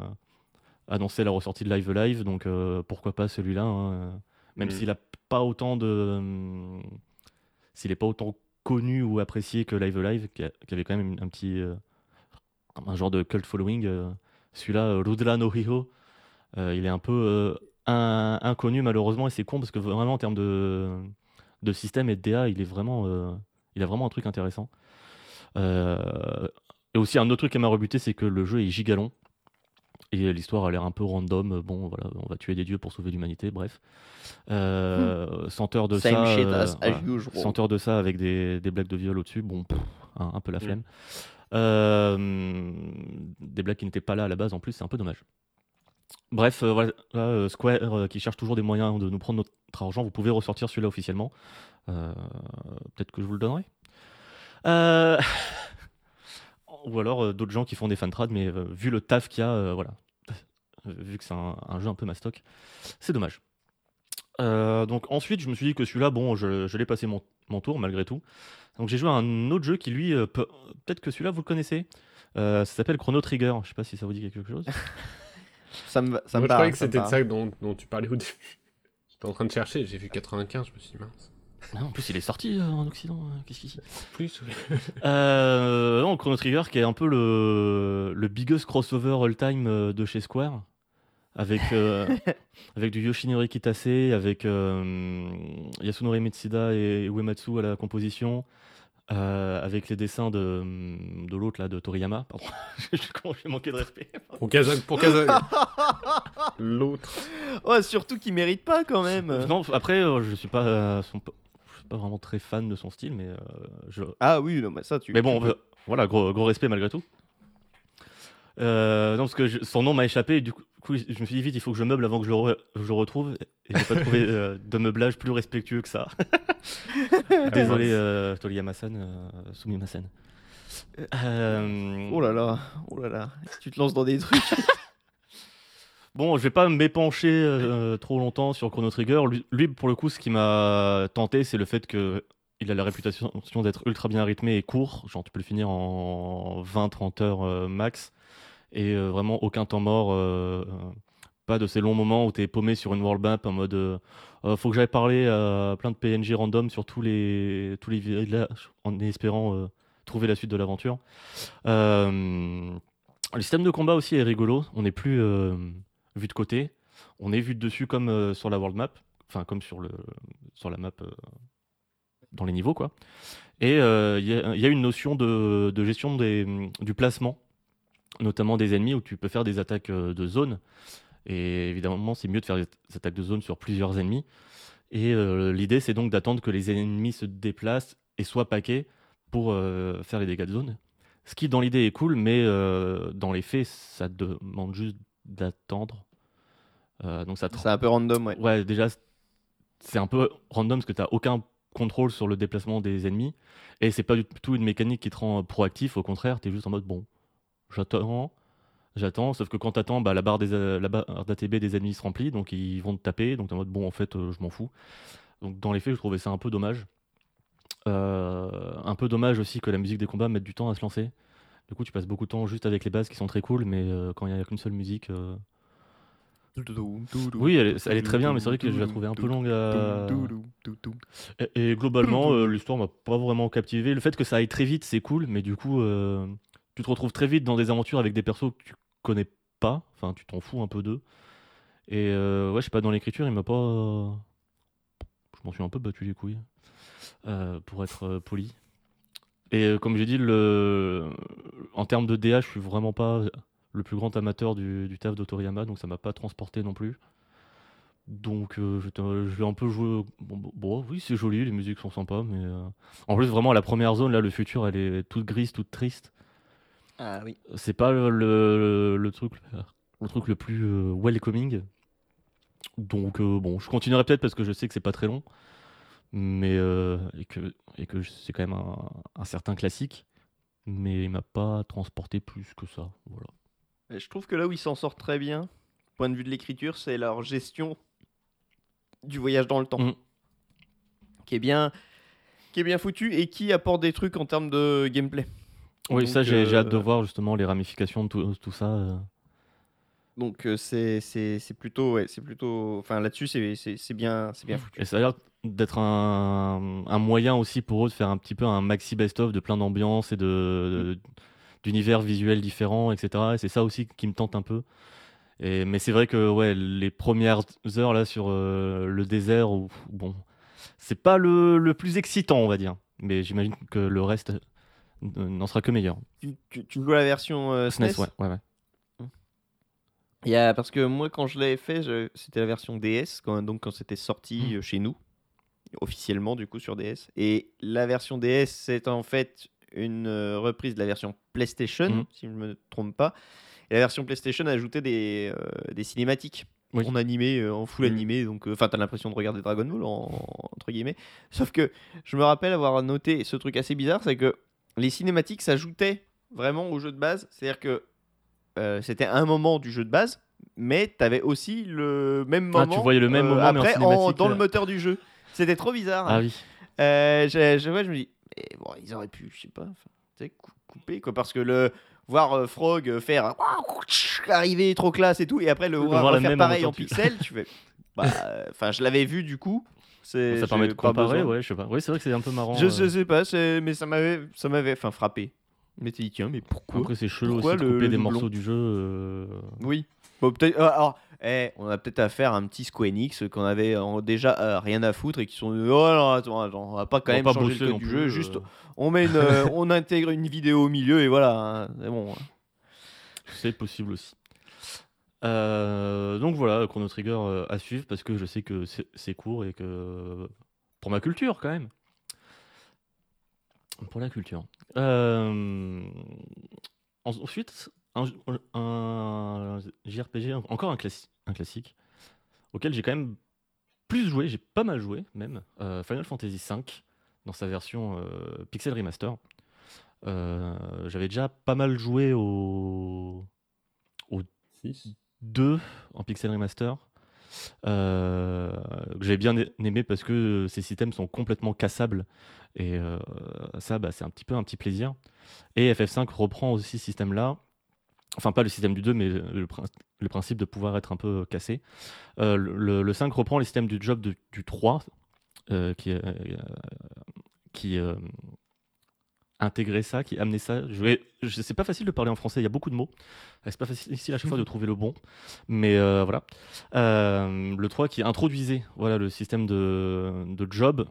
annoncer la ressortie de Live Live donc pourquoi pas celui-là hein, même Mm. s'il a pas autant de hum, s'il est pas autant connu ou apprécié que Live Live qui, a- qui avait quand même un petit euh, un genre de cult following euh, celui-là euh, Rudra no Hiro euh, il est un peu un- inconnu malheureusement et c'est con parce que vraiment en termes de de système et de DA il est vraiment il a vraiment un truc intéressant et aussi un autre truc qui m'a rebuté c'est que le jeu est gigalon et l'histoire a l'air un peu random. Bon, voilà, on va tuer des dieux pour sauver l'humanité, bref. Euh, Senteur de Same ça. shit euh, as, as voilà. usual. Senteur de ça avec des, des blagues de viol au-dessus, bon, pff, un, un peu la Mm. flemme. Euh, des blagues qui n'étaient pas là à la base en plus, c'est un peu dommage. Bref, euh, voilà, là, euh, Square euh, qui cherche toujours des moyens de nous prendre notre argent, vous pouvez ressortir celui-là officiellement. Euh, Peut-être que je vous le donnerai. <laughs> Ou alors euh, d'autres gens qui font des fantrad, mais euh, vu le taf qu'il y a, euh, voilà, vu que c'est un, un jeu un peu mastoc, c'est dommage. Euh, donc ensuite, je me suis dit que celui-là, bon, je, je l'ai passé mon, mon tour malgré tout. Donc j'ai joué à un autre jeu qui lui, euh, peut- peut-être que celui-là vous le connaissez. Euh, ça s'appelle Chrono Trigger. Je sais pas si ça vous dit quelque chose. <laughs> Ça me, ça me Moi, je parle, croyais que c'était de ça dont, dont tu parlais au début. <laughs> J'étais en train de chercher, j'ai vu 95, je me suis dit mince. Ah, en plus, il est sorti euh, en Occident. euh, Qu'est-ce qu'il dit Plus, oui. <laughs> Euh, non, Chrono Trigger qui est un peu le, le biggest crossover all-time euh, de chez Square. Avec, euh, <laughs> avec du Yoshinori Kitase, avec euh, Yasunori Mitsuda et Uematsu à la composition, euh, avec les dessins de, de l'autre, là, de Toriyama. Pardon, <laughs> Comment j'ai manqué de respect. Pour Kazak, pour Kazak. L'autre. Ouais, surtout qu'il mérite pas quand même. Non, après, euh, je suis pas, euh, son- je pas vraiment très fan de son style, mais euh, je, Ah oui, non, mais ça tu. Mais bon, euh, voilà, gros, gros respect malgré tout. Euh, non, parce que je- son nom m'a échappé, et du coup, je me suis dit vite, il faut que je meuble avant que je le, re- je le retrouve, et j'ai pas trouvé <laughs> euh, de meublage plus respectueux que ça. <laughs> <laughs> Désolé, mince. euh, Toriyama-san, Sumimasen. Euh, Oh là là, oh là là. Tu te lances dans des trucs. Bon, je vais pas m'épancher euh, trop longtemps sur Chrono Trigger. Lui, pour le coup, ce qui m'a tenté, c'est le fait que il a la réputation d'être ultra bien rythmé et court. Genre, tu peux le finir en 20-30 heures euh, max. Et euh, vraiment aucun temps mort. pas, de ces longs moments où tu es paumé sur une world map en mode euh, faut que j'aille parler à plein de PNJ random sur tous les, tous les villages en espérant trouver la suite de l'aventure. Le système de combat aussi est rigolo. On n'est plus euh, vu de côté, on est vu de dessus comme euh, sur la world map, enfin comme sur, le, sur la map euh, dans les niveaux quoi. Et euh, il y, a- il y a une notion de, gestion du placement, notamment des ennemis où tu peux faire des attaques euh, de zone. Et évidemment, c'est mieux de faire des attaques de zone sur plusieurs ennemis. Et euh, l'idée, c'est donc d'attendre que les ennemis se déplacent et soient paqués pour euh, faire les dégâts de zone. Ce qui, dans l'idée, est cool, mais euh, dans les faits, ça demande juste d'attendre. Euh, donc ça te C'est un peu random, ouais. Ouais, déjà, c'est un peu random parce que tu n'as aucun contrôle sur le déplacement des ennemis. Et c'est pas du tout une mécanique qui te rend proactif. Au contraire, tu es juste en mode bon, j'attends, j'attends. Sauf que quand tu attends, bah, la barre des, d'ATB des ennemis se remplit. Donc ils vont te taper. Donc tu es en mode bon, en fait, euh, je m'en fous. Donc dans les faits, je trouvais ça un peu dommage. Euh, un peu dommage aussi que la musique des combats mette du temps à se lancer. Du coup, tu passes beaucoup de temps juste avec les bases qui sont très cool, mais euh, quand il n'y a qu'une seule musique. Oui, elle est, très bien, mais c'est vrai que je la trouvais un peu longue à. Et, globalement, euh, l'histoire m'a pas vraiment captivé. Le fait que ça aille très vite, c'est cool, mais du coup, tu te retrouves très vite dans des aventures avec des persos que tu connais pas. Enfin, tu t'en fous un peu d'eux. Et ouais, je sais pas, dans l'écriture, il m'a pas. Je m'en suis un peu battu les couilles, pour être poli. Et euh, comme j'ai dit, le... en termes de DA, je suis vraiment pas le plus grand amateur du, du taf d'Otoriyama, donc ça m'a pas transporté non plus. Donc euh, je l'ai un peu joué. Bon, oui, c'est joli, les musiques sont sympas, mais euh, en plus, vraiment, la première zone, là, le futur, elle est toute grise, toute triste. Ah oui. C'est pas le, le, le truc, le truc le plus welcoming. Donc bon, je continuerai peut-être parce que je sais que c'est pas très long, mais euh, et que, et que c'est quand même un, un certain classique, mais il m'a pas transporté plus que ça. Voilà. Et Je trouve que là où ils s'en sortent très bien, point de vue de l'écriture, c'est leur gestion du voyage dans le temps, Mm. qui est bien, qui est bien foutu et qui apporte des trucs en termes de gameplay. Oui, Donc, ça j'ai j'ai hâte de euh, voir justement les ramifications de tout, tout ça. Donc euh, c'est c'est c'est plutôt ouais, c'est plutôt enfin là-dessus c'est bien c'est bien foutu. Et ça a l'air d'être un, un moyen aussi pour eux de faire un petit peu un maxi best-of de plein d'ambiances et de, de- d'univers visuels différents, etc. Et c'est ça aussi qui me tente un peu. Et, mais c'est vrai que ouais, les premières heures là sur euh, le désert, où, bon, c'est pas le, le plus excitant, on va dire. Mais j'imagine que le reste euh, n'en sera que meilleur. Tu, tu, tu joues la version euh, SNES, SNES, ouais, ouais, ouais. Il y a, parce que moi quand je l'avais fait, c'était la version DS quand, donc quand c'était sorti Mm. euh, chez nous officiellement du coup sur DS et la version DS c'est en fait une euh, reprise de la version PlayStation Mm. si je ne me trompe pas. Et la version PlayStation ajoutait des, euh, des cinématiques Oui. en animé, euh, en full Mm. animé, donc euh, enfin t'as l'impression de regarder Dragon Ball en- entre guillemets. Sauf que je me rappelle avoir noté ce truc assez bizarre, c'est que les cinématiques s'ajoutaient vraiment au jeu de base, c'est-à-dire que euh, c'était un moment du jeu de base, mais t'avais aussi le même Ah, moment. tu voyais le même euh, moment, mais en après dans le euh. moteur du jeu. C'était trop bizarre. Ah oui. Je, je- ouais, je me dis, eh, bon, ils auraient pu, je sais pas, tu couper quoi, parce que le voir Frog faire arriver trop classe et tout, et après le voir la même pareil en tu- pixel, tu fais, <laughs> bah, enfin, je l'avais vu du coup. Ça permet de comparer, ouais, je sais pas. Oui, c'est vrai que c'est un peu marrant. Je, sais pas, mais ça m'avait, ça m'avait, enfin, frappé. Je m'étais dit tiens, mais pourquoi Après, c'est chelou Pourquoi aussi de le- couper le des doublon morceaux du jeu. euh, Oui. Bon, peut-être. euh, alors, eh, on a peut-être à faire un petit Square Enix qu'on avait euh, déjà euh, rien à foutre et qui sont. Oh non, attends, attends, on va pas quand on va même pas changer bosser le non code du plus, jeu. euh. Juste, on met une, euh, on intègre une vidéo au milieu et voilà. hein, c'est bon. C'est possible aussi. Euh, donc voilà, Chrono Trigger euh, à suivre parce que je sais que c'est c'est court et que pour ma culture quand même. Pour la culture. Euh, en- ensuite, un, un JRPG, encore un, classi- un classique, auquel j'ai quand même plus joué, j'ai pas mal joué même, euh, Final Fantasy V dans sa version euh, Pixel Remaster. J'avais déjà pas mal joué au, 6. 2 en pixel remaster. Euh, que j'ai bien aimé parce que ces systèmes sont complètement cassables. Et euh, ça bah, c'est un petit peu un petit plaisir. Et FF5 reprend aussi ce système là Enfin, pas le système du 2, mais le, le principe de pouvoir être un peu cassé. le, le, 5 reprend les systèmes du job du 3, qui, qui intégrer ça, qui amener ça. Je vais, je, c'est pas facile de parler en français, il y a beaucoup de mots. C'est pas facile ici à chaque fois de trouver le bon. Mais euh, voilà. Euh, le 3 qui introduisait voilà, le système de, de job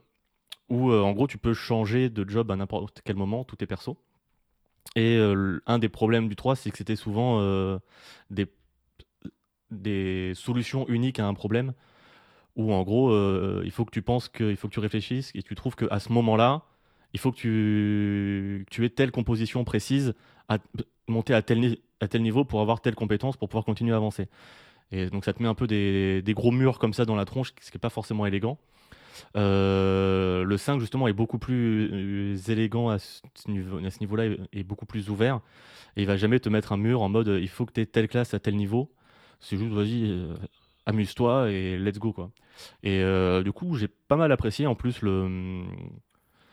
où euh, en gros tu peux changer de job à n'importe quel moment, tout est perso. Et un des problèmes du 3, c'est que c'était souvent des, des solutions uniques à un problème où en gros il faut que tu penses qu'il faut que tu réfléchisses et tu trouves qu'à ce moment-là, il faut que tu, aies telle composition précise, à monter à tel, niveau pour avoir telle compétence pour pouvoir continuer à avancer. Et donc ça te met un peu des, gros murs comme ça dans la tronche, ce qui n'est pas forcément élégant. Euh, le 5 justement est beaucoup plus euh, élégant à ce, niveau, à ce niveau-là et beaucoup plus ouvert. Et il va jamais te mettre un mur en mode il faut que tu aies telle classe à tel niveau. C'est juste vas-y, euh, amuse-toi et let's go quoi. Et du coup j'ai pas mal apprécié en plus le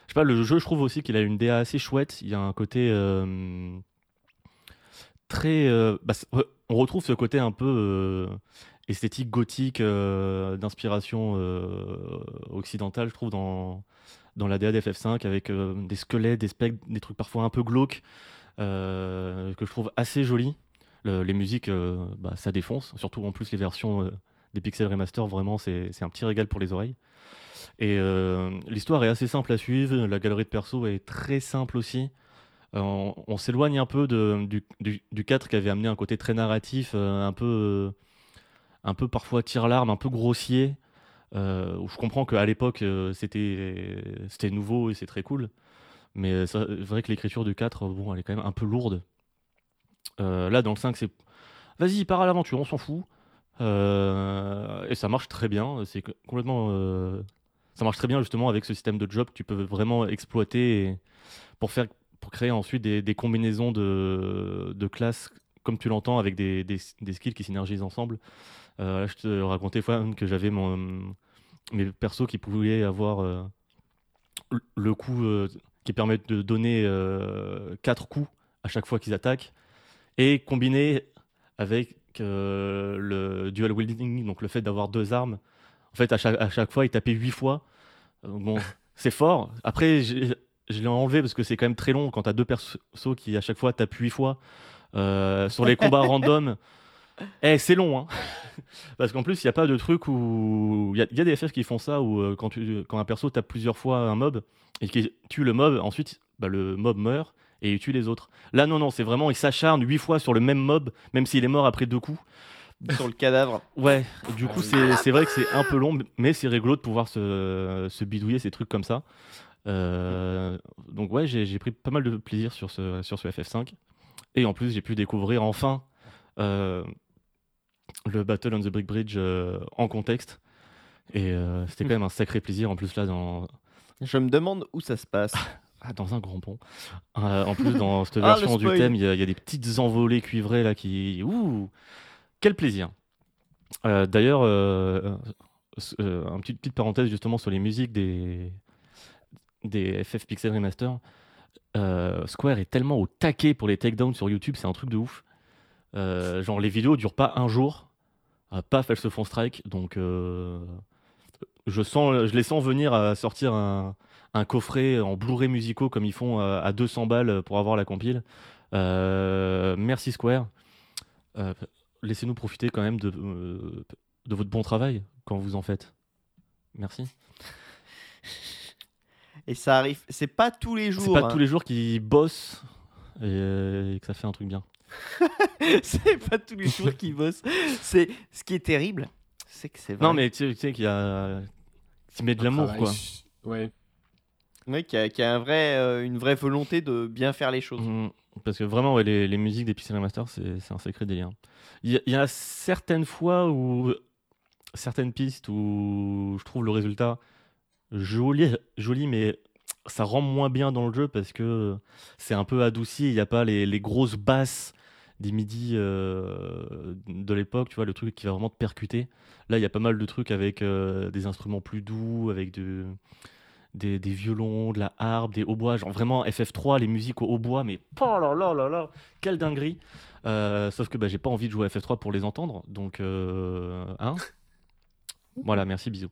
je sais pas, le jeu, je trouve aussi qu'il a une DA assez chouette. Il y a un côté euh, très. Euh, bah, on retrouve ce côté un peu euh, esthétique gothique d'inspiration occidentale, je trouve, dans, dans la DA d'FF5, avec des squelettes, des spectres, des trucs parfois un peu glauques, que je trouve assez jolis. les musiques, bah, ça défonce, surtout en plus les versions des Pixel Remaster, vraiment, c'est un petit régal pour les oreilles. Et euh, l'histoire est assez simple à suivre, la galerie de perso est très simple aussi. Euh, on, s'éloigne un peu de, du, du, 4 qui avait amené un côté très narratif, euh, un peu, un peu parfois tire-larme, un peu grossier. où je comprends qu'à l'époque c'était c'était nouveau et c'est très cool. Mais c'est vrai que l'écriture du 4, bon, elle est quand même un peu lourde. là, dans le 5, c'est vas-y, pars à l'aventure, on s'en fout. et ça marche très bien. C'est complètement ça marche très bien justement avec ce système de job que tu peux vraiment exploiter pour, faire, pour créer ensuite des, combinaisons de, classes comme tu l'entends avec des, des, skills qui synergisent ensemble. Euh, là, je te racontais fois que j'avais mes persos qui pouvaient avoir euh, le coup euh, qui permet de donner 4 coups à chaque fois qu'ils attaquent et combiné avec le dual wielding, donc le fait d'avoir deux armes en fait, à chaque, à chaque fois, il tapait 8 fois. Bon, <laughs> c'est fort. Après, je l'ai enlevé parce que c'est quand même très long quand tu as deux persos qui à chaque fois tapent 8 fois euh, sur les combats <laughs> random. Eh, c'est long, hein <laughs> Parce qu'en plus, il n'y a pas de truc où. Il y, a des FF qui font ça où euh, quand, tu, quand un perso tape plusieurs fois un mob et qui tue le mob, ensuite, bah, le mob meurt et il tue les autres. Là, non, non, c'est vraiment, il s'acharne 8 fois sur le même mob, même s'il est mort après deux coups sur le cadavre. Ouais, du coup, c'est vrai que c'est un peu long, mais c'est rigolo de pouvoir se, se, bidouiller ces trucs comme ça. Euh, donc, ouais, j'ai pris pas mal de plaisir sur ce, sur ce FF5. Et en plus, j'ai pu découvrir enfin euh, le Battle on the Brick Bridge euh, en contexte. Et c'était quand même un sacré plaisir. En plus, là, dans. Je me demande où ça se passe. <laughs> Ah, dans un grand pont. en plus, dans cette ah, version du thème, il y, y, a des petites envolées cuivrées là qui. Ouh quel plaisir. Euh, d'ailleurs, euh, euh, une petite, petite parenthèse justement sur les musiques des, des FF Pixel Remaster. Square est tellement au taquet pour les takedowns sur YouTube, c'est un truc de ouf. genre, les vidéos durent pas un jour. paf, elles se font strike. Donc, je, sens, je les sens venir à sortir un, un coffret en Blu-ray musicaux comme ils font à 200 balles pour avoir la compile. merci Square laissez-nous profiter quand même de, euh, de votre bon travail quand vous en faites. Merci. Et ça arrive, c'est pas tous les jours. C'est pas tous hein. les jours qu'ils bossent euh, et, que ça fait un truc bien. <laughs> c'est pas tous les jours qu'ils bossent. C'est ce qui est terrible, c'est que c'est vrai. Non mais tu sais, qu'il y a qui met de l'amour quoi. Ouais. Oui, qui a, euh, une vraie volonté de bien faire les choses. Mmh. Parce que vraiment, les, musiques des Pixel Masters, c'est un sacré délire. Il y, a certaines fois où, certaines pistes où je trouve le résultat joli, joli mais ça rend moins bien dans le jeu parce que c'est un peu adouci. Il n'y a pas les, grosses basses des midi euh, de l'époque, tu vois, le truc qui va vraiment te percuter. Là, il y a pas mal de trucs avec euh, des instruments plus doux, avec de des, des violons, de la harpe, des hautbois, genre vraiment FF3, les musiques au hautbois, mais oh là là là là, quelle dinguerie. Euh, sauf que bah, j'ai pas envie de jouer à FF3 pour les entendre, donc euh, hein <laughs> Voilà, merci, bisous.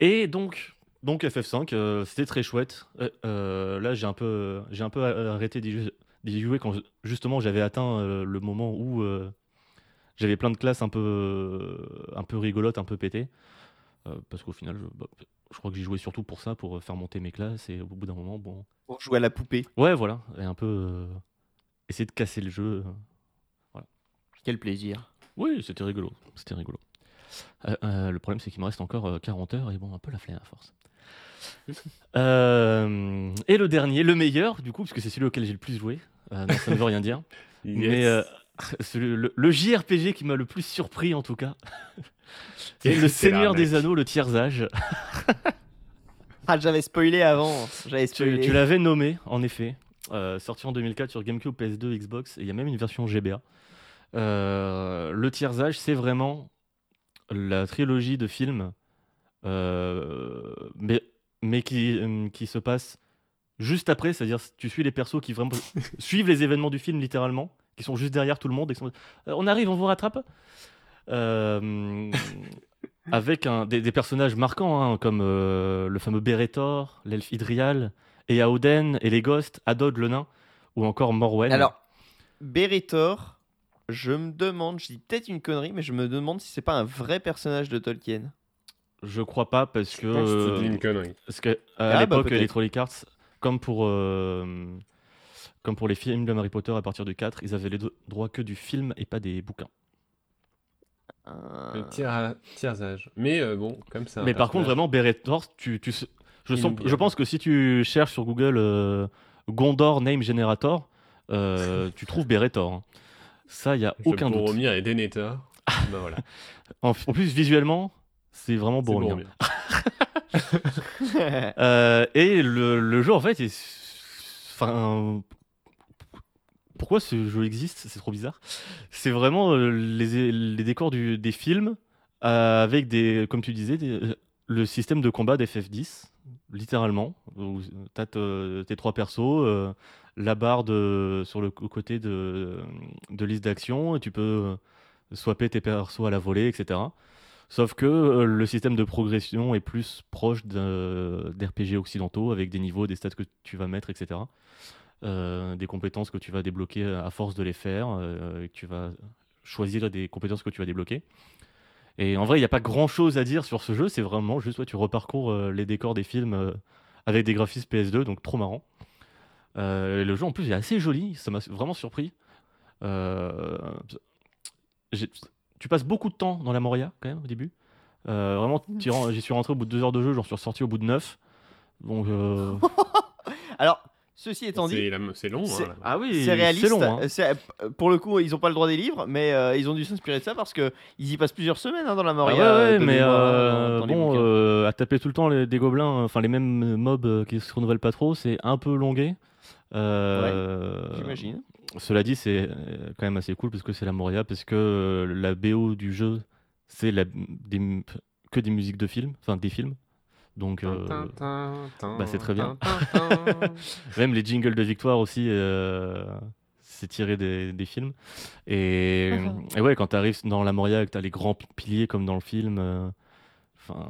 Et donc, donc FF5, euh, c'était très chouette. Euh, là, j'ai un peu, j'ai un peu arrêté d'y jou- d'y jouer quand justement j'avais atteint le moment où j'avais plein de classes un peu, un peu rigolotes, un peu pétées. Parce qu'au final, je, bah, je crois que j'y jouais surtout pour ça, pour faire monter mes classes. Et au bout d'un moment, bon. Pour jouer à la poupée. Ouais, voilà. Et un peu euh, essayer de casser le jeu. Quel plaisir. Oui, c'était rigolo. C'était rigolo. Euh, euh, le problème, c'est qu'il me reste encore euh, 40 heures et bon, un peu la flemme à force. <laughs> Euh, et le dernier, le meilleur, du coup, parce que c'est celui auquel j'ai le plus joué. Euh, non, ça ne veut rien dire. <laughs> Mais euh, <laughs> le, le JRPG qui m'a le plus surpris, en tout cas. <laughs> Et le C'est Seigneur des Anneaux, le tiers-âge. <laughs> Ah, j'avais spoilé avant. J'avais Tu, spoilé. tu l'avais nommé, en effet. Euh, sorti en 2004 sur GameCube, PS2, Xbox, et il y a même une version GBA. Euh, le tiers-âge, c'est vraiment la trilogie de films, euh, mais, mais qui, euh, qui se passe juste après, c'est-à-dire tu suis les persos qui vraiment suivent les événements du film littéralement, qui sont juste derrière tout le monde, et qui sont, Euh, on arrive, on vous rattrape. Euh, <laughs> avec un, des, des personnages marquants, hein, comme euh, le fameux Beretor, l'elfe Idrial, et Aoden, et les Ghosts, Adod le nain, ou encore Morwen. Alors, Beretor, je me demande, je dis peut-être une connerie, mais je me demande si c'est pas un vrai personnage de Tolkien. je crois pas parce Je que, pense que tu dis une connerie. parce que, euh, Ah, à bah, l'époque. Electronic Arts, comme pour, euh, comme pour les films de Harry Potter à partir du 4, ils avaient les droits que du film et pas des bouquins. Euh, Le tiers- tiers-âge. Mais euh, bon, comme ça. Mais par contre, vraiment, Beretor, tu, je, sens, je pense que si tu cherches sur Google euh, Gondor Name Generator, euh, tu trouves Beretor. hein. Ça, il n'y a aucun doute. Boromir et Denethor. voilà. En, en plus, visuellement, c'est vraiment Boromir. Boromir. <laughs> Euh, et le, le jeu, en fait, est... Pourquoi ce jeu existe? C'est trop bizarre. C'est vraiment euh, les, décors des films euh, avec des, comme tu disais, euh, le système de combat d'FF10, littéralement. T'as te- tes trois persos, la barre de, sur le côté de, de liste d'action, et tu peux swapper tes persos à la volée, etc. Sauf que le système de progression est plus proche d'RPG occidentaux avec des niveaux, des stats que tu vas mettre, etc. Euh, des compétences que tu vas débloquer à force de les faire, euh, et que tu vas choisir des compétences que tu vas débloquer. Et en vrai, il n'y a pas grand chose à dire sur ce jeu, c'est vraiment juste, ouais, tu reparcours euh, les décors des films euh, avec des graphismes PS2, donc trop marrant. Euh, le jeu en plus est assez joli, ça m'a vraiment surpris. Euh, tu passes beaucoup de temps dans la Moria quand même au début. Euh, vraiment, j'y suis rentré au bout de deux heures de jeu, j'en suis ressorti au bout de neuf. Donc, euh, <laughs> Alors, ceci étant dit, C'est long. hein, ah oui, c'est réaliste. long. hein. C'est- Pour le coup, ils ont pas le droit des livres, mais euh, ils ont dû s'inspirer de ça parce que ils y passent plusieurs semaines hein, dans la Ah Moria. ouais, ouais, euh, mais euh, bon, euh, à taper tout le temps les, des gobelins, enfin les mêmes mobs euh, qui se renouvellent pas trop, c'est un peu longué. Euh, J'imagine. Cela dit, c'est euh, quand même assez cool parce que c'est la Moria, parce que euh, la BO du jeu, c'est des que des musiques de films, enfin des films. Donc, euh, bah, c'est très bien. <laughs> même les jingles de victoire aussi, euh, c'est tiré des, des films. Et, <laughs> et ouais, quand tu arrives dans la Moria et que tu as les grands pi- piliers comme dans le film, euh,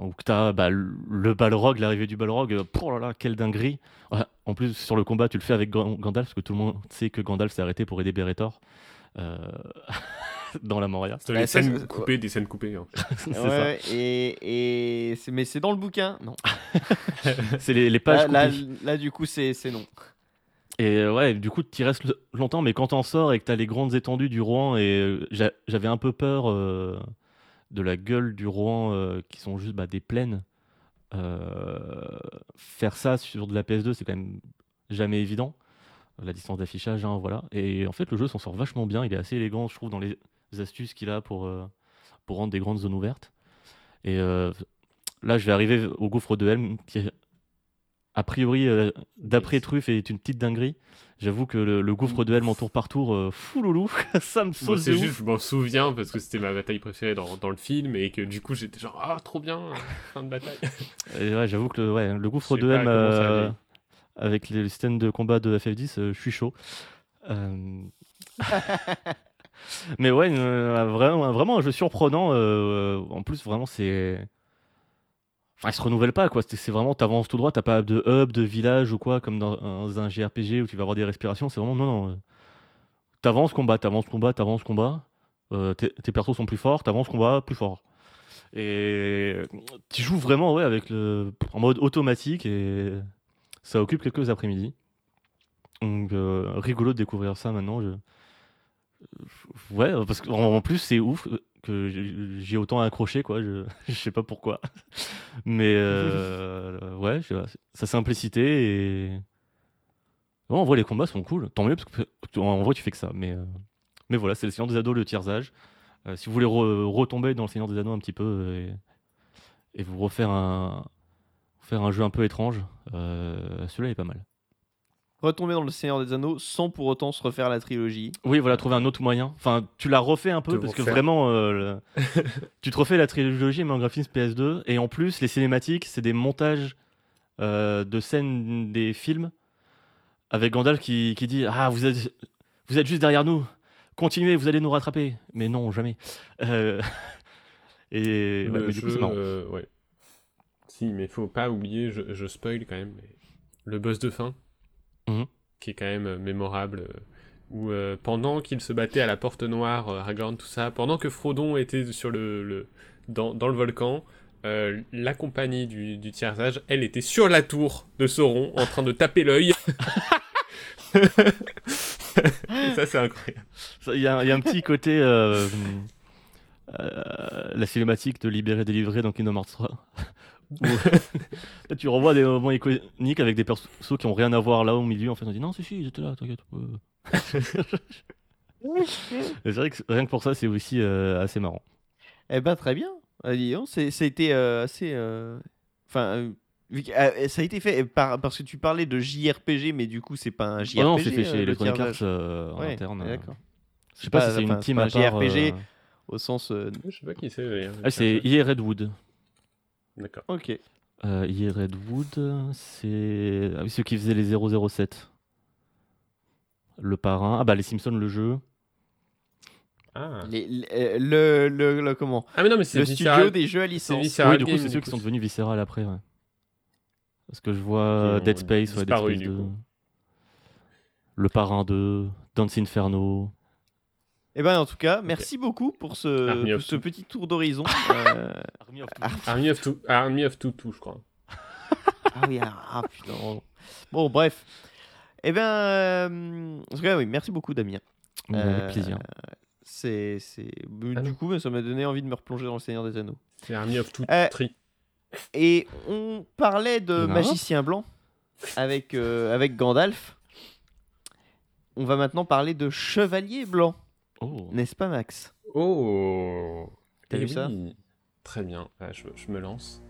ou que tu as le le Balrog, l'arrivée du Balrog, oh là là, quelle dinguerie! Ouais, en plus, sur le combat, tu le fais avec Gan- Gandalf, parce que tout le monde sait que Gandalf s'est arrêté pour aider Beretor euh, <laughs> <laughs> dans la Moria. C'est Bah, les ça, scènes coupées, des scènes coupées. hein. <laughs> c'est Ouais, ça. et, et c'est- mais c'est dans le bouquin. Non. <laughs> C'est les, les pages Là, coupées. là, du coup, c'est c'est non. Et euh, ouais, du coup, tu restes longtemps, mais quand t'en sors et que t'as les grandes étendues du Rouen, et euh, j'a- j'avais un peu peur euh, de la gueule du Rouen, euh, qui sont juste bah, des plaines. Euh, faire ça sur de la PS2, c'est quand même jamais évident. La distance d'affichage, hein, voilà. Et en fait, le jeu s'en sort vachement bien. Il est assez élégant, je trouve, dans les astuces qu'il a pour, euh, pour rendre des grandes zones ouvertes. Et euh, là, je vais arriver au gouffre de Helm, qui est a priori, euh, d'après Truff, est une petite dinguerie. J'avoue que le, le gouffre duel mon tour par tour, euh, fou loulou, <laughs> ça me saute c'est de juste, je m'en souviens parce que c'était ma bataille préférée dans, dans le film et que du coup j'étais genre ah trop bien, <laughs> fin de bataille. Et ouais, j'avoue que le, ouais, le gouffre euh, allait. avec les scènes de combat de FF10, euh, je suis chaud. <laughs> Euh, Mais ouais, euh, vraiment, vraiment un jeu surprenant. euh, en plus, vraiment, c'est. Enfin, il se renouvelle pas, quoi. C'est vraiment, t'avances tout droit, t'as pas de hub, de village ou quoi, comme dans un, JRPG où tu vas avoir des respirations. C'est vraiment, non, non. euh, T'avances, combat, t'avances, combat, t'avances, combat. Euh, tes, persos sont plus forts, t'avances, combat, plus fort. Et tu joues vraiment, ouais, avec le, en mode automatique et ça occupe quelques après-midi. Donc, euh, rigolo de découvrir ça maintenant. Ouais, parce qu'en en plus, c'est ouf que j'ai- autant accroché, quoi. Je, <laughs> je sais pas pourquoi. Mais euh, <laughs> ouais, je sais pas, sa simplicité et. En vrai, les combats sont cool. Tant mieux, parce que en vrai, tu fais que ça. Mais, euh, mais voilà, c'est le Seigneur des Ados, le tiers-âge. Euh, si vous voulez re- retomber dans le Seigneur des Anneaux un petit peu euh, et, et vous refaire un, faire un jeu un peu étrange, euh, celui-là est pas mal. Retomber dans le Seigneur des Anneaux sans pour autant se refaire la trilogie. Oui, voilà, trouver un autre moyen. Enfin, tu l'as refait un peu De parce que vraiment, euh, le- <laughs> tu te refais la trilogie mais en graphisme PS2 et en plus les cinématiques, c'est des montages euh, de scènes des films avec Gandalf qui, qui dit ah vous êtes vous êtes juste derrière nous, continuez, vous allez nous rattraper. Mais non, jamais. Euh, <laughs> et ouais, mais du coup, c'est jeu, marrant. euh, ouais. Si, mais faut pas oublier, je, je spoil quand même, mais le boss de fin, Mhm. qui est quand même euh, mémorable, euh, où euh, pendant qu'il se battait à la porte noire, Aragorn, tout ça, pendant que Frodon était sur le, le- dans, dans le volcan, euh, la compagnie du, du tiers âge, elle était sur la tour de Sauron, en train de taper l'œil. <laughs> Ça, c'est incroyable. Il y, a il y a un petit côté. euh, euh, la cinématique de Libérer, Délivrer dans Kingdom Hearts 3. <laughs> là, tu revois des moments iconiques avec des persos qui ont rien à voir là au milieu. En fait, on dit non, si, si, ils étaient là, t'inquiète. <laughs> c'est vrai que rien que pour ça, c'est aussi euh, assez marrant. Eh ben très bien. Ah, C'était euh, assez. euh, Enfin, euh, ah, ça a été fait par... parce que tu parlais de JRPG, mais du coup, c'est pas un JRPG. Oh non, c'est fait chez le Electronic Arts euh, en Ouais, interne. d'accord. Je sais pas pas- si c'est une team à part. JRPG. euh, Au sens. euh, Je sais pas qui c'est. Ah, c'est EA Redwood. D'accord. Ok. Euh, Redwood, c'est ah oui, ceux qui faisaient les 007. Le parrain. Ah bah les Simpsons, le jeu. Ah. Les- les- le, le, le- comment? Ah, mais non, mais c'est Le studio des jeux à c'est licence. Visceral oui, du coup, c'est ceux qui coup. sont devenus Visceral après, ouais. Parce que je vois Qui ont Dead Space, ouais, Dead disparu, Space du 2. coup. Le Parrain 2, Dance Inferno. Eh ben en tout cas, merci beaucoup pour ce, pour petit tour d'horizon. <laughs> Euh, Army of Army of Two, Army of Two, Two, je crois. ah oui, ah, ah, putain. Bon, bref. Eh ben, euh, en tout cas, oui, merci beaucoup, Damien. Avec Euh, plaisir. C'est, c'est... Ah du coup, ça m'a donné envie de me replonger dans le Seigneur des Anneaux. C'est Army of Two, Euh. Et on parlait de Non. magicien blanc avec, euh, avec Gandalf. On va maintenant parler de chevalier blanc, Oh. n'est-ce pas, Max? Oh T'as Eh vu ça? oui. Très bien, Ah, je, je me lance.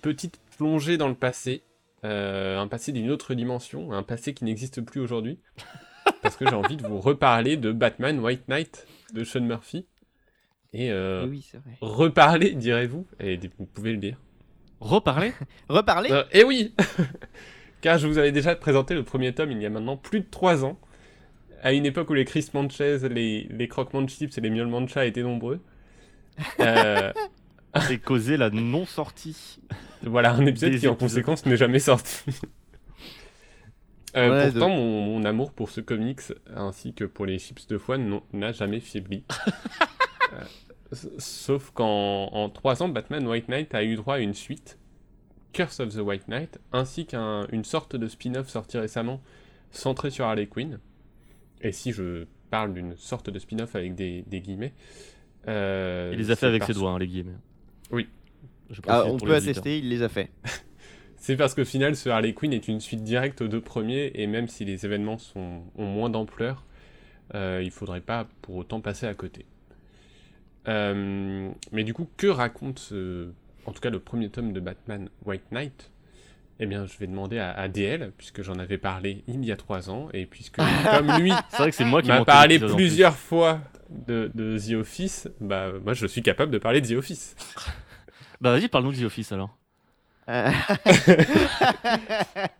Petite plongée dans le passé, euh, un passé d'une autre dimension, un passé qui n'existe plus aujourd'hui. <laughs> parce que j'ai envie de vous reparler de Batman White Knight de Sean Murphy. Et euh, Eh Oui, c'est vrai. reparler, direz-vous, et vous pouvez le dire. Reparler <laughs> Reparler Euh, eh oui <laughs> Car je vous avais déjà présenté le premier tome il y a maintenant plus de 3 ans, à une époque où les Chris Manches, les, les croquements de chips et les miaulements de chat étaient nombreux. Euh, Et causer la non-sortie. Voilà, un épisode Des qui en conséquence n'est jamais sorti. Euh, Ouais, pourtant, mon, mon amour pour ce comics, ainsi que pour les chips de foie, n'a jamais faibli. <laughs> Euh, Sauf qu'en en 3 ans, Batman White Knight a eu droit à une suite, Curse of the White Knight, ainsi qu'une sorte de spin-off sorti récemment, centré sur Harley Quinn. Et si je parle d'une sorte de spin-off avec des, des guillemets... euh, Il les a fait avec ses doigts, hein, les guillemets. Oui. Je Ah, on peut attester, il les a fait. <laughs> C'est parce qu'au final, ce Harley Quinn est une suite directe aux deux premiers, et même si les événements sont, ont moins d'ampleur, euh, il faudrait pas pour autant passer à côté. Euh, mais du coup, que raconte ce- en tout cas le premier tome de Batman White Knight? Eh bien, je vais demander à, à DL, puisque j'en avais parlé il y a trois ans, et puisque comme <laughs> lui C'est vrai que c'est moi qui m'a parlé plus. plusieurs fois de, de The Office, bah moi je suis capable de parler de The Office. <laughs> Bah vas-y, parle-nous de The Office alors. Euh, <laughs>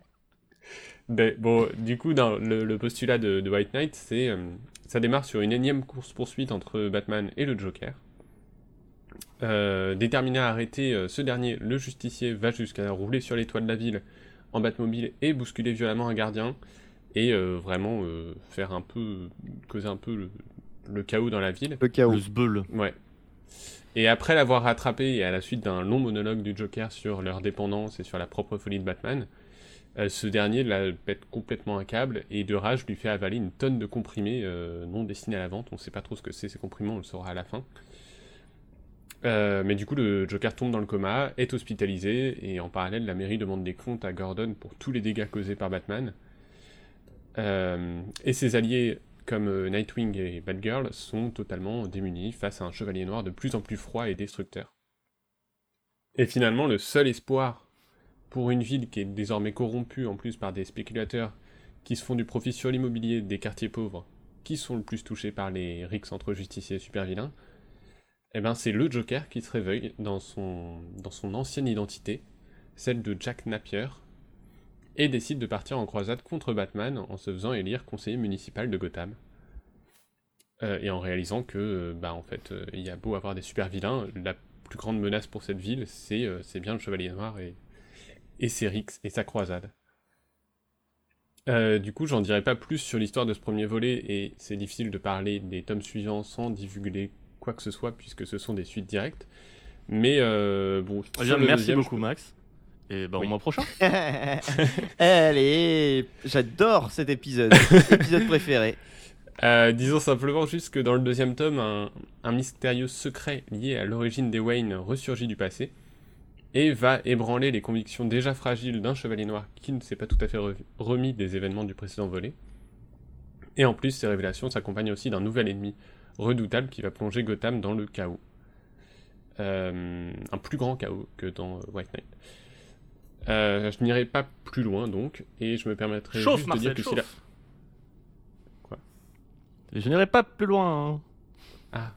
Ben, bon, du coup, dans le, le postulat de, de White Knight, c'est euh, ça démarre sur une énième course-poursuite entre Batman et le Joker. Euh, déterminé à arrêter euh, ce dernier, le justicier va jusqu'à rouler sur les toits de la ville en Batmobile et bousculer violemment un gardien et euh, vraiment euh, faire un peu causer un peu le, le chaos dans la ville. le chaos. Le Zbeul. Ouais. Et après l'avoir rattrapé, et à la suite d'un long monologue du Joker sur leur dépendance et sur la propre folie de Batman, euh, ce dernier la pète complètement un câble et de rage lui fait avaler une tonne de comprimés euh, non destinés à la vente. On sait pas trop ce que c'est ces comprimés, on le saura à la fin. Euh, mais du coup, le Joker tombe dans le coma, est hospitalisé, et en parallèle, la mairie demande des comptes à Gordon pour tous les dégâts causés par Batman. Et ses alliés, comme euh, Nightwing et Batgirl, sont totalement démunis face à un chevalier noir de plus en plus froid et destructeur. Et finalement, le seul espoir pour une ville qui est désormais corrompue en plus par des spéculateurs qui se font du profit sur l'immobilier des quartiers pauvres, qui sont le plus touchés par les rixes entre justiciers et super-vilains, eh ben c'est le Joker qui se réveille dans son, dans son ancienne identité, celle de Jack Napier, et décide de partir en croisade contre Batman en se faisant élire conseiller municipal de Gotham. Euh, et en réalisant que, euh, bah en fait, euh, il y a beau avoir des super vilains, la plus grande menace pour cette ville, c'est bien le Chevalier Noir et, et ses rixes et sa croisade. Euh, du coup, j'en dirai pas plus sur l'histoire de ce premier volet, et c'est difficile de parler des tomes suivants sans divulguer quoi que ce soit, puisque ce sont des suites directes. Mais euh, bon, Eh bien, merci deuxième, beaucoup Max. Et Oui. au mois prochain. <laughs> Allez, j'adore cet épisode. <laughs> épisode préféré. Euh, disons simplement juste que dans le deuxième tome, un, un mystérieux secret lié à l'origine des Wayne ressurgit du passé et va ébranler les convictions déjà fragiles d'un chevalier noir qui ne s'est pas tout à fait re- remis des événements du précédent volet. Et en plus, ces révélations s'accompagnent aussi d'un nouvel ennemi redoutable qui va plonger Gotham dans le chaos. Euh, un plus grand chaos que dans euh, White Knight. Euh, je n'irai pas plus loin donc, et je me permettrai Chauffe juste de dire que si la... Quoi Je n'irai pas plus loin. hein.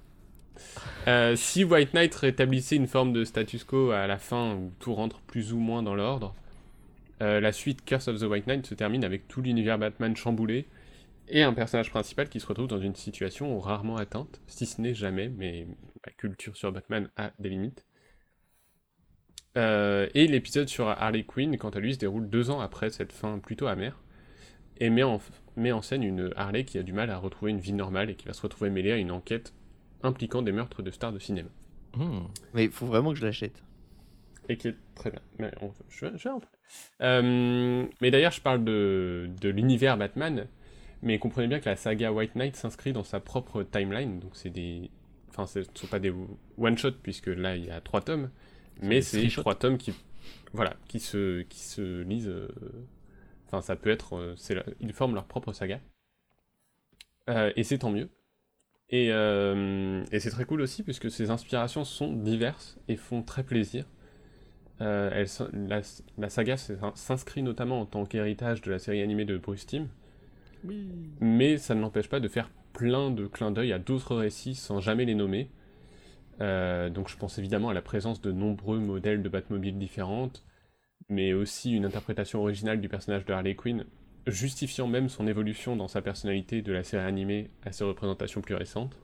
Euh, si White Knight rétablissait une forme de status quo à la fin où tout rentre plus ou moins dans l'ordre, euh, la suite Curse of the White Knight se termine avec tout l'univers Batman chamboulé et un personnage principal qui se retrouve dans une situation rarement atteinte, si ce n'est jamais, mais la culture sur Batman a des limites. Euh, et l'épisode sur Harley Quinn, quant à lui, se déroule deux ans après cette fin plutôt amère, et met en, met en scène une Harley qui a du mal à retrouver une vie normale et qui va se retrouver mêlée à une enquête impliquant des meurtres de stars de cinéma. Hmm. Mais il faut vraiment que je l'achète. Et qui est très bien. Mais on- je, je. Euh, mais d'ailleurs, je parle de, de l'univers Batman, mais comprenez bien que la saga White Knight s'inscrit dans sa propre timeline, donc c'est des... Enfin, ce ne sont pas des one-shot, puisque là, il y a trois tomes, mais c'est trois tomes qui, voilà, qui, se, qui se lisent... euh, Enfin, ça peut être... euh, c'est Ils forment leur propre saga. Euh, et c'est tant mieux. Et, et c'est très cool aussi, puisque ces inspirations sont diverses et font très plaisir. Euh, elle la, la saga s'in- s'inscrit notamment en tant qu'héritage de la série animée de Bruce Timm, Oui. mais ça ne l'empêche pas de faire plein de clins d'œil à d'autres récits sans jamais les nommer. Euh, donc je pense évidemment à la présence de nombreux modèles de Batmobile différentes, mais aussi une interprétation originale du personnage de Harley Quinn, justifiant même son évolution dans sa personnalité de la série animée à ses représentations plus récentes.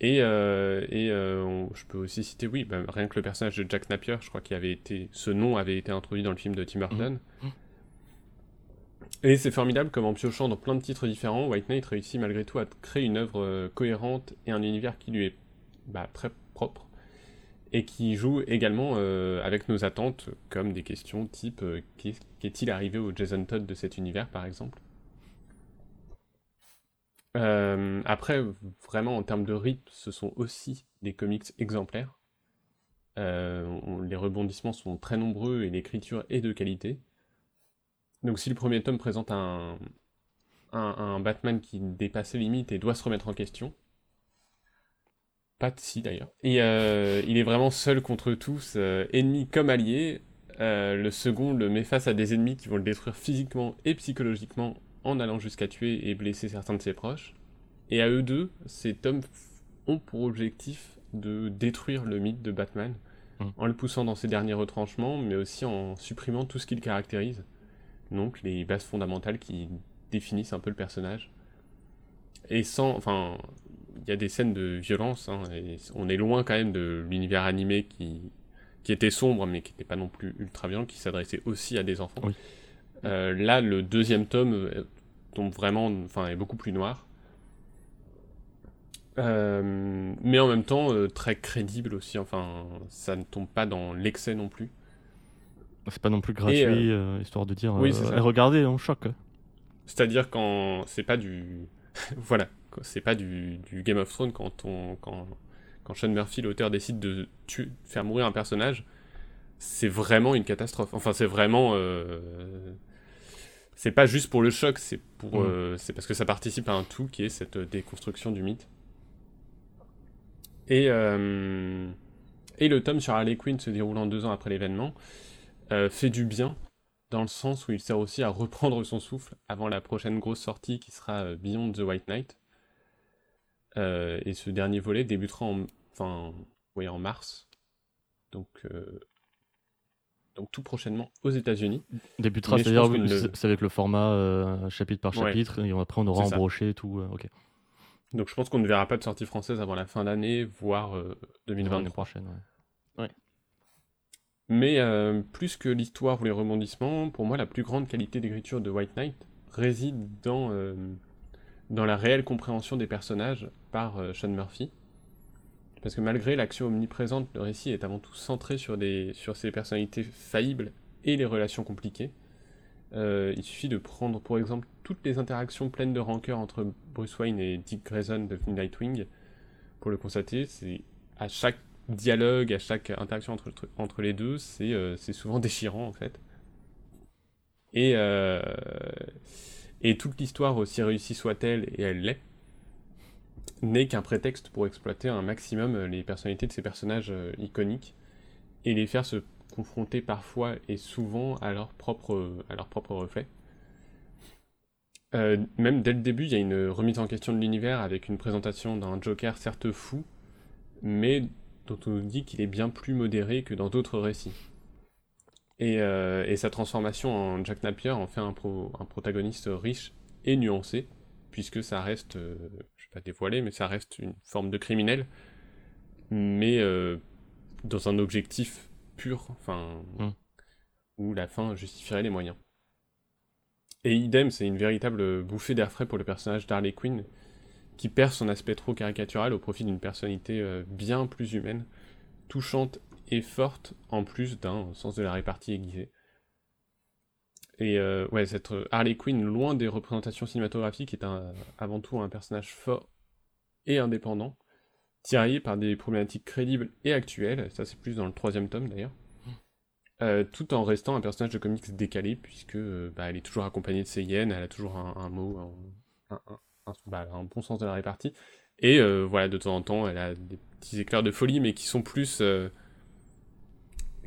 Et, euh, et euh, on- je peux aussi citer, oui, bah, rien que le personnage de Jack Napier, je crois qu'il avait été, ce nom avait été introduit dans le film de Tim Burton. Mhm. Et c'est formidable comme en piochant dans plein de titres différents, White Knight réussit malgré tout à créer une œuvre cohérente et un univers qui lui est bah, très propre et qui joue également euh, avec nos attentes, comme des questions type euh, qu'est-il arrivé au Jason Todd de cet univers, par exemple? Euh, après, vraiment en termes de rythme, ce sont aussi des comics exemplaires. les rebondissements sont très nombreux et l'écriture est de qualité. Donc si le premier tome présente un, un, Batman qui dépasse les limites et doit se remettre en question, pas de si d'ailleurs. Et euh, il est vraiment seul contre tous, euh, ennemis comme alliés. Euh, le second le met face à des ennemis qui vont le détruire physiquement et psychologiquement en allant jusqu'à tuer et blesser certains de ses proches. Et à eux deux, ces tomes ont pour objectif de détruire le mythe de Batman mmh. en le poussant dans ses derniers retranchements, mais aussi en supprimant tout ce qui le caractérise. Donc les bases fondamentales qui définissent un peu le personnage. Et sans, enfin, y a des scènes de violence, hein, et on est loin quand même de l'univers animé qui, qui était sombre, mais qui n'était pas non plus ultra violent, qui s'adressait aussi à des enfants. Euh, là, le deuxième tome euh, tombe vraiment, enfin, est beaucoup plus noir. Euh, mais en même temps, très crédible aussi, enfin, ça ne tombe pas dans l'excès non plus. C'est pas non plus gratuit, histoire de dire, oui, regardez, on choque. C'est-à-dire quand c'est pas du... <laughs> voilà, c'est pas du, Game of Thrones quand, on, quand, quand Sean Murphy, l'auteur, décide de faire mourir un personnage. C'est vraiment une catastrophe. Enfin, c'est vraiment. Euh, c'est pas juste pour le choc, c'est pour, mm. euh, c'est parce que ça participe à un tout qui est cette déconstruction du mythe. Et, euh, et le tome sur Harley Quinn se déroulant deux ans après l'événement fait du bien dans le sens où il sert aussi à reprendre son souffle avant la prochaine grosse sortie qui sera Beyond the White Knight, euh, et ce dernier volet débutera en, enfin, en mars. Donc, euh, donc tout prochainement aux États-Unis. Débutera, c'est-à-dire c'est avec le format euh, chapitre par chapitre, et après on aura embroché tout. ok. Donc je pense qu'on ne verra pas de sortie française avant la fin d'année, voire 2023. L'année prochaine, ouais. Mais plus que l'histoire ou les rebondissements, pour moi la plus grande qualité d'écriture de White Knight réside dans dans la réelle compréhension des personnages par euh, Sean Murphy. Parce que malgré l'action omniprésente, le récit est avant tout centré sur, des, sur ses personnalités faillibles et les relations compliquées. Euh, il suffit de prendre pour exemple toutes les interactions pleines de rancœur entre Bruce Wayne et Dick Grayson de Nightwing pour le constater. C'est à chaque dialogue, à chaque interaction entre, entre les deux, c'est euh, souvent déchirant en fait. Et, et toute l'histoire, aussi réussie soit-elle, et elle l'est, n'est qu'un prétexte pour exploiter un maximum euh, les personnalités de ces personnages euh, iconiques et les faire se confronter parfois et souvent à leur propre, à reflet. Euh, même dès le début, il y a une remise en question de l'univers avec une présentation d'un Joker certes fou, mais dont on nous dit qu'il est bien plus modéré que dans d'autres récits. Euh, et, sa transformation en Jack Napier en fait un, protagoniste riche et nuancé, puisque ça reste, euh, je vais pas dévoiler, mais ça reste une forme de criminel, mais euh, dans un objectif pur, enfin, mm. où la fin justifierait les moyens. Et idem, c'est une véritable bouffée d'air frais pour le personnage d'Harley Quinn, qui perd son aspect trop caricatural au profit d'une personnalité bien plus humaine, touchante et forte en plus d'un sens de la répartie aiguisé. Et euh, ouais, cette euh, Harley Quinn, loin des représentations cinématographiques, est un, avant tout un personnage fort et indépendant, tiraillé par des problématiques crédibles et actuelles, ça c'est plus dans le troisième tome d'ailleurs, euh, tout en restant un personnage de comics décalé, puisque bah, elle est toujours accompagnée de ses elle a toujours un, mot, un, bah, un, bon sens de la répartie, et voilà, de temps en temps, elle a des petits éclairs de folie, mais qui sont plus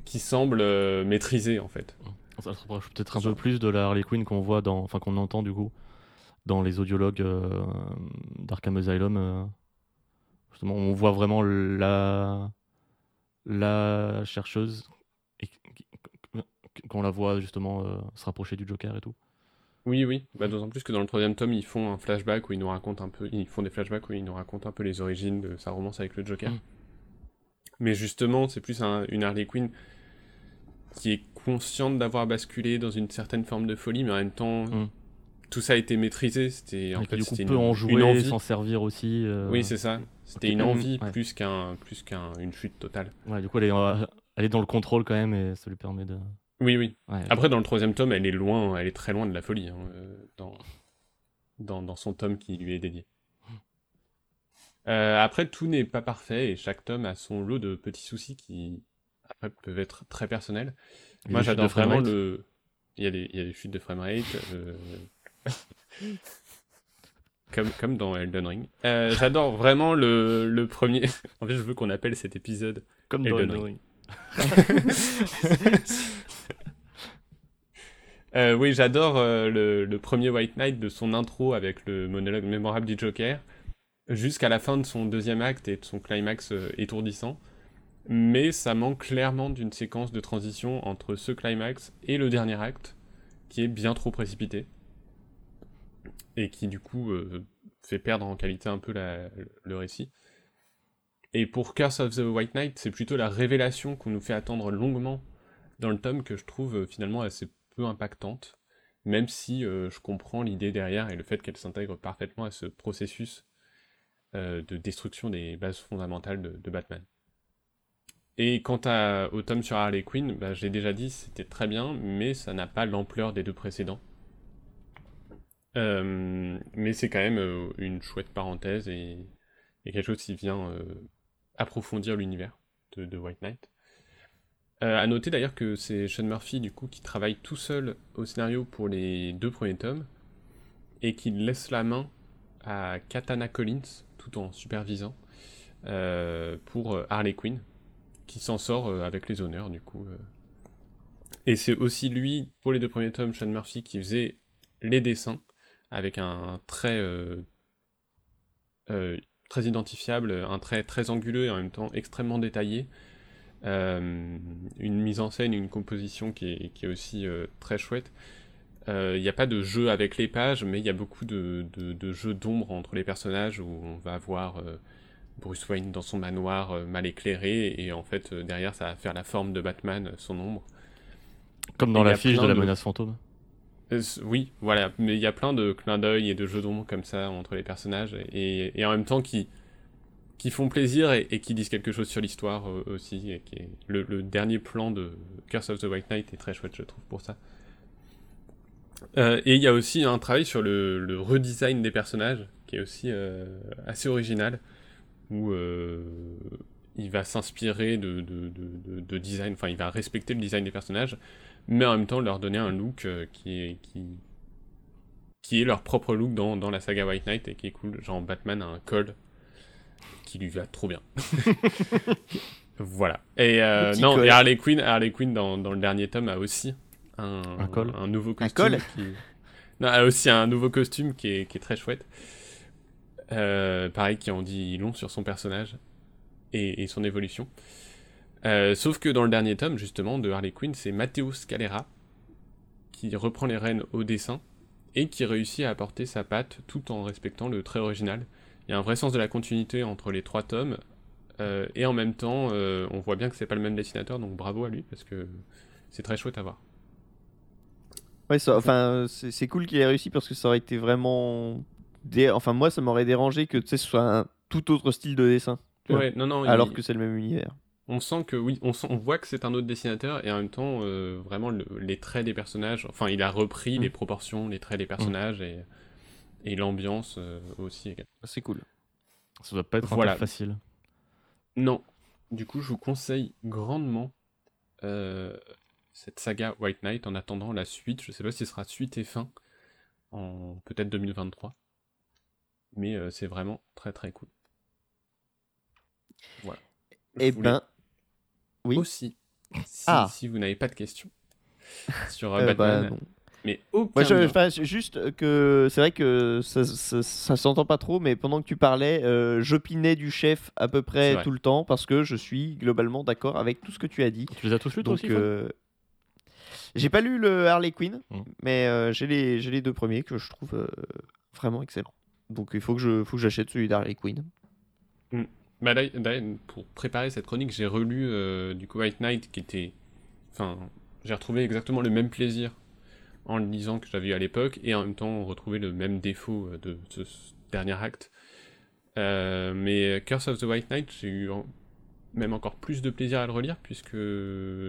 qui semble euh, maîtriser en fait. Ça se rapproche peut-être un peu plus de la Harley Quinn qu'on voit dans, enfin qu'on entend du coup dans les audiologues euh, d'Arkham Asylum. Euh. justement, on voit vraiment la la chercheuse et qu'on la voit justement se rapprocher du Joker et tout. Oui, oui. Bah, D'autant plus que dans le troisième tome, ils font un flashback où ils nous racontent un peu, ils font des flashbacks où ils nous racontent un peu les origines de sa romance avec le Joker. Mm. Mais justement, c'est plus une Harley Quinn qui est consciente d'avoir basculé dans une certaine forme de folie, mais en même temps, mm. tout ça a été maîtrisé. C'était en fait, du coup, peut en jouer, s'en servir aussi. Euh, oui, c'est ça. C'était une envie ouais. plus qu'un plus qu'une chute totale. Ouais, du coup, elle est, euh, elle est dans le contrôle quand même et ça lui permet de. Oui, oui. Ouais, Après, dans le troisième tome, elle est loin, elle est très loin de la folie, hein, euh, dans, dans, dans son tome qui lui est dédié. Euh, après, tout n'est pas parfait et chaque tome a son lot de petits soucis qui, après, peuvent être très personnels. Moi, j'adore vraiment le. Il y, a des, il y a des chutes de framerate. euh, <laughs> comme, comme dans Elden Ring. Euh, j'adore vraiment le, le premier. <laughs> en fait, je veux qu'on appelle cet épisode Comme dans Elden Elden Ring. Ring. <laughs> Euh, oui, j'adore euh, le, le premier White Knight de son intro avec le monologue mémorable du Joker, jusqu'à la fin de son deuxième acte et de son climax euh, étourdissant. Mais ça manque clairement d'une séquence de transition entre ce climax et le dernier acte, qui est bien trop précipité. Et qui du coup euh, fait perdre en qualité un peu le récit. Et pour Curse of the White Knight, c'est plutôt la révélation qu'on nous fait attendre longuement dans le tome que je trouve euh, finalement assez peu impactante, même si je comprends l'idée derrière et le fait qu'elle s'intègre parfaitement à ce processus de destruction des bases fondamentales de, Batman. Et quant à, au tome sur Harley Quinn, bah, j'ai déjà dit c'était très bien, mais ça n'a pas l'ampleur des deux précédents. Euh, mais c'est quand même euh, une chouette parenthèse et, quelque chose qui vient euh, approfondir l'univers de, White Knight. Euh, à noter d'ailleurs que c'est Sean Murphy du coup qui travaille tout seul au scénario pour les deux premiers tomes et qui laisse la main à Katana Collins tout en supervisant euh, pour euh, Harley Quinn qui s'en sort euh, avec les honneurs du coup. Et c'est aussi lui pour les deux premiers tomes Sean Murphy qui faisait les dessins avec un trait très identifiable, un trait très anguleux et en même temps extrêmement détaillé. Une mise en scène, une composition qui est, aussi très chouette. Euh, Il n'y a pas de jeu avec les pages, mais il y a beaucoup de, de, de jeux d'ombre entre les personnages où on va voir euh, Bruce Wayne dans son manoir euh, mal éclairé et en fait euh, derrière ça va faire la forme de Batman, euh, son ombre. Comme dans Il y a la fiche plein de la de- menace fantôme. Euh, oui, voilà, mais il y a plein de clins d'œil et de jeux d'ombre comme ça entre les personnages et, et en même temps qui, qui font plaisir et, et qui disent quelque chose sur l'histoire euh, aussi. Et qui est... le, le dernier plan de Curse of the White Knight est très chouette, je trouve, pour ça. Euh, et il y a aussi un travail sur le, le redesign des personnages qui est aussi euh, assez original où euh, il va s'inspirer de, de, de, de- de design, enfin il va respecter le design des personnages, mais en même temps leur donner un look qui est qui qui est leur propre look dans, dans la saga White Knight et qui est cool. Genre Batman a un col qui lui va trop bien. <laughs> voilà. Et non, col. et Harley Quinn, Harley Quinn dans, dans le dernier tome a aussi un, Un col. un nouveau costume. col qui... Non, a aussi un nouveau costume qui est, qui est très chouette. Euh, pareil, qui en dit long sur son personnage et, et son évolution. Euh, sauf que dans le dernier tome, justement, de Harley Quinn, c'est Matteo Scalera qui reprend les rênes au dessin et qui réussit à apporter sa patte tout en respectant le trait original. Il y a un vrai sens de la continuité entre les trois tomes euh, et en même temps, euh, on voit bien que c'est pas le même dessinateur, donc bravo à lui parce que c'est très chouette à voir. Ouais, ça, enfin, c'est c'est cool qu'il ait réussi parce que ça aurait été vraiment. dé- Enfin, moi, ça m'aurait dérangé que tu sais, ce soit un tout autre style de dessin. tu vois, Ouais, non, non, alors il- que c'est le même univers. on sent que oui, on, sent- on voit que c'est un autre dessinateur et en même temps, euh, vraiment le- les traits des personnages. Enfin, il a repris Mm. les proportions, les traits des personnages et, et l'ambiance euh, aussi. également. C'est cool. Ça doit pas être Voilà. facile. Non, du coup, je vous conseille grandement euh, cette saga White Knight en attendant la suite. Je sais pas si ce sera suite et fin en peut-être 2023, mais euh, c'est vraiment très très cool. Voilà. Je Eh ben, oui. aussi, si, Ah. si vous n'avez pas de questions <laughs> sur euh, Euh, bah, Batman, non. mais aucun Moi, je, juste que c'est vrai que ça, ça, ça s'entend pas trop, mais pendant que tu parlais, euh, j'opinais du chef à peu près tout le temps parce que je suis globalement d'accord avec tout ce que tu as dit. Tu les as tous lus toi aussi euh, j'ai pas lu le Harley Quinn, Mm. mais euh, j'ai les, j'ai les deux premiers que je trouve euh, vraiment excellents. Donc il faut que je, faut que j'achète celui d'Harley Quinn. Bah, d'ailleurs- d'ailleurs, pour préparer cette chronique, j'ai relu euh, du coup White Knight qui était. Enfin, j'ai retrouvé exactement le même plaisir en le lisant que j'avais eu à l'époque et en même temps retrouvé le même défaut de ce, ce dernier acte. Euh, mais Curse of the White Knight, j'ai eu même encore plus de plaisir à le relire puisque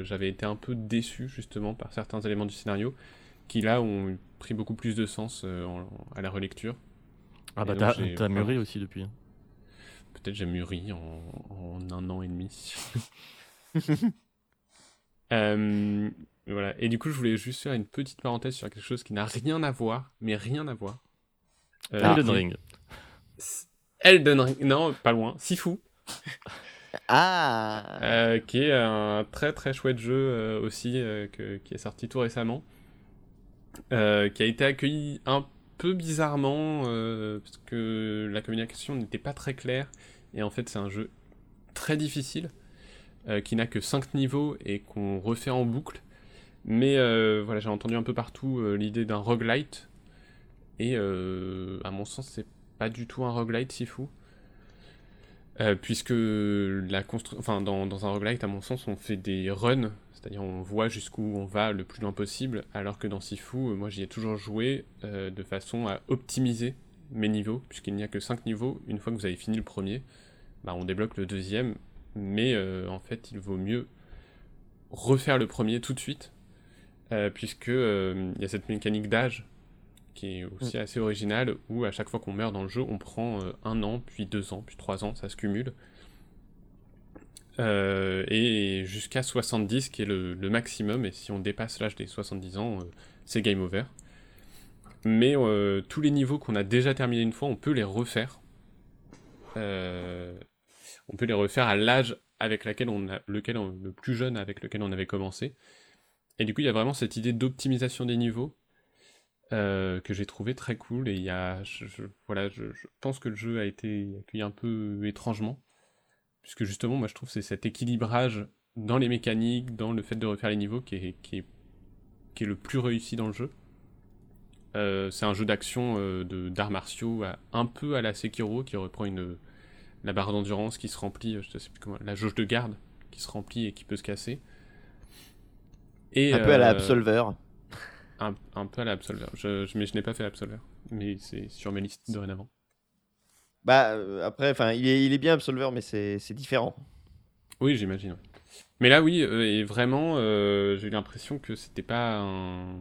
j'avais été un peu déçu justement par certains éléments du scénario qui là ont pris beaucoup plus de sens euh, à la relecture. Ah bah t'as mûri aussi depuis. Hein. Peut-être j'ai mûri en, un an et demi. <laughs> Euh, voilà. Et du coup, je voulais juste faire une petite parenthèse sur quelque chose qui n'a rien à voir, mais rien à voir. Euh, Elden Ring. Elden Ring, non, pas loin. Sifu. <laughs> Ah euh, Qui est un très très chouette jeu euh, aussi, qui est sorti tout récemment. qui a été accueilli un peu bizarrement, parce que la communication n'était pas très claire. Et en fait, c'est un jeu très difficile, qui n'a que 5 niveaux et qu'on refait en boucle. Mais voilà, j'ai entendu un peu partout l'idée d'un roguelite et euh, à mon sens, c'est pas du tout un roguelite si fou. Euh, puisque la enfin, dans, dans, un roguelite, à mon sens, on fait des runs, c'est-à-dire on voit jusqu'où on va le plus loin possible, alors que dans Sifu, euh, moi j'y ai toujours joué de façon à optimiser mes niveaux, puisqu'il n'y a que 5 niveaux. Une fois que vous avez fini le premier, bah, on débloque le deuxième, mais en fait il vaut mieux refaire le premier tout de suite, puisque il y a cette mécanique d'âge qui est aussi mm. assez original, où à chaque fois qu'on meurt dans le jeu, on prend euh, un an, puis deux ans, puis trois ans, ça se cumule. Euh, et jusqu'à 70, qui est le, maximum, et si on dépasse l'âge des 70 ans, euh, c'est game over. Mais tous les niveaux qu'on a déjà terminés une fois, on peut les refaire. on peut les refaire à l'âge avec lequel on a, lequel le plus jeune avec lequel on avait commencé. Et du coup, il y a vraiment cette idée d'optimisation des niveaux euh, que j'ai trouvé très cool. Et il y a, je, voilà, je, pense que le jeu a été accueilli un peu étrangement, puisque justement, moi, je trouve c'est cet équilibrage dans les mécaniques, dans le fait de refaire les niveaux, qui est, qui est, qui est le plus réussi dans le jeu. Euh, c'est un jeu d'action euh, d'arts martiaux un peu à la Sekiro, qui reprend une, la barre d'endurance qui se remplit, je sais plus comment, la jauge de garde qui se remplit et qui peut se casser. Et, un peu à la Absolver un, peu à l'Absolver. Je, je, mais je n'ai pas fait l'Absolver. Mais c'est sur mes listes dorénavant. Bah, euh, après, enfin, il est, il est bien Absolver, mais c'est différent. Oui, j'imagine. Mais là, oui, euh, et vraiment, euh, j'ai eu l'impression que c'était pas un,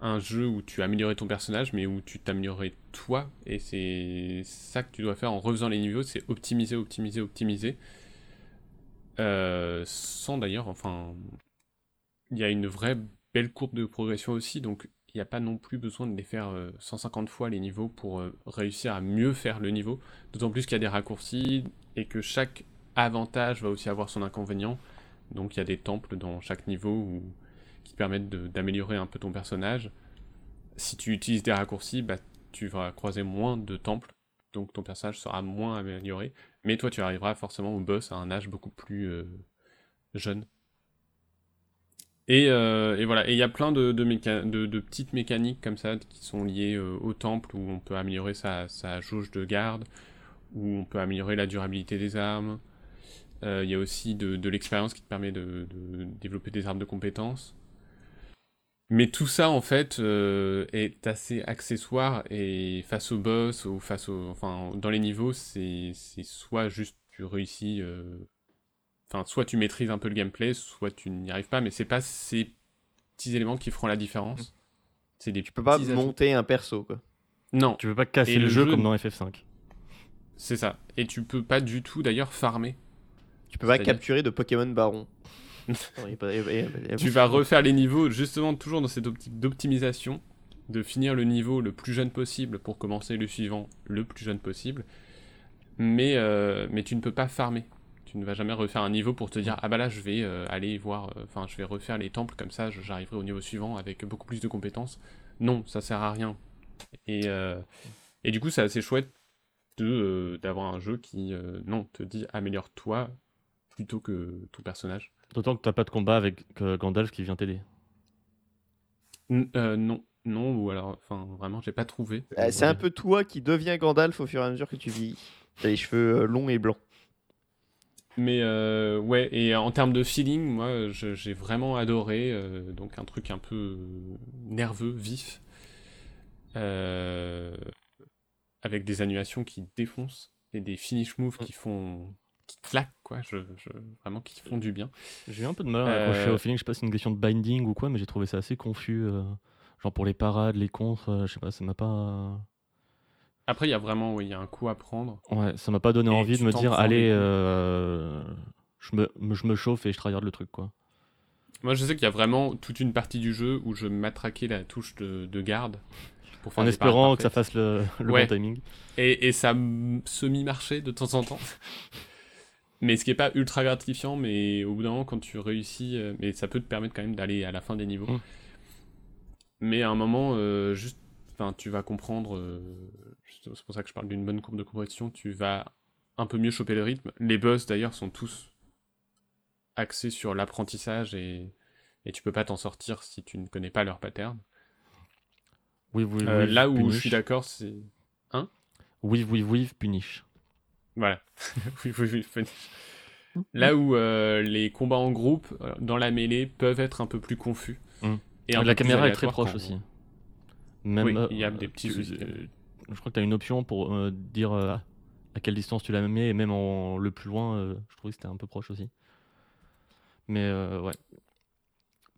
un, jeu où tu améliorais ton personnage, mais où tu t'améliorais toi. Et c'est ça que tu dois faire en refaisant les niveaux, c'est optimiser, optimiser, optimiser. sans d'ailleurs, enfin, il y a une vraie belle courbe de progression aussi, donc il n'y a pas non plus besoin de les faire 150 euh, fois les niveaux pour euh, réussir à mieux faire le niveau, d'autant plus qu'il y a des raccourcis et que chaque avantage va aussi avoir son inconvénient, donc il y a des temples dans chaque niveau qui permettent d'améliorer un peu ton personnage. Si tu utilises des raccourcis, bah, tu vas croiser moins de temples, donc ton personnage sera moins amélioré, mais toi tu arriveras forcément au boss à un âge beaucoup plus euh, jeune. Euh, et, voilà, et il y a plein de, petites mécaniques comme ça qui sont liées euh, au temple où on peut améliorer sa, jauge de garde, où on peut améliorer la durabilité des armes. Euh, il y a aussi de, l'expérience qui te permet de, développer des armes de compétences. Mais tout ça, en fait, est assez accessoire et face au boss ou face au. Enfin, dans les niveaux, c'est soit juste tu réussis Enfin, soit tu maîtrises un peu le gameplay, soit tu n'y arrives pas, mais c'est pas ces petits éléments qui feront la différence. Mm. C'est des tu peux pas monter un perso, quoi. Non. Tu peux pas casser le, jeu, comme dans FF5. C'est ça. Et tu peux pas du tout d'ailleurs farmer. Tu peux pas capturer de Pokémon Baron. <laughs> tu vas refaire les niveaux justement toujours dans cette optique d'optimisation, de finir le niveau le plus jeune possible pour commencer le suivant le plus jeune possible. Mais, euh, mais tu ne peux pas farmer tu ne vas jamais refaire un niveau pour te dire ah bah là je vais euh, aller voir, euh, enfin je vais refaire les temples comme ça, j'arriverai au niveau suivant avec beaucoup plus de compétences. Non, ça sert à rien. Et, euh, et du coup c'est assez chouette de d'avoir un jeu qui non te dit améliore-toi plutôt que ton personnage. D'autant que t'as pas de combat avec Gandalf qui vient t'aider. non, non, ou alors, enfin, vraiment, j'ai pas trouvé. c'est un peu toi qui deviens Gandalf au fur et à mesure que tu vis. T'as les cheveux longs et blancs. Mais euh, ouais, et en termes de feeling, moi j'ai vraiment adoré. Euh, donc un truc un peu nerveux, vif, euh, avec des animations qui défoncent. et des finish moves Mm. qui font qui claquent quoi, je, je- vraiment qui font du bien. J'ai eu un peu de mal à accrocher au feeling. Je sais pas si c'est une question de binding ou quoi, mais j'ai trouvé ça assez confus. genre pour les parades, les contres, je sais pas, ça m'a pas. Après, il y a vraiment oui, il y a un coup à prendre. Ouais, ça m'a pas donné Et envie de me dire, allez, euh, je, me, je me chauffe et je tryhard le truc, quoi. Moi, je sais qu'il y a vraiment toute une partie du jeu où je matraquais la touche de, de garde pour faire En espérant que ça fasse le, le Ouais. bon timing. Et, et ça semi-marchait de temps en temps. mais ce qui est pas ultra gratifiant, mais au bout d'un moment, quand tu réussis, euh, mais ça peut te permettre quand même d'aller à la fin des niveaux. Mm. Mais à un moment, euh, juste, enfin, tu vas comprendre. euh, c'est pour ça que je parle d'une bonne courbe de compétition. Tu vas un peu mieux choper le rythme. Les boss d'ailleurs sont tous axés sur l'apprentissage et, et tu peux pas t'en sortir si tu ne connais pas leur pattern. Oui, oui, Euh, oui. là où je punish. suis d'accord, c'est Oui, oui, oui, punish. Voilà. <laughs> oui, oui, oui, funny. Là où euh, les combats en groupe, dans la mêlée, peuvent être un peu plus confus. Mm. Et la caméra est très proche aussi. Même, Oui, euh, il y a des petits tu- soucis. euh, je crois que tu as une option pour euh, dire à quelle distance tu la mets, et même en le plus loin, je trouvais que c'était un peu proche aussi. Mais ouais.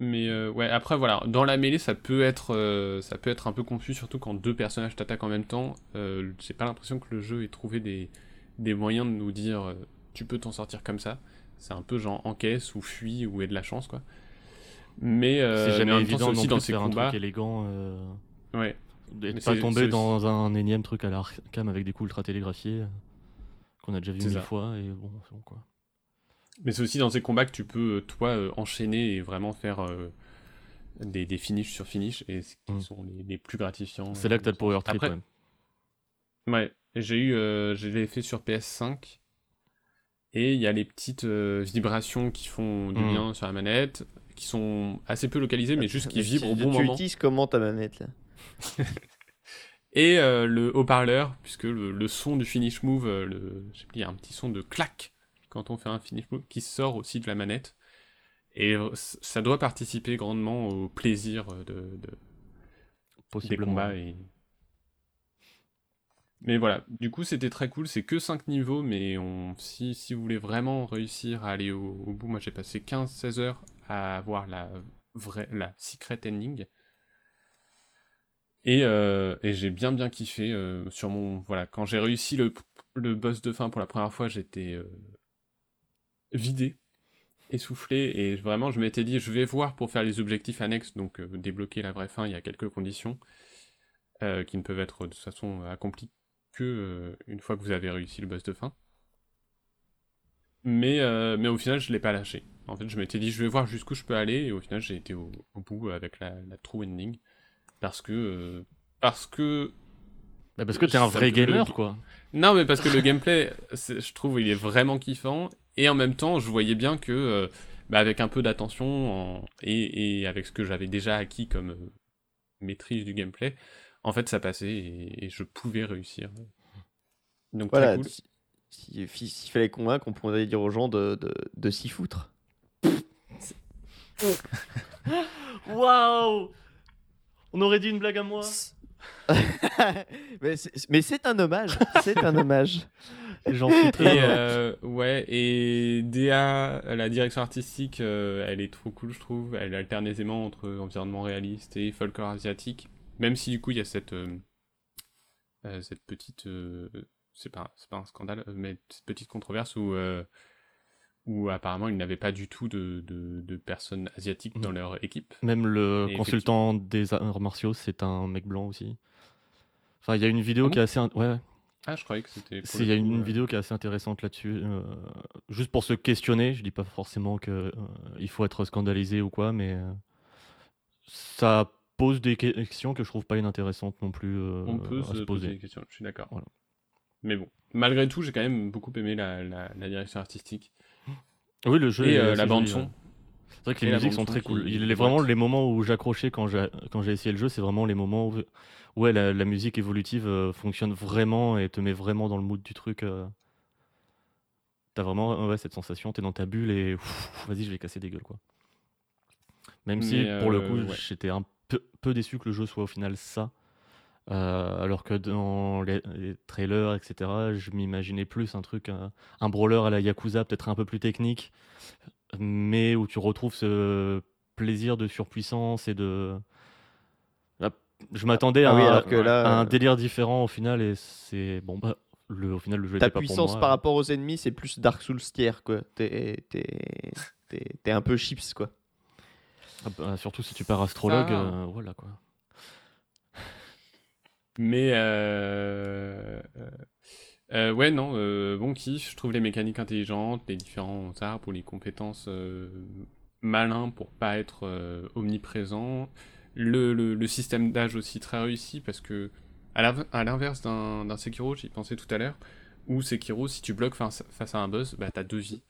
Mais euh, ouais, après voilà, dans la mêlée, ça peut être, euh, ça peut être un peu confus, surtout quand deux personnages t'attaquent en même temps. Euh, J'ai pas l'impression que le jeu ait trouvé des, des moyens de nous dire tu peux t'en sortir comme ça. C'est un peu genre encaisse ou fuis ou aie de la chance quoi. Mais, c'est mais jamais évident aussi dans ces un truc élégant. Ouais. Mais pas c'est dans un énième truc à l'arcam avec des coups ultra télégraphiés euh, qu'on a déjà vu mille ça. fois et bon, c'est bon quoi. Mais c'est aussi dans ces combats que tu peux, euh, toi, euh, enchaîner et vraiment faire euh, des, des finishes sur finish, et ce qui Mm. sont les, les plus gratifiants. C'est là que t'as le power trip Après- quand même. Ouais, j'ai eu, euh, je l'ai fait sur PS5, et il y a les petites euh, vibrations qui font du Mm. bien sur la manette, qui sont assez peu localisées, mais juste qui <laughs> vibrent au tu- bon tu moment. utilises comment ta manette là? <laughs> Et euh, le haut-parleur, puisque le, le son du finish move, euh, le, je sais plus, il y a un petit son de clac quand on fait un finish move qui sort aussi de la manette. Et euh, ça doit participer grandement au plaisir de, de- des combats. Et... Mais voilà, du coup c'était très cool, c'est que 5 niveaux, mais on, si, si vous voulez vraiment réussir à aller au, au bout, moi j'ai passé 15-16 heures à avoir la vraie, la secret ending. Et, euh, et j'ai bien bien kiffé euh, sur mon voilà quand j'ai réussi le, le boss de fin pour la première fois j'étais euh, vidé essoufflé et vraiment je m'étais dit je vais voir pour faire les objectifs annexes donc débloquer la vraie fin il y a quelques conditions qui ne peuvent être de toute façon accomplies que une fois que vous avez réussi le boss de fin. Mais mais au final je l'ai pas lâché. En fait je m'étais dit je vais voir jusqu'où je peux aller et au final j'ai été au, bout avec la true ending parce que euh, parce que Bah, parce que t'es un vrai le- gamer quoi. non mais parce que le <laughs> gameplay je trouve il est vraiment kiffant et en même temps je voyais bien que euh, bah, avec un peu d'attention en- et, et avec ce que j'avais déjà acquis comme euh, maîtrise du gameplay en fait ça passait et, et je pouvais réussir donc Voilà, très cool si- si- si- s'il fallait convaincre, on pourrait dire aux gens de, de, de s'y foutre. Waouh On aurait dit une blague à moi. <laughs> mais c'est un hommage, c'est un hommage. J'en suis très Et heureux. euh, ouais, et DA, la direction artistique, euh, elle est trop cool, je trouve. Elle alterne aisément entre environnement réaliste et folklore asiatique. Même si du coup, il y a cette, euh, euh, cette petite. euh, c'est pas, c'est pas un scandale, mais cette petite controverse où, euh, où apparemment ils n'avaient pas du tout de, de, de personnes asiatiques dans Mhm. leur équipe. Même le Et consultant des arts martiaux, c'est un mec blanc aussi. Enfin, il y a une vidéo Ah qui est assez. in- Ouais, Ah, je croyais que c'était. il y a une euh, vidéo qui est assez intéressante là-dessus. euh, juste pour se questionner, je dis pas forcément que euh, il faut être scandalisé ou quoi, mais euh, ça pose des questions que je trouve pas inintéressantes non plus On peut à se se poser poser. des questions, je suis d'accord. Voilà. Mais bon, malgré tout, j'ai quand même beaucoup aimé la, la, la direction artistique. Oui, le jeu Et est euh, la bande joli, son. ouais. C'est vrai que Et les musiques sont très cool. Il est vraiment les moments où j'accrochais quand j'ai quand j'ai essayé le jeu, c'est vraiment les moments où ouais, la, la musique évolutive euh, fonctionne vraiment et te met vraiment dans le mood du truc. euh. T'as vraiment ouais, cette sensation, t'es dans ta bulle et vas-y, je vais casser des gueules quoi. Même si pour le coup, ouais. j'étais un peu, peu déçu que le jeu soit au final ça. Euh, alors que dans les, les trailers, etc., je m'imaginais plus un truc, un, un brawler à la Yakuza, peut-être un peu plus technique, mais où tu retrouves ce plaisir de surpuissance et de. Là, Je m'attendais Ah à, oui, un- alors que là, à un euh, délire différent au final, et c'est. Bon, bah, le, au final, le jeu Ta pour puissance moi. par rapport aux ennemis, c'est plus Dark Souls tier, quoi. T'es un peu chips, quoi. Ah bah, surtout si tu pars astrologue, Ah. euh, voilà quoi. Mais euh, euh, euh, ouais, non, bon kiff. Je trouve les mécaniques intelligentes, les différents arbres ou les compétences malins pour pas être omniprésent. Le, le, système d'âge aussi très réussi parce que à l'inverse d'un Sekiro, j'y pensais tout à l'heure, où Sekiro, si tu bloques face, à un boss, bah t'as deux vies.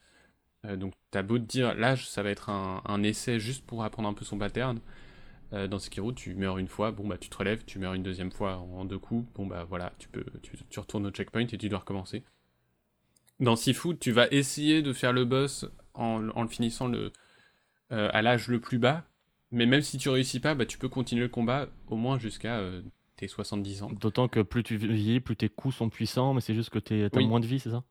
Donc t'as beau te dire l'âge, ça va être un, un essai juste pour apprendre un peu son pattern. Euh, dans Sekiro, tu meurs une fois, bon bah tu te relèves, tu meurs une deuxième fois en deux coups, bon bah voilà, tu peux, tu, tu retournes au checkpoint et tu dois recommencer. Dans Sifu, tu vas essayer de faire le boss en, en le finissant le, euh, à l'âge le plus bas, mais même si tu réussis pas, bah tu peux continuer le combat au moins jusqu'à euh, tes 70 ans. D'autant que plus tu vieillis, plus tes coups sont puissants, mais c'est juste que t'as Oui. moins de vie, c'est ça?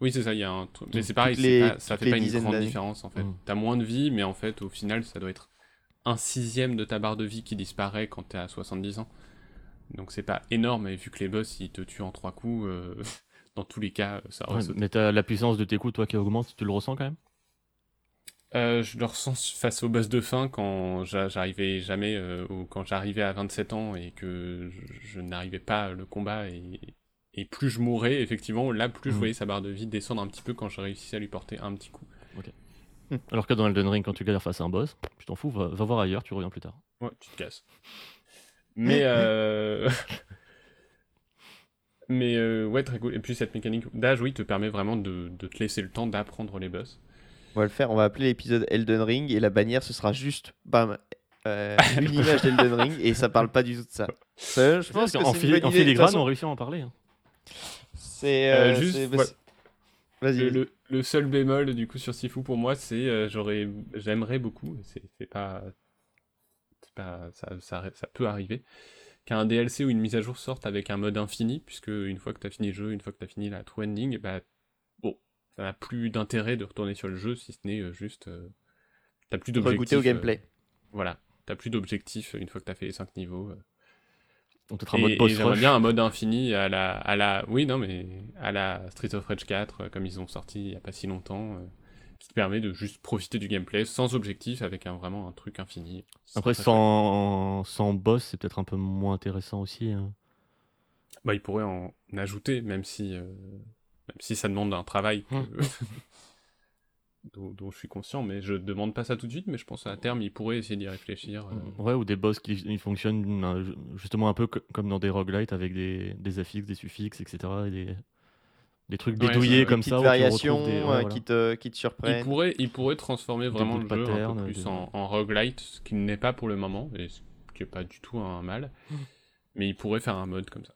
Oui, c'est ça, il y a un truc. Mais c'est pareil, les- pas- ça fait pas une grande différence en fait. Mm. T'as moins de vie, mais en fait, au final, ça doit être un sixième de ta barre de vie qui disparaît quand t'es à 70 ans. Donc c'est pas énorme, et vu que les boss ils te tuent en trois coups, euh, <laughs> dans tous les cas, ça Ouais. Mais t'as la puissance de tes coups, toi, qui augmente, tu le ressens quand même? Euh, je le ressens face au boss de fin quand j'a- j'arrivais jamais, euh, ou quand j'arrivais à 27 ans et que je, n'arrivais pas le combat et, et plus je mourais, effectivement, là plus je Mhm. voyais sa barre de vie descendre un petit peu quand je réussissais à lui porter un petit coup. <laughs> Alors que dans Elden Ring, quand tu galères face à un boss, tu t'en fous, va, va voir ailleurs, tu reviens plus tard. Ouais, tu te casses. Mais euh... <laughs> Mais euh, ouais, très cool. Et puis cette mécanique d'âge, oui, te permet vraiment de, de te laisser le temps d'apprendre les boss. On va le faire, on va appeler l'épisode Elden Ring et la bannière ce sera juste bam, euh, <laughs> une image d'Elden Ring et ça parle pas du tout de ça. Ça, je pense que en, filigrane, façon, on réussit à en parler. hein. C'est Euh, euh, juste, c'est- ouais. Vas-y. Le, vas-y. Le- seul bémol du coup sur Sifu pour moi, c'est euh, j'aurais, j'aimerais beaucoup, c'est c'est pas, c'est pas, ça, ça, ça peut arriver, qu'un DLC ou une mise à jour sorte avec un mode infini, puisque une fois que t'as fini le jeu, une fois que t'as fini la true ending, bah bon, ça n'a plus d'intérêt de retourner sur le jeu si ce n'est euh, juste, euh, t'as plus d'objectifs. Regoûter au gameplay. voilà, t'as plus d'objectifs une fois que t'as fait les 5 niveaux. Donc peut-être un mode j'aimerais bien un mode infini à la, à la, oui non mais à la Street of Rage 4 euh, comme ils ont sorti il y a pas si longtemps, euh, qui te permet de juste profiter du gameplay sans objectif avec un vraiment un truc infini. Après, sans, sans boss, c'est peut-être un peu moins intéressant aussi. hein. bah ils pourraient en ajouter même si, euh, même si ça demande un travail que-. <laughs> dont, dont je suis conscient, mais je demande pas ça tout de suite, mais je pense à terme ils pourraient essayer d'y réfléchir. euh. Ouais, ou des boss qui ils fonctionnent ju- justement un peu co- comme dans des roguelites avec des, des affixes, des suffixes, etc. Et des, des trucs Ouais, bidouillés ça, comme ça. variations des- ouais, euh, voilà. qui, te, qui te Ils surprennent. pourraient, ils pourraient transformer vraiment le jeu un pattern, peu plus des- en, en roguelite, ce qui n'est pas pour le moment, et ce qui est pas du tout un mal. Mm. Mais ils pourraient faire un mode comme ça.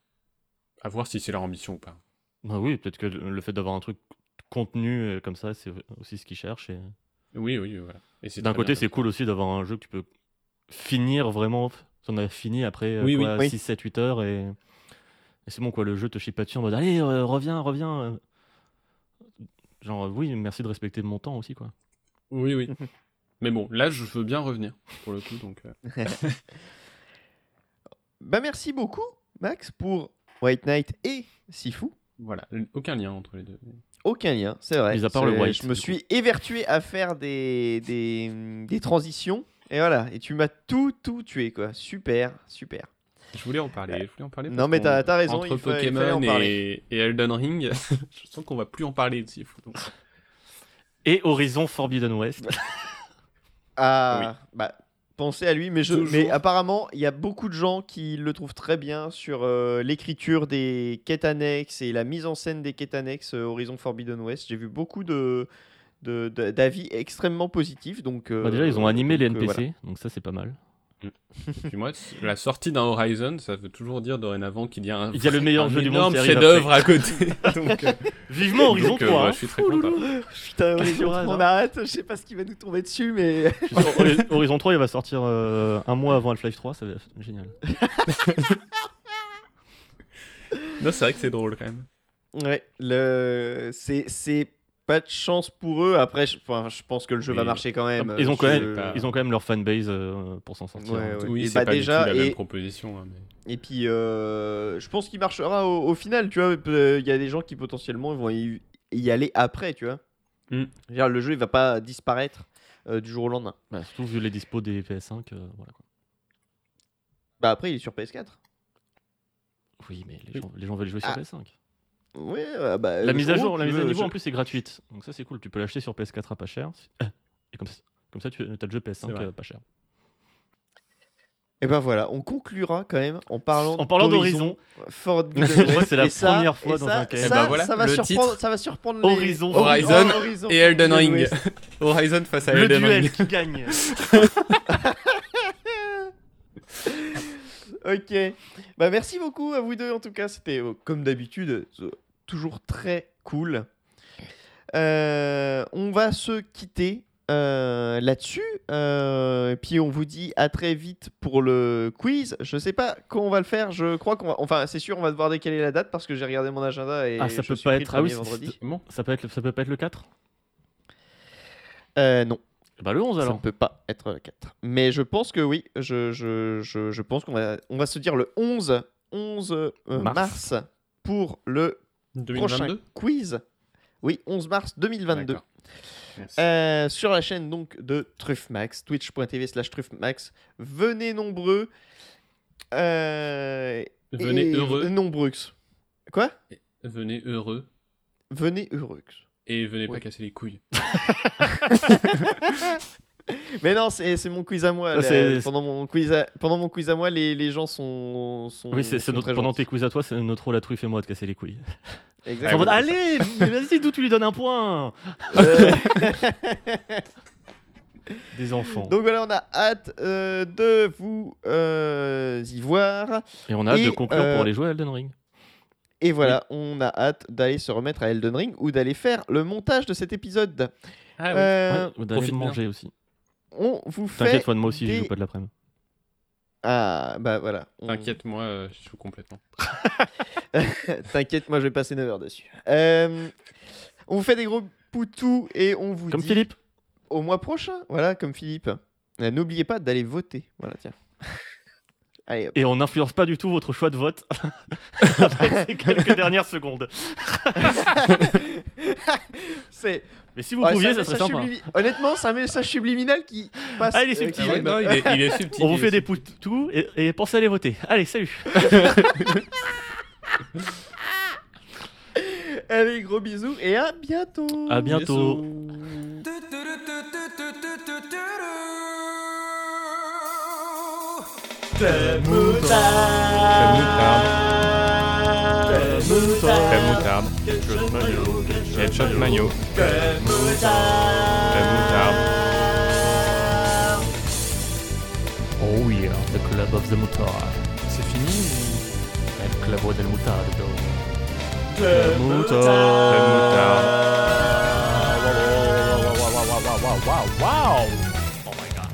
À voir si c'est leur ambition ou pas. Bah oui, peut-être que le fait d'avoir un truc contenu euh, comme ça, c'est aussi ce qu'ils cherchent. et- Oui, oui, voilà. Et c'est D'un côté, c'est cool aussi d'avoir un jeu que tu peux finir vraiment. On a fini après euh, Oui, oui. quoi, Oui. 6, 7, 8 heures et, et c'est bon quoi. Le jeu te chie pas dessus en mode allez, euh, reviens, reviens. euh. Genre, euh, oui, merci de respecter mon temps aussi quoi. Oui, oui. <laughs> Mais bon, là, je veux bien revenir, pour le coup, donc... euh, <laughs> Bah merci beaucoup Max pour White Knight et Sifu. Voilà, aucun lien entre les deux. Aucun lien, c'est vrai. Mis à part le white, Je me suis évertué à faire des, des, des transitions. Et voilà, et tu m'as tout, tout tué, quoi. Super, super. Je voulais en parler, je voulais en parler. Non, mais t'as- t'as raison, Entre il en Pokémon et, et Elden Ring, <laughs> je sens qu'on va plus en parler de Sifu. donc. Et Horizon Forbidden West. Ah, bah, pensez à lui, mais, je, mais apparemment, il y a beaucoup de gens qui le trouvent très bien sur euh, l'écriture des quêtes annexes et la mise en scène des quêtes annexes euh, Horizon Forbidden West. J'ai vu beaucoup de d'avis extrêmement positifs. Donc, euh, Bah, déjà, ils ont animé les donc, euh, NPC, voilà. donc ça c'est pas mal. Puis moi, la sortie d'un Horizon, ça veut toujours dire dorénavant qu'il y a un, Il y a le meilleur un jeu du monde qui arrive chef-d'œuvre à côté. <laughs> donc, euh, Vivement Horizon donc, euh, 3 ouais, hein. je suis très content. Putain, Horizon, Sur hasard. on arrête. Je sais pas ce qui va nous tomber dessus, mais Horizon 3 il va sortir euh, un mois avant Half-Life 3, ça va être génial. Non, c'est vrai que c'est drôle quand même. Ouais, le... c'est c'est pas de chance pour eux. Après, je, enfin, je pense que le jeu va marcher quand même. Ils ont quand Je- même, pas- ils ont quand même leur fanbase euh, pour s'en sortir. Ouais, hein. ouais. Oui, Et c'est bah pas déjà, du tout la et- même proposition. hein, mais... Et puis, euh, je pense qu'il marchera au, au final, tu vois. euh, Il y a des gens qui potentiellement vont y, y aller après, tu vois. Mm. Je veux dire, le jeu, il va pas disparaître euh, du jour au lendemain. Bah, surtout vu les dispos des PS5. euh, voilà, quoi. Bah après, il est sur PS4. Oui, mais les Oui. gens, les gens veulent jouer sur Ah. PS5. Oui, euh, bah, La le mise à jour la mise à niveau je- en plus est gratuite. Donc ça c'est cool, tu peux l'acheter sur PS4 à pas cher. <coughs> Et comme ça, comme ça tu as le jeu PS5 C'est vrai. euh, pas cher. Et ben voilà, on conclura quand même en parlant, En parlant d'Horizon. <laughs> West. c'est la ça- première fois dans ça- un. Ça, Eh ben voilà, ça va le surprendre, titre. ça va surprendre les... Horizon. Horizon Horizon Et Elden Ring. <laughs> Horizon face à Le Elden duel Ring. qui gagne. <laughs> Ok. Bah merci beaucoup à vous deux en tout cas. C'était euh, comme d'habitude toujours très cool. Euh, on va se quitter euh, là-dessus. Euh, et puis on vous dit à très vite pour le quiz. Je sais pas quand on va le faire. Je crois qu'on va. Enfin c'est sûr on va devoir décaler la date parce que j'ai regardé mon agenda et Ah, ça je peut suis pas pris être- ah oui, vendredi. Bon, ça, peut être, ça peut pas être le 4 Euh, non. Bah le 11 Ça alors. ne peut pas être le 4. Mais je pense que oui. Je, je, je, je pense qu'on va, on va se dire le 11, 11 euh, Mars. mars. pour le prochain 2022 quiz. Oui, 11 mars 2022. D'accord. Merci. Euh, sur la chaîne donc de Truffmax, twitch.tv slash Truffmax. Venez nombreux. Euh, Venez heureux. Nombreux. Quoi? Venez heureux. Venez heureux. Et venez pas casser les couilles. <laughs> <laughs> Mais non, c'est c'est mon quiz à moi. Là. pendant, mon quiz à, pendant mon quiz à moi, les, les gens sont. sont Oui, c'est notre, pendant gentils. tes quiz à toi, c'est notre rôle à Truffe et moi de casser les couilles. <laughs> Exactement. Mode, allez, vas-y, d'où tu lui donnes un point Euh, <laughs> Des enfants. Donc voilà, on a hâte euh, de vous euh, y voir. Et on a hâte et, de conclure euh, pour aller jouer à Elden Ring. Et voilà, on a hâte d'aller se remettre à Elden Ring ou d'aller faire le montage de cet épisode. Ah Euh, Ouais, d'aller profite bien. manger aussi. On vous fait. T'inquiète, moi aussi, je des- joue pas de l'après-midi. Ah, bah voilà. On- T'inquiète, moi, euh, je joue complètement. <laughs> T'inquiète, moi je vais passer 9 heures dessus. Euh, on vous fait des gros poutous et on vous Comme dit Philippe. au mois prochain. Voilà, comme Philippe. Euh, N'oubliez pas d'aller voter. Voilà, tiens. <laughs> Allez. Et on n'influence pas du tout votre choix de vote <laughs> après ces quelques dernières secondes. c'est. Mais si vous Ouais, pouviez, un ça serait message sympa. sublimi- Honnêtement, c'est un message subliminal qui passe. Ah, il est euh, subtil. Ah ouais, non, il est, il est subtil. On vous fait des poutous et, et pensez à aller voter. Allez, salut Allez, gros bisous et à bientôt. À bientôt. Crème moutarde. Ketchup mayo. Crème moutarde. Oh yeah, the club of the moutarde. C'est fini El club del moutardo. Crème moutarde. Oh my god.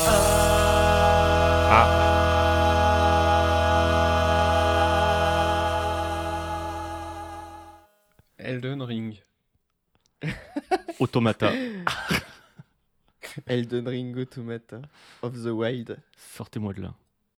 Ah. Elden Ring. <laughs> Automata. <laughs> Elden Ring Automata of the Wild. Sortez-moi de là.